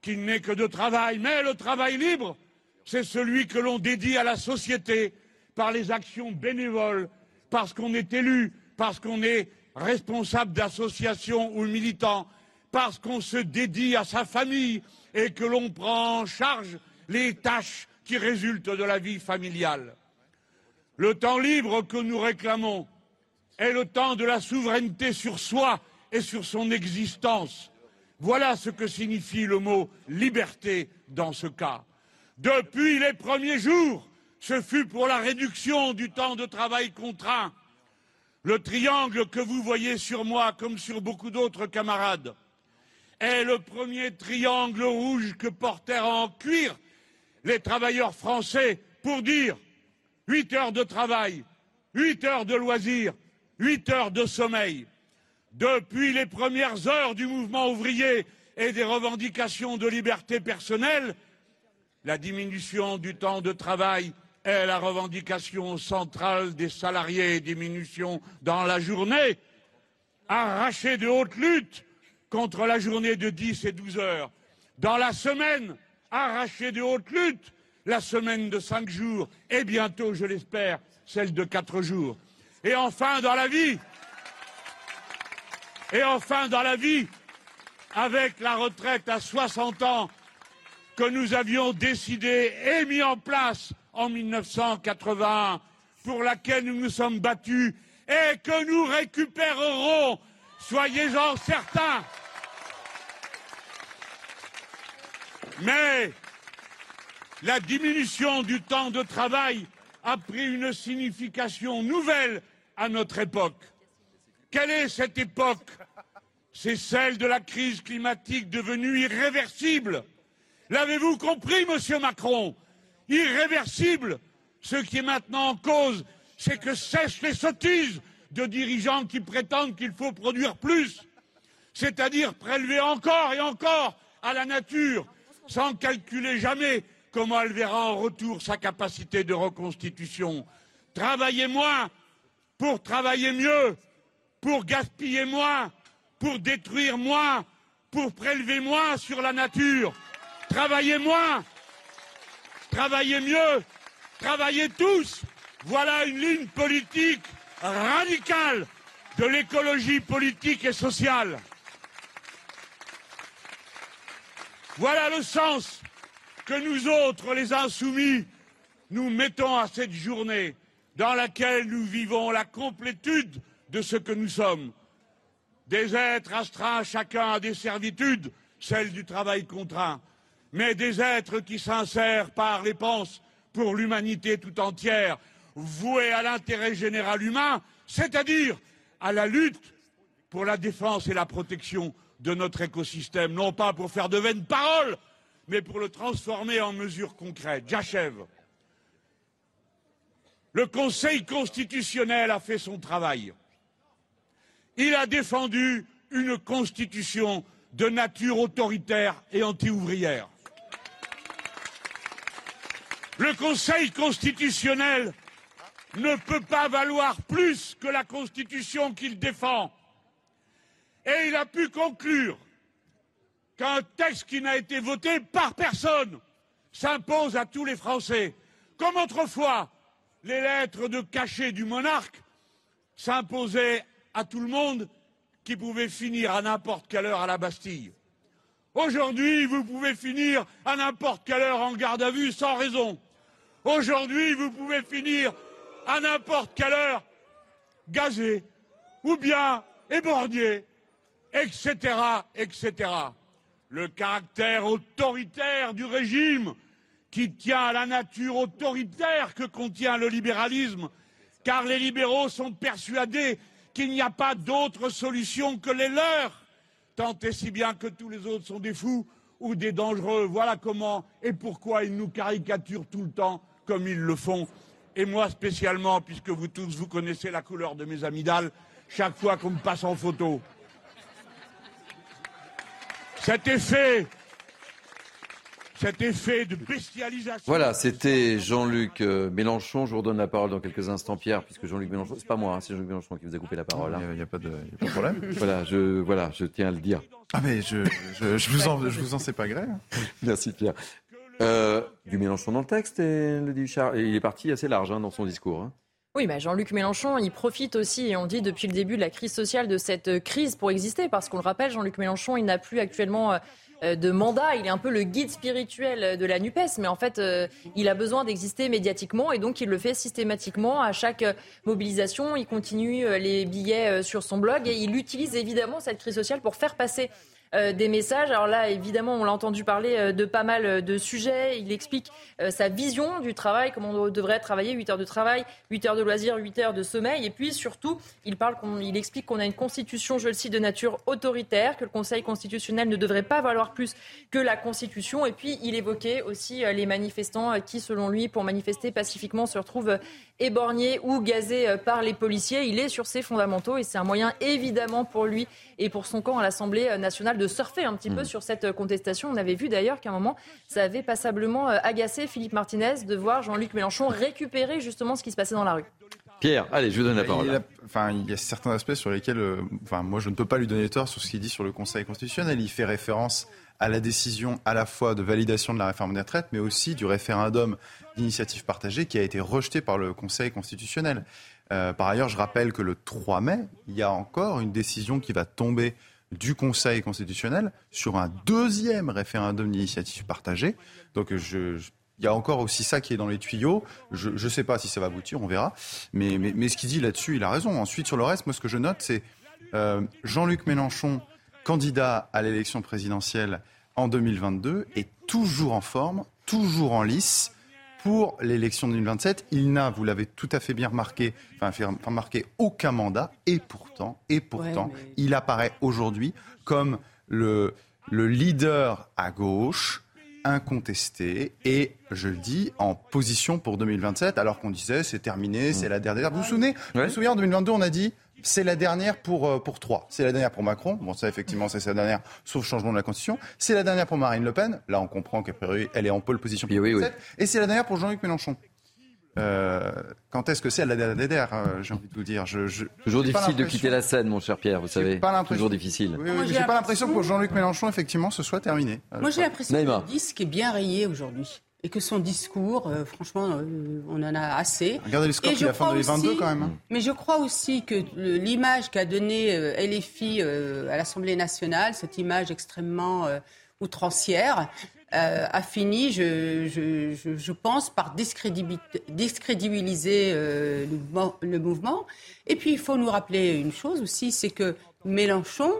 qui n'est que de travail. Mais le travail libre, c'est celui que l'on dédie à la société par les actions bénévoles, parce qu'on est élu, parce qu'on est responsable d'association ou militant, parce qu'on se dédie à sa famille et que l'on prend en charge les tâches qui résultent de la vie familiale. Le temps libre que nous réclamons est le temps de la souveraineté sur soi et sur son existence. Voilà ce que signifie le mot liberté dans ce cas. Depuis les premiers jours, ce fut pour la réduction du temps de travail contraint. Le triangle que vous voyez sur moi, comme sur beaucoup d'autres camarades, est le premier triangle rouge que portèrent en cuir les travailleurs français pour dire huit heures de travail, huit heures de loisirs, huit heures de sommeil. Depuis les premières heures du mouvement ouvrier et des revendications de liberté personnelle, la diminution du temps de travail est la revendication centrale des salariés, diminution dans la journée, arrachée de haute lutte contre la journée de 10 et 12 heures. Dans la semaine, arrachée de haute lutte la semaine de cinq jours et bientôt, je l'espère, celle de quatre jours. Et enfin, dans la vie, et enfin, dans la vie, avec la retraite à 60 ans que nous avions décidé et mis en place en 1981, pour laquelle nous nous sommes battus et que nous récupérerons, soyez-en certains. Mais la diminution du temps de travail a pris une signification nouvelle à notre époque. Quelle est cette époque? C'est celle de la crise climatique devenue irréversible. L'avez-vous compris, monsieur Macron? Irréversible. Ce qui est maintenant en cause, c'est que cessent les sottises de dirigeants qui prétendent qu'il faut produire plus, c'est-à-dire prélever encore et encore à la nature, sans calculer jamais comment elle verra en retour sa capacité de reconstitution? Travailler moins pour travailler mieux, pour gaspiller moins, pour détruire moins, pour prélever moins sur la nature. Travailler moins, travailler mieux, travailler tous. Voilà une ligne politique radicale de l'écologie politique et sociale. Voilà le sens que nous autres, les insoumis, nous mettons à cette journée dans laquelle nous vivons la complétude de ce que nous sommes. Des êtres astreints chacun à des servitudes, celles du travail contraint, mais des êtres qui s'insèrent par les pour l'humanité tout entière, voués à l'intérêt général humain, c'est-à-dire à la lutte pour la défense et la protection de notre écosystème, non pas pour faire de vaines paroles, mais pour le transformer en mesures concrètes. J'achève. Le Conseil constitutionnel a fait son travail. Il a défendu une constitution de nature autoritaire et anti-ouvrière. Le Conseil constitutionnel ne peut pas valoir plus que la Constitution qu'il défend. Et il a pu conclure qu'un texte qui n'a été voté par personne s'impose à tous les Français. Comme autrefois, les lettres de cachet du monarque s'imposaient à tout le monde qui pouvait finir à n'importe quelle heure à la Bastille. Aujourd'hui, vous pouvez finir à n'importe quelle heure en garde à vue sans raison. Aujourd'hui, vous pouvez finir à n'importe quelle heure gazé ou bien éborgné, etc., etc. Le caractère autoritaire du régime qui tient à la nature autoritaire que contient le libéralisme, car les libéraux sont persuadés qu'il n'y a pas d'autre solution que les leurs, tant et si bien que tous les autres sont des fous ou des dangereux. Voilà comment et pourquoi ils nous caricaturent tout le temps comme ils le font. Et moi spécialement, puisque vous tous, vous connaissez la couleur de mes amygdales, chaque fois qu'on me passe en photo. Cet effet cet effet de bestialisation. Voilà, c'était Jean-Luc euh, Mélenchon. Je vous redonne la parole dans quelques instants, Pierre, puisque Jean-Luc Mélenchon, c'est pas moi, hein, c'est Jean-Luc Mélenchon qui vous a coupé la parole. Il n'y a, pas de problème. voilà, je, voilà, je tiens à le dire. Ah mais je, je, je vous en, je vous en sais pas gré. hein. Merci Pierre. Euh, du Mélenchon dans le texte et le Duchard. Et il est parti assez large hein, dans son discours. Oui, bah Jean-Luc Mélenchon, il profite aussi, et on dit depuis le début de la crise sociale, de cette euh, crise pour exister, parce qu'on le rappelle, Jean-Luc Mélenchon, il n'a plus actuellement euh, de mandat, il est un peu le guide spirituel de la NUPES, mais en fait, euh, il a besoin d'exister médiatiquement, et donc il le fait systématiquement à chaque euh, mobilisation, il continue euh, les billets euh, sur son blog, et il utilise évidemment cette crise sociale pour faire passer euh, des messages. Alors là, évidemment, on l'a entendu parler euh, de pas mal euh, de sujets. Il explique sa vision du travail, comment on devrait travailler, 8 heures de travail, 8 heures de loisirs, 8 heures de sommeil. Et puis surtout, il, parle qu'on- il explique qu'on a une constitution, je le cite, de nature autoritaire, que le Conseil constitutionnel ne devrait pas valoir plus que la Constitution. Et puis, il évoquait aussi les manifestants qui, selon lui, pour manifester pacifiquement, se retrouvent éborgnés ou gazés par les policiers. Il est sur ses fondamentaux et c'est un moyen, évidemment, pour lui et pour son camp à l'Assemblée nationale de surfer un petit peu sur cette contestation. On avait vu d'ailleurs qu'à un moment, ça avait passablement euh, agacé Philippe Martinez de voir Jean-Luc Mélenchon récupérer justement ce qui se passait dans la rue. Pierre, allez, je vous donne la parole. Il, a- enfin, il y a certains aspects sur lesquels, euh, enfin, moi, je ne peux pas lui donner tort sur ce qu'il dit sur le Conseil constitutionnel. Il fait référence à la décision à la fois de validation de la réforme des retraites, mais aussi du référendum d'initiative partagée qui a été rejeté par le Conseil constitutionnel. Euh, par ailleurs, je rappelle que le 3 mai, il y a encore une décision qui va tomber du Conseil constitutionnel sur un deuxième référendum d'initiative partagée. Donc, il y a encore aussi ça qui est dans les tuyaux. Je ne sais pas si ça va aboutir, on verra. Mais ce qu'il dit là-dessus, il a raison. Ensuite, sur le reste, moi, ce que je note, c'est euh, Jean-Luc Mélenchon, candidat à l'élection présidentielle en 2022, est toujours en forme, toujours en lice pour l'élection de 2027. Il n'a, vous l'avez tout à fait bien remarqué, enfin, fait aucun mandat. Et pourtant, et pourtant, il apparaît aujourd'hui comme le, le leader à gauche incontesté et, je le dis, en position pour 2027, alors qu'on disait c'est terminé, c'est la dernière. Vous vous souvenez? Vous vous souvenez, en 2022, on a dit c'est la dernière pour, euh, pour trois. C'est la dernière pour Macron. Bon, ça, effectivement, c'est la dernière, sauf changement de la Constitution. C'est la dernière pour Marine Le Pen. Là, on comprend qu'à priori, elle est en pole position pour oui, oui. Et c'est la dernière pour Jean-Luc Mélenchon. Euh, quand est-ce que c'est la dernière, euh, j'ai envie de vous dire? Je, je, Toujours difficile de quitter la scène, mon cher Pierre, vous savez. Pas Toujours difficile. Oui, oui, j'ai pas l'impression que pour Jean-Luc Mélenchon, effectivement, ce soit terminé. Moi, j'ai l'impression que le disque est bien rayé aujourd'hui et que son discours, euh, franchement, euh, on en a assez. Regardez les scores qu'il a fait en 2022 quand même. Hein. Mais je crois aussi que l'image qu'a donnée euh, LFI à l'Assemblée nationale, cette image extrêmement outrancière, a fini, je, je, je, pense, par discrédibiliser le, le mouvement. Et puis, il faut nous rappeler une chose aussi, c'est que Mélenchon,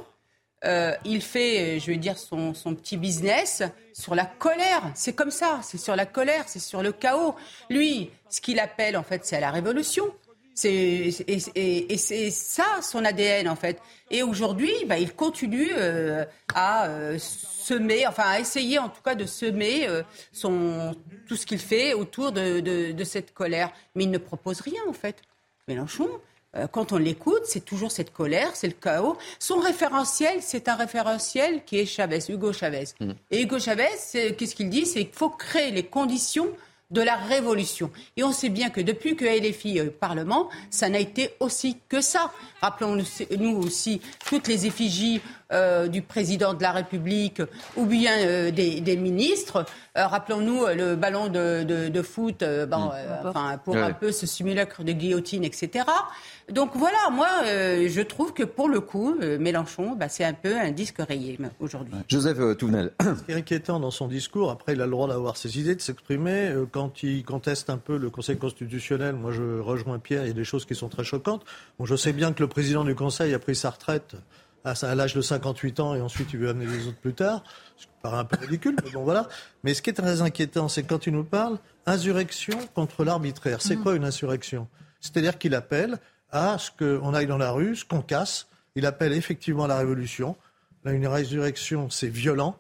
euh, il fait, je vais dire, son, petit business sur la colère. C'est comme ça, c'est sur la colère, c'est sur le chaos. Lui, ce qu'il appelle, en fait, c'est la révolution. et, c'est ça son ADN, en fait. Et aujourd'hui, bah, il continue euh, à euh, semer, enfin à essayer en tout cas de semer son, tout ce qu'il fait autour de, de cette colère. Mais il ne propose rien, en fait. Mélenchon, euh, quand on l'écoute, c'est toujours cette colère, c'est le chaos. Son référentiel, c'est un référentiel qui est Chavez, Hugo Chavez. Mm. Et Hugo Chavez, qu'est-ce qu'il dit? C'est qu'il faut créer les conditions de la révolution. Et on sait bien que depuis que LFI est au Parlement, ça n'a été aussi que ça. Rappelons-nous aussi toutes les effigies euh, du président de la République ou bien euh, des, ministres. Euh, rappelons-nous le ballon de, foot bon, pour un peu ce simulacre de guillotine, etc. Donc voilà, moi, je trouve que pour le coup, Mélenchon, bah, c'est un peu un disque rayé aujourd'hui. Joseph Touvenel. Ce qui est inquiétant dans son discours, après, il a le droit d'avoir ses idées, de s'exprimer. quand il conteste un peu le Conseil constitutionnel, moi, je rejoins Pierre, il y a des choses qui sont très choquantes. Bon, je sais bien que le président du Conseil a pris sa retraite à l'âge de 58 ans et ensuite il veut amener les autres plus tard. Ce qui paraît un peu ridicule, mais bon voilà. Mais ce qui est très inquiétant, c'est quand il nous parle insurrection contre l'arbitraire. C'est mm. quoi une insurrection? C'est-à-dire qu'il appelle à ce qu'on aille dans la rue, ce qu'on casse. Il appelle effectivement à la révolution. Là, une résurrection, c'est violent.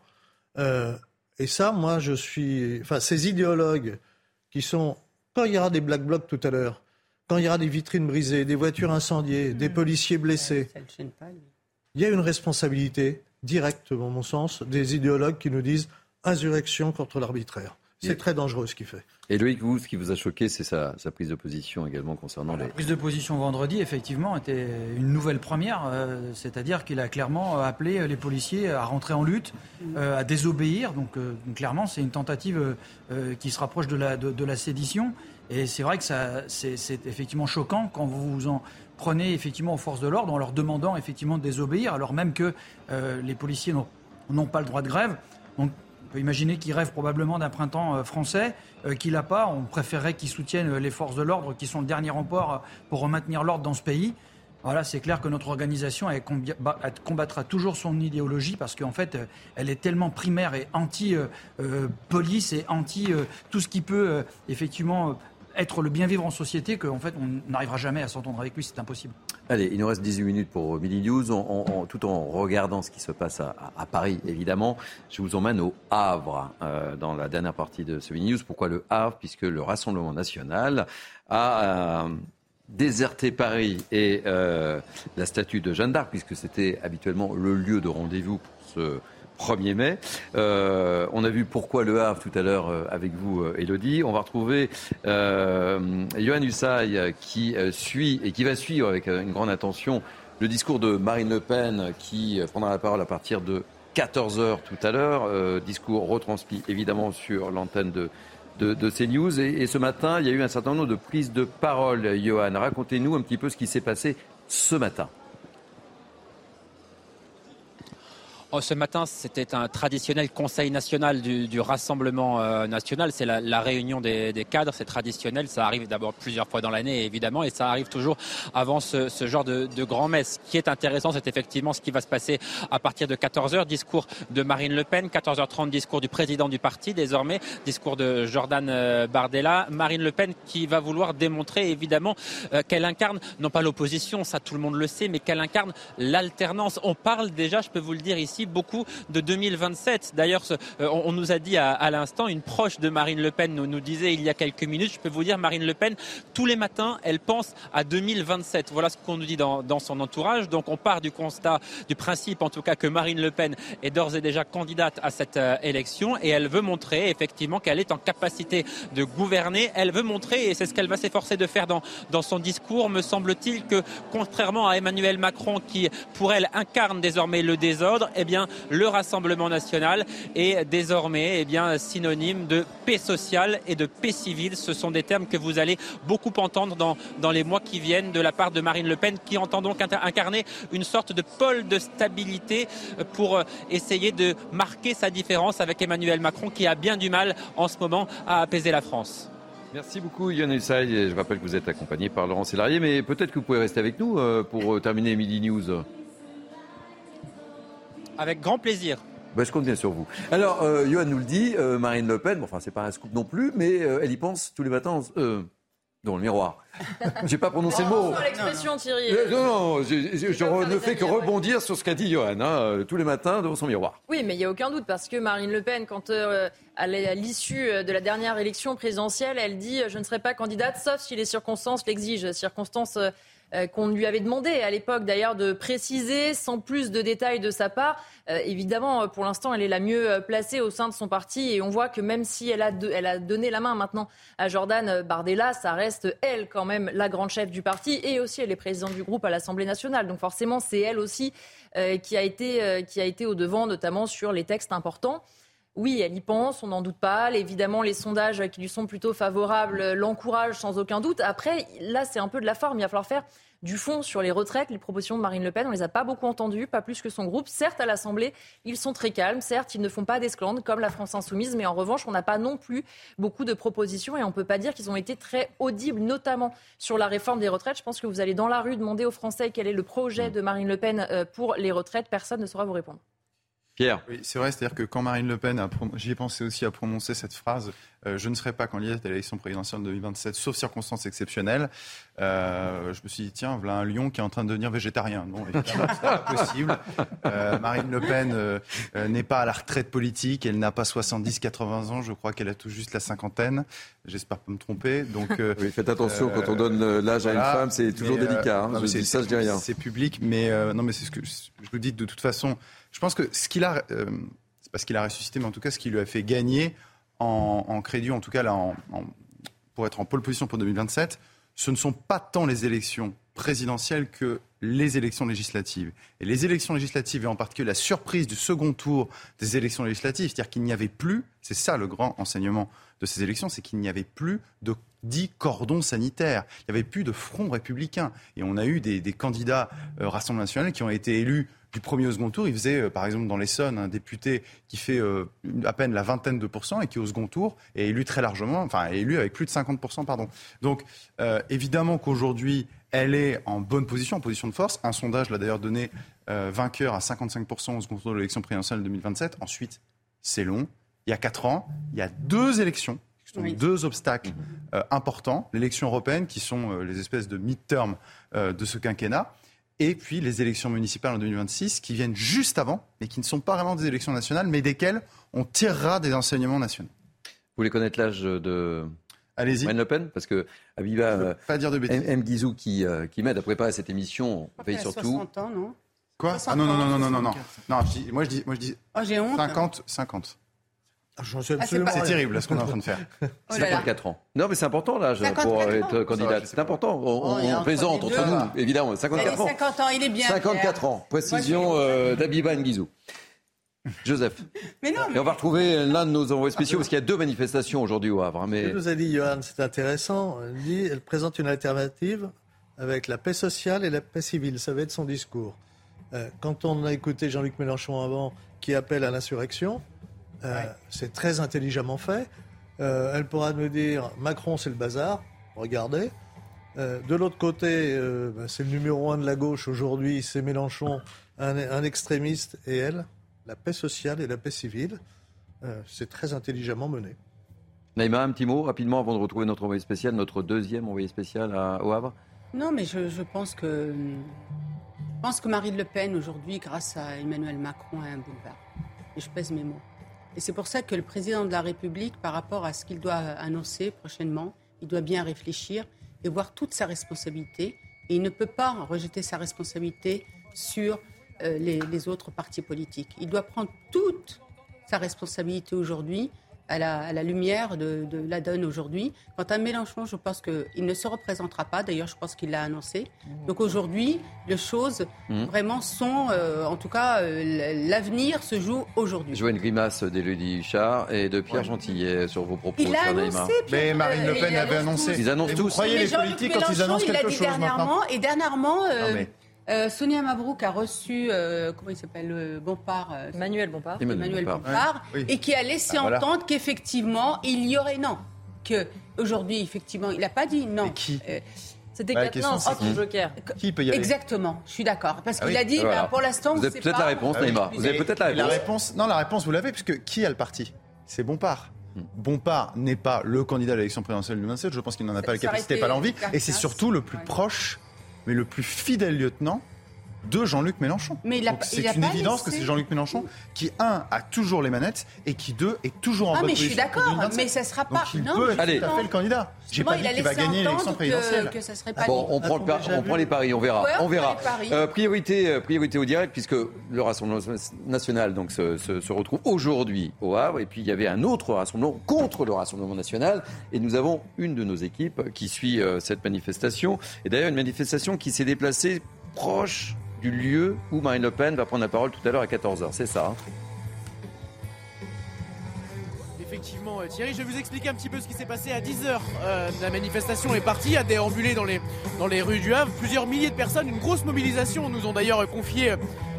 Euh, et ça, moi, je suis. Enfin, ces idéologues qui sont. Quand il y aura des black blocs tout à l'heure, quand il y aura des vitrines brisées, des voitures incendiées, des mm. policiers blessés, il y a une responsabilité directe, dans mon sens, des idéologues qui nous disent insurrection contre l'arbitraire. C'est très dangereux ce qu'il fait. Et Loïc, vous, ce qui vous a choqué, c'est sa, prise de position également concernant la les... prise de position vendredi, effectivement, était une nouvelle première. Euh, c'est-à-dire qu'il a clairement appelé les policiers à rentrer en lutte, euh, à désobéir. Donc, euh, clairement, c'est une tentative qui se rapproche de la, de la sédition. Et c'est vrai que c'est effectivement choquant quand vous vous en prenez effectivement aux forces de l'ordre en leur demandant effectivement de désobéir, alors même que euh, les policiers n'ont pas le droit de grève. Donc, on peut imaginer qu'ils rêvent probablement d'un printemps euh, français, euh, qu'il n'a pas. On préférerait qu'ils soutiennent les forces de l'ordre, qui sont le dernier rempart pour maintenir l'ordre dans ce pays. Voilà, c'est clair que notre organisation elle, combattra toujours son idéologie parce qu'en fait, elle est tellement primaire et anti-police et anti tout ce qui peut effectivement être le bien vivre en société qu'en fait on n'arrivera jamais à s'entendre avec lui, c'est impossible. Allez, il nous reste 18 minutes pour Midi News. tout en regardant ce qui se passe à, Paris, évidemment, je vous emmène au Havre euh, dans la dernière partie de ce Midi News. Pourquoi le Havre? Puisque le Rassemblement national a euh, déserté Paris et euh, la statue de Jeanne d'Arc, puisque c'était habituellement le lieu de rendez-vous pour ce 1er mai. Euh, on a vu pourquoi Le Havre tout à l'heure euh, avec vous, euh, Elodie. On va retrouver euh, Johan Usaï qui suit et qui va suivre avec une grande attention le discours de Marine Le Pen qui prendra la parole à partir de 14h tout à l'heure. discours retransmis évidemment sur l'antenne de, de, CNews. Et, et, ce matin, il y a eu un certain nombre de prises de parole. Johan, racontez-nous un petit peu ce qui s'est passé ce matin. Oh, ce matin, c'était un traditionnel conseil national du, Rassemblement euh, national. C'est la, réunion des, cadres, c'est traditionnel. Ça arrive d'abord plusieurs fois dans l'année, évidemment, et ça arrive toujours avant ce, genre de, de grand messe. Ce qui est intéressant, c'est effectivement ce qui va se passer à partir de 14h. Discours de Marine Le Pen, 14h30, discours du président du parti, désormais, discours de Jordan euh, Bardella. Marine Le Pen qui va vouloir démontrer, évidemment, euh, qu'elle incarne, non pas l'opposition, ça tout le monde le sait, mais qu'elle incarne l'alternance. On parle déjà, je peux vous le dire ici, beaucoup de 2027. D'ailleurs, euh, on nous a dit à, l'instant, une proche de Marine Le Pen nous, disait il y a quelques minutes, je peux vous dire, Marine Le Pen, tous les matins, elle pense à 2027. Voilà ce qu'on nous dit dans, dans son entourage. Donc on part du constat, du principe en tout cas, que Marine Le Pen est d'ores et déjà candidate à cette euh, élection et elle veut montrer effectivement qu'elle est en capacité de gouverner. Elle veut montrer, et c'est ce qu'elle va s'efforcer de faire dans, dans son discours, me semble-t-il, que contrairement à Emmanuel Macron qui, pour elle, incarne désormais le désordre, eh bien, le Rassemblement national est désormais eh synonyme de paix sociale et de paix civile. Ce sont des termes que vous allez beaucoup entendre dans, les mois qui viennent de la part de Marine Le Pen, qui entend donc incarner une sorte de pôle de stabilité pour euh, essayer de marquer sa différence avec Emmanuel Macron, qui a bien du mal en ce moment à apaiser la France. Merci beaucoup Yann Usaï. Je rappelle que vous êtes accompagné par Laurent Sélarié, mais peut-être que vous pouvez rester avec nous euh, pour euh, terminer Midi News. Avec grand plaisir. Ben, je compte bien sur vous. Alors, euh, Johan nous le dit, euh, Marine Le Pen, bon, enfin, c'est pas un scoop non plus, mais euh, elle y pense tous les matins euh, dans le miroir. J'ai pas prononcé le mot. l'expression, Thierry. non, non, je, ne fais que rebondir sur ce qu'a dit Johan, hein, tous les matins devant son miroir. Oui, mais il n'y a aucun doute, parce que Marine Le Pen, quand à l'issue de la dernière élection présidentielle, elle dit Je ne serai pas candidate, sauf si les circonstances l'exigent. Circonstances euh, qu'on lui avait demandé à l'époque d'ailleurs de préciser sans plus de détails de sa part. Euh, évidemment, pour l'instant, elle est la mieux placée au sein de son parti et on voit que même si elle a, elle a donné la main maintenant à Jordan Bardella, ça reste elle quand même la grande chef du parti et aussi elle est présidente du groupe à l'Assemblée nationale. Donc forcément, c'est elle aussi euh, qui, a été, qui a été au devant, notamment sur les textes importants. Oui, elle y pense, on n'en doute pas. Évidemment, les sondages qui lui sont plutôt favorables l'encouragent sans aucun doute. Après, là, c'est un peu de la forme. Il va falloir faire du fond sur les retraites. Les propositions de Marine Le Pen, on les a pas beaucoup entendues, pas plus que son groupe. Certes, à l'Assemblée, ils sont très calmes. Certes, ils ne font pas d'esclandre comme la France insoumise. Mais en revanche, on n'a pas non plus beaucoup de propositions et on ne peut pas dire qu'ils ont été très audibles, notamment sur la réforme des retraites. Je pense que vous allez dans la rue demander aux Français quel est le projet de Marine Le Pen euh, pour les retraites. Personne ne saura vous répondre. Oui, c'est vrai, c'est-à-dire que quand Marine Le Pen, j'y ai pensé aussi à prononcer cette phrase, euh, je ne serai pas candidate à l'élection présidentielle de 2027, sauf circonstances exceptionnelles, euh, je me suis dit, tiens, voilà un lion qui est en train de devenir végétarien. Non, évidemment, c'est pas possible. Euh, Marine Le Pen n'est pas à la retraite politique, elle n'a pas 70-80 ans, je crois qu'elle a tout juste la cinquantaine. J'espère pas me tromper. Donc, oui, faites attention quand on donne l'âge à une femme, c'est toujours délicat. Hein, je ça, je dis rien. C'est public, mais non, mais c'est ce que je vous dis de toute façon. Je pense que ce qu'il a, euh, c'est pas ce qu'il a ressuscité, mais en tout cas ce qui lui a fait gagner en, crédit, en tout cas pour être en pole position pour 2027, ce ne sont pas tant les élections présidentielles que les élections législatives. Et les élections législatives, et en particulier la surprise du second tour des élections législatives, c'est-à-dire qu'il n'y avait plus, c'est ça le grand enseignement de ces élections, c'est qu'il n'y avait plus de dix cordons sanitaires. Il n'y avait plus de front républicain. Et on a eu des, candidats euh, Rassemblement national qui ont été élus du premier au second tour, il faisait, euh, par exemple, dans l'Essonne, un député qui fait euh, à peine la vingtaine de pourcents et qui, au second tour, est élu très largement, enfin, est élu avec plus de 50%, pardon. Donc, euh, évidemment qu'aujourd'hui, elle est en bonne position, en position de force. Un sondage l'a d'ailleurs donné vainqueur à 55% au second tour de l'élection présidentielle 2027. Ensuite, c'est long. Il y a quatre ans, il y a deux élections deux obstacles importants. L'élection européenne, qui sont les espèces de mid-term de ce quinquennat, et puis les élections municipales en 2026 qui viennent juste avant, mais qui ne sont pas vraiment des élections nationales, mais desquelles on tirera des enseignements nationaux. Vous voulez connaître l'âge de Allez-y. Marine Le Pen? Parce que Abiba euh, pas dire de bêtises. M. Guizou qui, euh, qui m'aide à préparer cette émission, on paye surtout. 60 ans, non? Quoi? Ah non, non, non, non, non, non, non. non je dis, moi, je dis, moi, je dis oh, j'ai honte. 50, 50. Ah, c'est terrible ce qu'on est en train de faire. 54 ans. Non, mais c'est important l'âge pour être candidate. C'est important. On, oh, plaisante entre nous, évidemment. 54 ans. 50 ans, il est bien. 54 ans. Précision euh, d'Abiba Nguizou. Joseph. Mais non, Et on va retrouver l'un de nos envoyés spéciaux parce qu'il y a deux manifestations aujourd'hui au Havre. Hein, mais... Ce que nous a dit Johan, c'est intéressant. Elle, dit, elle présente une alternative avec la paix sociale et la paix civile. Ça va être son discours. quand on a écouté Jean-Luc Mélenchon avant, qui appelle à l'insurrection, c'est très intelligemment fait. elle pourra nous dire Macron, c'est le bazar. Regardez. de l'autre côté, bah, c'est le numéro un de la gauche aujourd'hui, c'est Mélenchon, un, extrémiste, et elle, la paix sociale et la paix civile. c'est très intelligemment mené. Naïma, un petit mot rapidement avant de retrouver notre envoyé spécial, notre deuxième envoyé spécial à, au Havre. Non, mais je, pense que je pense que Marine Le Pen aujourd'hui, grâce à Emmanuel Macron, a un boulevard. Et je pèse mes mots. Et c'est pour ça que le président de la République, par rapport à ce qu'il doit annoncer prochainement, il doit bien réfléchir et voir toute sa responsabilité. Et il ne peut pas rejeter sa responsabilité sur euh, les autres partis politiques. Il doit prendre toute sa responsabilité aujourd'hui à la, lumière de, la donne aujourd'hui. Quant à Mélenchon, je pense qu'il ne se représentera pas. D'ailleurs, je pense qu'il l'a annoncé. Donc aujourd'hui, les choses mmh. vraiment sont, euh, en tout cas, euh, l'avenir se joue aujourd'hui. Je vois une grimace d'Élodie Huchard et de Pierre Gentillet sur vos propos. Il a annoncé, Mais Marine Le Pen avait annoncé. Ils annoncent tous. Vous croyez les politiques quand ils annoncent quelque chose dernièrement, Et dernièrement, euh, euh, Sonia Mabrouk a reçu, euh, comment il s'appelle, euh, Bompard Emmanuel Bompard. Emmanuel, Bompard, et qui a laissé ah, entendre qu'effectivement, il y aurait non. Que aujourd'hui, effectivement, il n'a pas dit non. qui c'était bah, joker. Qui peut y aller Exactement, je suis d'accord. Parce ah qu'il a dit, bah, pour l'instant, vous avez peut-être la réponse, Neymar. Vous avez peut-être la réponse. La réponse. Non, la réponse, vous l'avez, puisque qui a le parti? C'est Bompard. Hmm. Bompard n'est pas le candidat à l'élection présidentielle du 27. Je pense qu'il n'en a pas la capacité, pas l'envie. Et c'est surtout le plus proche, mais le plus fidèle lieutenant de Jean-Luc Mélenchon. Mais c'est une évidence que c'est Jean-Luc Mélenchon qui, un, a toujours les manettes et qui, deux, est toujours en ah, mais je suis d'accord, mais ça sera pas. Donc il peut être tout à fait le candidat. J'ai pas dit qu'il va gagner l'élection présidentielle. bon, on prend, on prend les paris, on verra. on verra. Euh, priorité, euh, priorité au direct, puisque le Rassemblement national donc, se, se, retrouve aujourd'hui au Havre. Et puis il y avait un autre rassemblement contre le Rassemblement national. Et nous avons une de nos équipes qui suit euh, cette manifestation. Et d'ailleurs, une manifestation qui s'est déplacée proche du lieu où Marine Le Pen va prendre la parole tout à l'heure à 14h. C'est ça. Hein Effectivement, euh, Thierry, je vais vous expliquer un petit peu ce qui s'est passé à 10h. Euh, la manifestation est partie, a déambulé dans les, dans les rues du Havre. Plusieurs milliers de personnes, une grosse mobilisation, nous ont d'ailleurs confié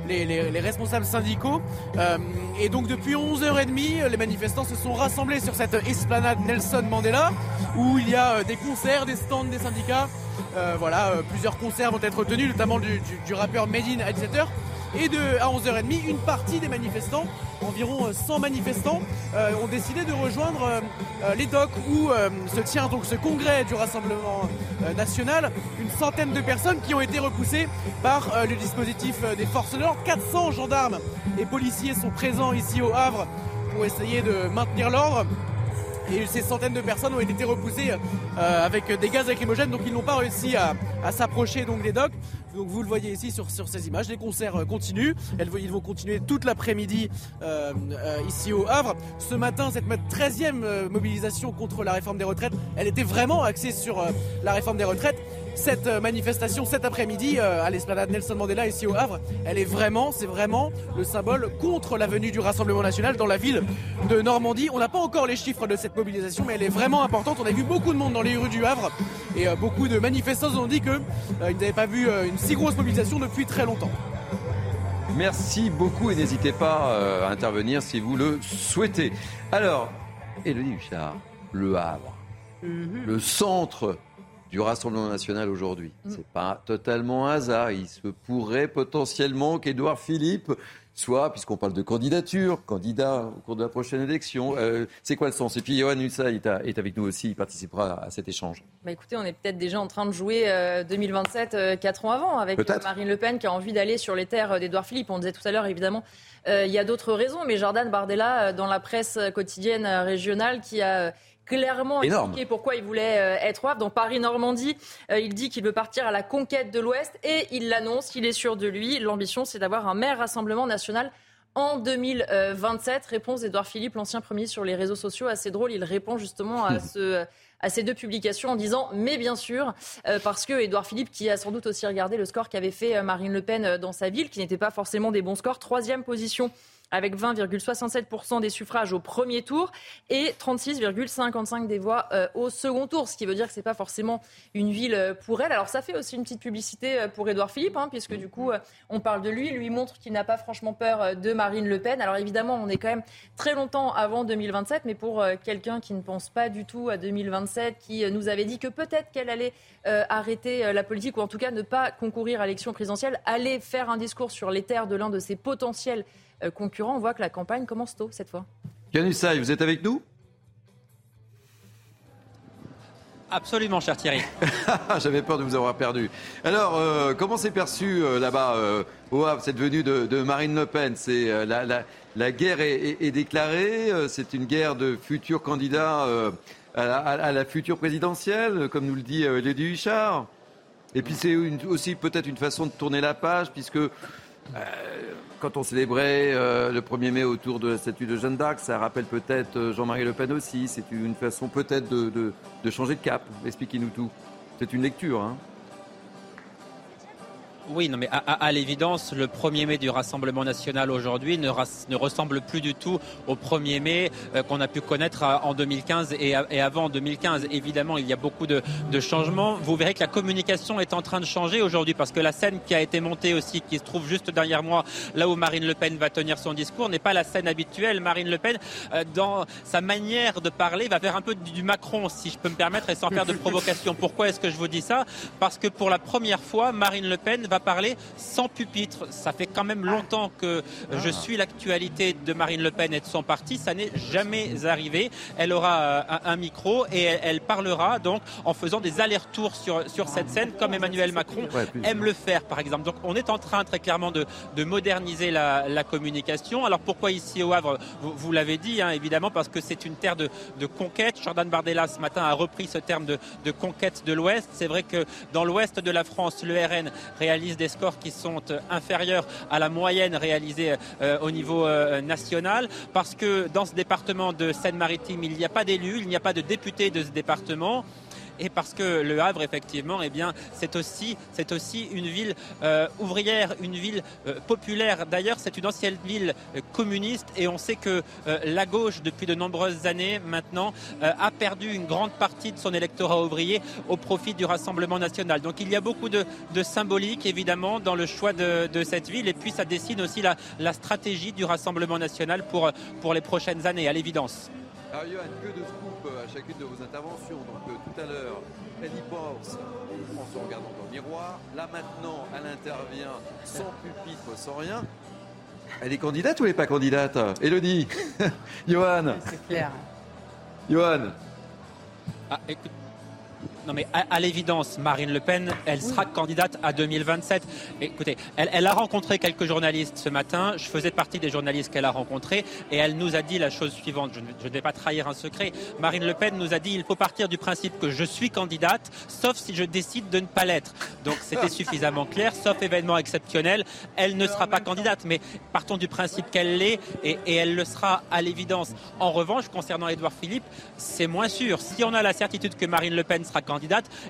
les, les, responsables syndicaux. Euh, et donc depuis 11h30, les manifestants se sont rassemblés sur cette esplanade Nelson Mandela, où il y a des concerts, des stands des syndicats, euh, voilà, euh, plusieurs concerts vont être tenus, notamment du, rappeur Medine à 17h. Et de, à 11h30, une partie des manifestants, environ 100 manifestants, euh, ont décidé de rejoindre les docks où se tient donc ce congrès du Rassemblement national. Une centaine de personnes qui ont été repoussées par le dispositif des forces de l'ordre. 400 gendarmes et policiers sont présents ici au Havre pour essayer de maintenir l'ordre et ces centaines de personnes ont été repoussées euh, avec des gaz lacrymogènes, donc ils n'ont pas réussi à, s'approcher donc des docks. Donc vous le voyez ici sur, sur ces images, les concerts euh, continuent. ils vont continuer toute l'après-midi euh, ici au Havre. Ce matin, cette 13e mobilisation contre la réforme des retraites, elle était vraiment axée sur la réforme des retraites cette euh, manifestation cet après-midi euh, à l'esplanade Nelson Mandela ici au Havre, elle est vraiment, c'est vraiment le symbole contre la venue du Rassemblement national dans la ville de Normandie. On n'a pas encore les chiffres de cette mobilisation, mais elle est vraiment importante. On a vu beaucoup de monde dans les rues du Havre et euh, beaucoup de manifestants ont dit qu'ils n'avaient pas vu une si grosse mobilisation depuis très longtemps. Merci beaucoup et n'hésitez pas à intervenir si vous le souhaitez. Alors, Elodie Huchard, le Havre, mhm. le centre du Rassemblement national aujourd'hui. Ce mm. C'est pas totalement un hasard. Il se pourrait potentiellement qu'Édouard Philippe soit, puisqu'on parle de candidature, candidat au cours de la prochaine élection. Euh, c'est quoi le sens? Et puis Johan Hussa est, avec nous aussi, il participera à cet échange. Bah écoutez, on est peut-être déjà en train de jouer 2027, euh, 4 euh, ans avant, avec Marine Le Pen qui a envie d'aller sur les terres d'Édouard Philippe. On disait tout à l'heure, évidemment, il y a d'autres raisons, mais Jordan Bardella, dans la presse quotidienne régionale, qui a clairement expliqué pourquoi il voulait euh, être WAF. Dans Paris-Normandie, euh, il dit qu'il veut partir à la conquête de l'Ouest et il l'annonce, il est sûr de lui. L'ambition, c'est d'avoir un maire Rassemblement national en 2027. Réponse d'Edouard Philippe, l'ancien premier sur les réseaux sociaux. Assez drôle, il répond justement à ce à ces deux publications en disant mais bien sûr euh, parce que Édouard Philippe qui a sans doute aussi regardé le score qu'avait fait Marine Le Pen dans sa ville qui n'était pas forcément des bons scores troisième position avec 20,67% des suffrages au premier tour et 36,55 des voix euh, au second tour, ce qui veut dire que c'est pas forcément une ville euh, pour elle. Alors ça fait aussi une petite publicité euh, pour Édouard Philippe, hein, puisque du coup on parle de lui, lui montre qu'il n'a pas franchement peur de Marine Le Pen. Alors évidemment, on est quand même très longtemps avant 2027, mais pour quelqu'un qui ne pense pas du tout à 2027, qui nous avait dit que peut-être qu'elle allait arrêter la politique ou en tout cas ne pas concourir à l'élection présidentielle, aller faire un discours sur les terres de l'un de ses potentiels concurrents. On voit que la campagne commence tôt cette fois. Yanussaï, vous êtes avec nous? Absolument, cher Thierry. J'avais peur de vous avoir perdu. Alors, euh, comment s'est perçu euh, là-bas au Havre cette venue de, Marine Le Pen? C'est la, guerre est, déclarée. C'est une guerre de futurs candidats à la, future présidentielle, comme nous le dit Lady Huchard. Et puis c'est aussi peut-être une façon de tourner la page, puisque euh, quand on célébrait euh, le 1er mai autour de la statue de Jeanne d'Arc, ça rappelle peut-être euh, Jean-Marie Le Pen aussi. C'est une façon peut-être de, de, changer de cap. Expliquez-nous tout. C'est une lecture. Hein. Oui, non, mais à, l'évidence, le 1er mai du Rassemblement national aujourd'hui ne, ressemble plus du tout au 1er mai euh, qu'on a pu connaître en 2015 et, avant 2015. Évidemment, il y a beaucoup de, changements. Vous verrez que la communication est en train de changer aujourd'hui parce que la scène qui a été montée aussi, qui se trouve juste derrière moi, là où Marine Le Pen va tenir son discours, n'est pas la scène habituelle. Marine Le Pen, euh, dans sa manière de parler, va faire un peu du Macron, si je peux me permettre, et sans faire de provocation. Pourquoi est-ce que je vous dis ça? Parce que pour la première fois, Marine Le Pen va parler sans pupitre. Ça fait quand même longtemps que je ah. suis l'actualité de Marine Le Pen et de son parti. Ça n'est jamais arrivé. Elle aura euh, un, micro et elle, parlera donc en faisant des allers-retours sur, sur cette scène comme Emmanuel Macron aime le faire par exemple. Donc on est en train très clairement de, de moderniser la, la, communication. Alors pourquoi ici au Havre Vous, l'avez dit hein, évidemment parce que c'est une terre de, de, conquête. Jordan Bardella ce matin a repris ce terme de, de conquête de l'Ouest. C'est vrai que dans l'Ouest de la France, le RN réalise des scores qui sont euh, inférieurs à la moyenne réalisée euh, au niveau euh, national, parce que dans ce département de Seine-Maritime, il n'y a pas d'élus, il n'y a pas de députés de ce département et parce que Le Havre, effectivement, eh c'est aussi, une ville euh, ouvrière, une ville euh, populaire. D'ailleurs, c'est une ancienne ville euh, communiste et on sait que la gauche, depuis de nombreuses années maintenant, a perdu une grande partie de son électorat ouvrier au profit du Rassemblement national. Donc il y a beaucoup de, symbolique, évidemment, dans le choix de, cette ville et puis ça dessine aussi la, stratégie du Rassemblement national pour les prochaines années, à l'évidence. Alors Johan, que de scoop à chacune de vos interventions. Donc euh, tout à l'heure, elle y pense en se regardant dans le miroir. Là maintenant, elle intervient sans pupitre, sans rien. Elle est candidate ou elle n'est pas candidate Elodie? Johan? C'est clair. Johan? Ah, écoute, non mais à, l'évidence, Marine Le Pen, elle sera candidate à 2027. Écoutez, elle, a rencontré quelques journalistes ce matin. Je faisais partie des journalistes qu'elle a rencontrés et elle nous a dit la chose suivante. Je ne, vais pas trahir un secret. Marine Le Pen nous a dit il faut partir du principe que je suis candidate, sauf si je décide de ne pas l'être. Donc c'était suffisamment clair. Sauf événement exceptionnel, elle ne sera pas candidate. Mais partons du principe qu'elle l'est et, et elle le sera à l'évidence. En revanche, concernant Édouard Philippe, c'est moins sûr. Si on a la certitude que Marine Le Pen sera candidate.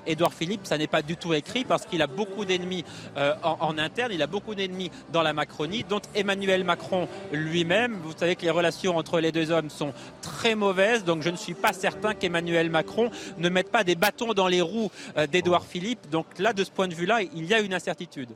Édouard Philippe, ça n'est pas du tout écrit parce qu'il a beaucoup d'ennemis euh, en, interne, il a beaucoup d'ennemis dans la Macronie, dont Emmanuel Macron lui-même. Vous savez que les relations entre les deux hommes sont très mauvaises, donc je ne suis pas certain qu'Emmanuel Macron ne mette pas des bâtons dans les roues euh, d'Édouard Philippe. Donc là, de ce point de vue-là, il y a une incertitude.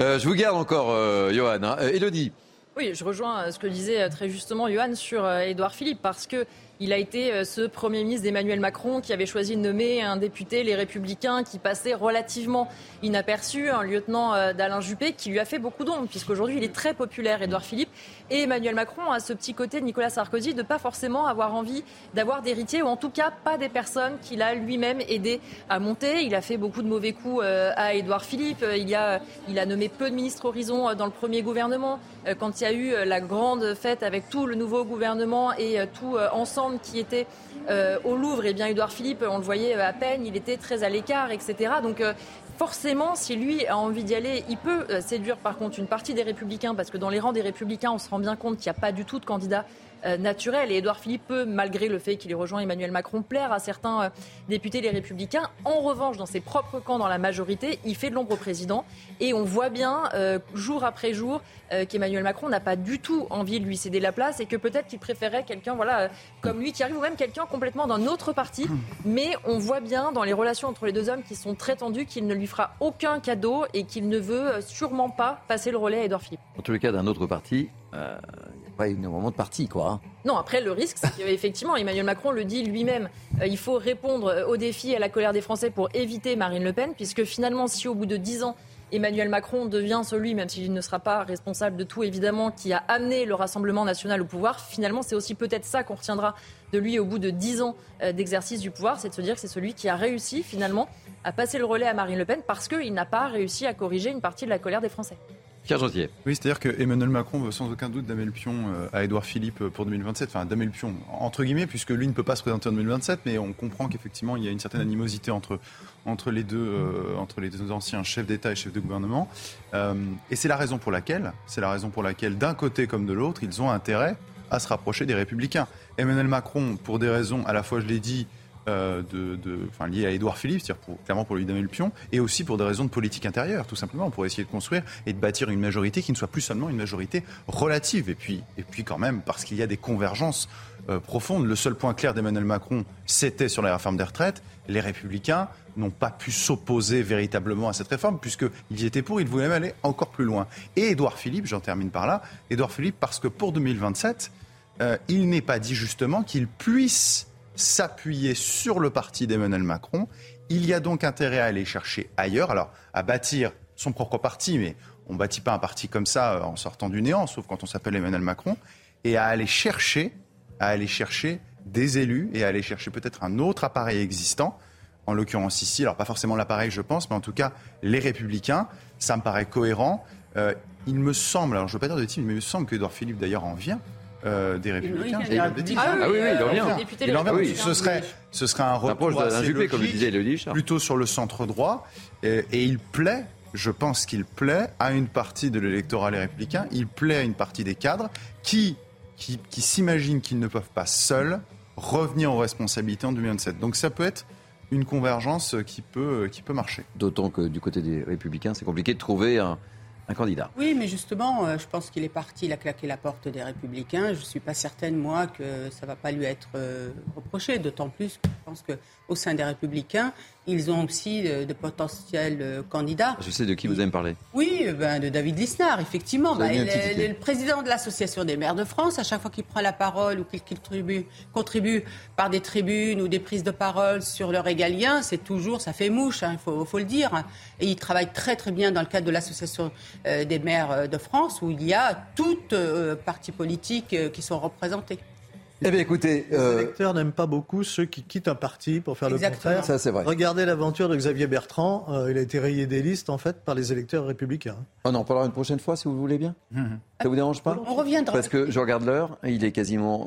Euh, je vous garde encore, Johan. Hein. Elodie. Oui, je rejoins ce que disait très justement Johan sur Édouard Philippe, parce que il a été euh, ce Premier ministre d'Emmanuel Macron qui avait choisi de nommer un député, les Républicains, qui passait relativement inaperçu, un lieutenant euh, d'Alain Juppé, qui lui a fait beaucoup d'ombre, puisqu'aujourd'hui il est très populaire, Édouard Philippe. Et Emmanuel Macron a ce petit côté de Nicolas Sarkozy de pas forcément avoir envie d'avoir d'héritiers, ou en tout cas pas des personnes qu'il a lui-même aidé à monter. Il a fait beaucoup de mauvais coups euh, à Édouard Philippe. Il, a, il a nommé peu de ministres Horizon dans le premier gouvernement. Quand il y a eu la grande fête avec tout le nouveau gouvernement et tout ensemble, qui était euh, au Louvre, et eh bien Édouard Philippe, on le voyait à peine, il était très à l'écart, etc. Donc euh, forcément, si lui a envie d'y aller, il peut euh, séduire par contre une partie des républicains, parce que dans les rangs des républicains, on se rend bien compte qu'il n'y a pas du tout de candidats naturel. Et Édouard Philippe peut, malgré le fait qu'il ait rejoint Emmanuel Macron, plaire à certains députés les républicains. En revanche, dans ses propres camps, dans la majorité, il fait de l'ombre au président. Et on voit bien, jour après jour, qu'Emmanuel Macron n'a pas du tout envie de lui céder la place et que peut-être qu'il préférait quelqu'un voilà, comme lui qui arrive, ou même quelqu'un complètement d'un autre parti. Mais on voit bien dans les relations entre les deux hommes qui sont très tendues qu'il ne lui fera aucun cadeau et qu'il ne veut sûrement pas passer le relais à Edouard Philippe. En tous les cas, d'un autre parti, euh, pas énormément de parti, quoi. Non, après, le risque, c'est qu'effectivement, Emmanuel Macron le dit lui-même, euh, il faut répondre aux défis et à la colère des Français pour éviter Marine Le Pen, puisque finalement, si au bout de dix ans, Emmanuel Macron devient celui, même s'il ne sera pas responsable de tout évidemment, qui a amené le Rassemblement national au pouvoir. Finalement, c'est aussi peut-être ça qu'on retiendra de lui au bout de dix ans euh, d'exercice du pouvoir, c'est de se dire que c'est celui qui a réussi finalement à passer le relais à Marine Le Pen parce qu'il n'a pas réussi à corriger une partie de la colère des Français. Pierre Oui, c'est-à-dire que Emmanuel Macron veut sans aucun doute damer le pion euh, à Édouard Philippe euh, pour 2027. Enfin, damer le pion, entre guillemets, puisque lui ne peut pas se présenter en 2027, mais on comprend qu'effectivement, il y a une certaine animosité entre, entre, les, deux, euh, entre les deux anciens chefs d'État et chefs de gouvernement. et c'est la raison pour laquelle, c'est la raison pour laquelle, d'un côté comme de l'autre, ils ont intérêt à se rapprocher des Républicains. Emmanuel Macron, pour des raisons, à la fois, je l'ai dit, euh, à Édouard Philippe, clairement pour lui donner le pion, et aussi pour des raisons de politique intérieure, tout simplement, pour essayer de construire et de bâtir une majorité qui ne soit plus seulement une majorité relative. Et puis, et puis quand même, parce qu'il y a des convergences euh, profondes. Le seul point clair d'Emmanuel Macron, c'était sur la réforme des retraites. Les Républicains n'ont pas pu s'opposer véritablement à cette réforme, puisqu'ils y étaient pour, ils voulaient même aller encore plus loin. Et Édouard Philippe, j'en termine par là, Édouard Philippe, parce que pour 2027, euh, il n'est pas dit justement qu'il puisse s'appuyer sur le parti d'Emmanuel Macron. Il y a donc intérêt à aller chercher ailleurs, alors à bâtir son propre parti, mais on ne bâtit pas un parti comme ça euh, en sortant du néant, sauf quand on s'appelle Emmanuel Macron, et à aller chercher, à aller chercher des élus et à aller chercher peut-être un autre appareil existant, en l'occurrence ici, alors pas forcément l'appareil je pense, mais en tout cas les républicains, ça me paraît cohérent. Euh, il me semble, alors je ne veux pas dire de team, mais il me semble que Philippe d'ailleurs en vient, euh, des Républicains. Ah, ah, oui, oui, il en vient. Il en vient. ce, serait, ce serait un retour assez Juppé, comme le disait plutôt sur le centre droit. Et, et il plaît, je pense qu'il plaît à une partie de l'électorat les Républicains, il plaît à une partie des cadres qui, qui, qui s'imaginent qu'ils ne peuvent pas seuls revenir aux responsabilités en 2027. Donc ça peut être une convergence qui peut, qui peut marcher. D'autant que du côté des Républicains, c'est compliqué de trouver un Oui, mais justement, euh, je pense qu'il est parti, il a claqué la porte des Républicains. Je ne suis pas certaine, moi, que ça ne va pas lui être euh, reproché, d'autant plus que je pense qu'au sein des Républicains, ils ont aussi de, potentiels euh, candidats. Je sais de qui vous allez me parler. Oui, ben, de David Lisnard, effectivement. Ben, il est le président de l'Association des maires de France. À chaque fois qu'il prend la parole ou qu'il contribue, contribue, par des tribunes ou des prises de parole sur le régalien, c'est toujours, ça fait mouche, il hein, faut, faut, le dire. Et il travaille très très bien dans le cadre de l'Association euh, des maires euh, de France, où il y a toutes euh, partis politiques qui sont représentés. Eh bien, écoutez, les électeurs n'aiment pas beaucoup ceux qui quittent un parti pour faire le contraire. Ça, c'est vrai. Regardez l'aventure de Xavier Bertrand. il a été rayé des listes en fait par les électeurs républicains. Oh non, on parlera une prochaine fois si vous voulez bien. Mhm. Ça vous dérange pas On reviendra. Parce que je regarde l'heure. Il est quasiment.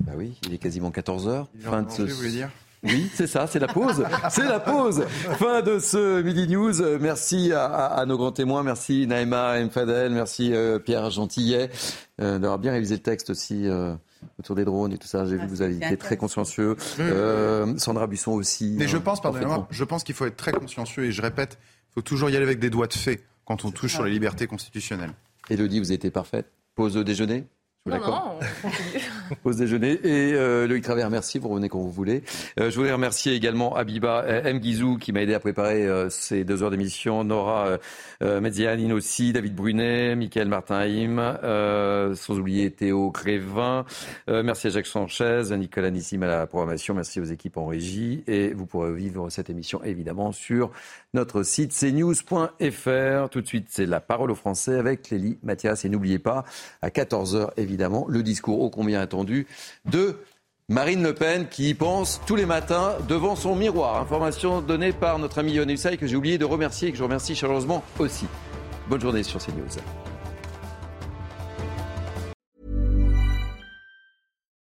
Bah oui, il est quasiment 14 h Fin de ce. Vous voulez dire oui, c'est ça, c'est la pause. C'est la pause. Fin de ce Midi News. Merci à, nos grands témoins. Merci Naïma Mfadel. Merci euh, Pierre Gentillet euh, d'avoir bien révisé le texte aussi. Euh, autour des drones et tout ça, j'ai vu que vous avez été très consciencieux. Sandra Buisson aussi. Mais je pense, pardonnez-moi, je pense qu'il faut être très consciencieux et je répète, il faut toujours y aller avec des doigts de fait quand on touche sur les libertés constitutionnelles. Elodie, vous avez été parfaite. Pause au déjeuner non, non, Pause déjeuner. Et euh, Loïc Travers, merci, vous revenez quand vous voulez. Euh, je voudrais remercier également Abiba euh, M. Guizou qui m'a aidé à préparer euh, ces deux heures d'émission, Nora Medzianine aussi, David Brunet, Michael Martin-Haïm, sans oublier Théo Grévin. merci à Jacques Sanchez, Nicolas Nissim à la programmation, merci aux équipes en régie. Et vous pourrez vivre cette émission évidemment sur notre site cnews.fr. Tout de suite, c'est la parole aux Français avec Lélie Mathias. Et n'oubliez pas, à 14h, évidemment, le discours ô combien attendu de Marine Le Pen qui pense tous les matins devant son miroir. Information donnée par notre ami Yann que j'ai oublié de remercier et que je remercie chaleureusement aussi. Bonne journée sur CNews.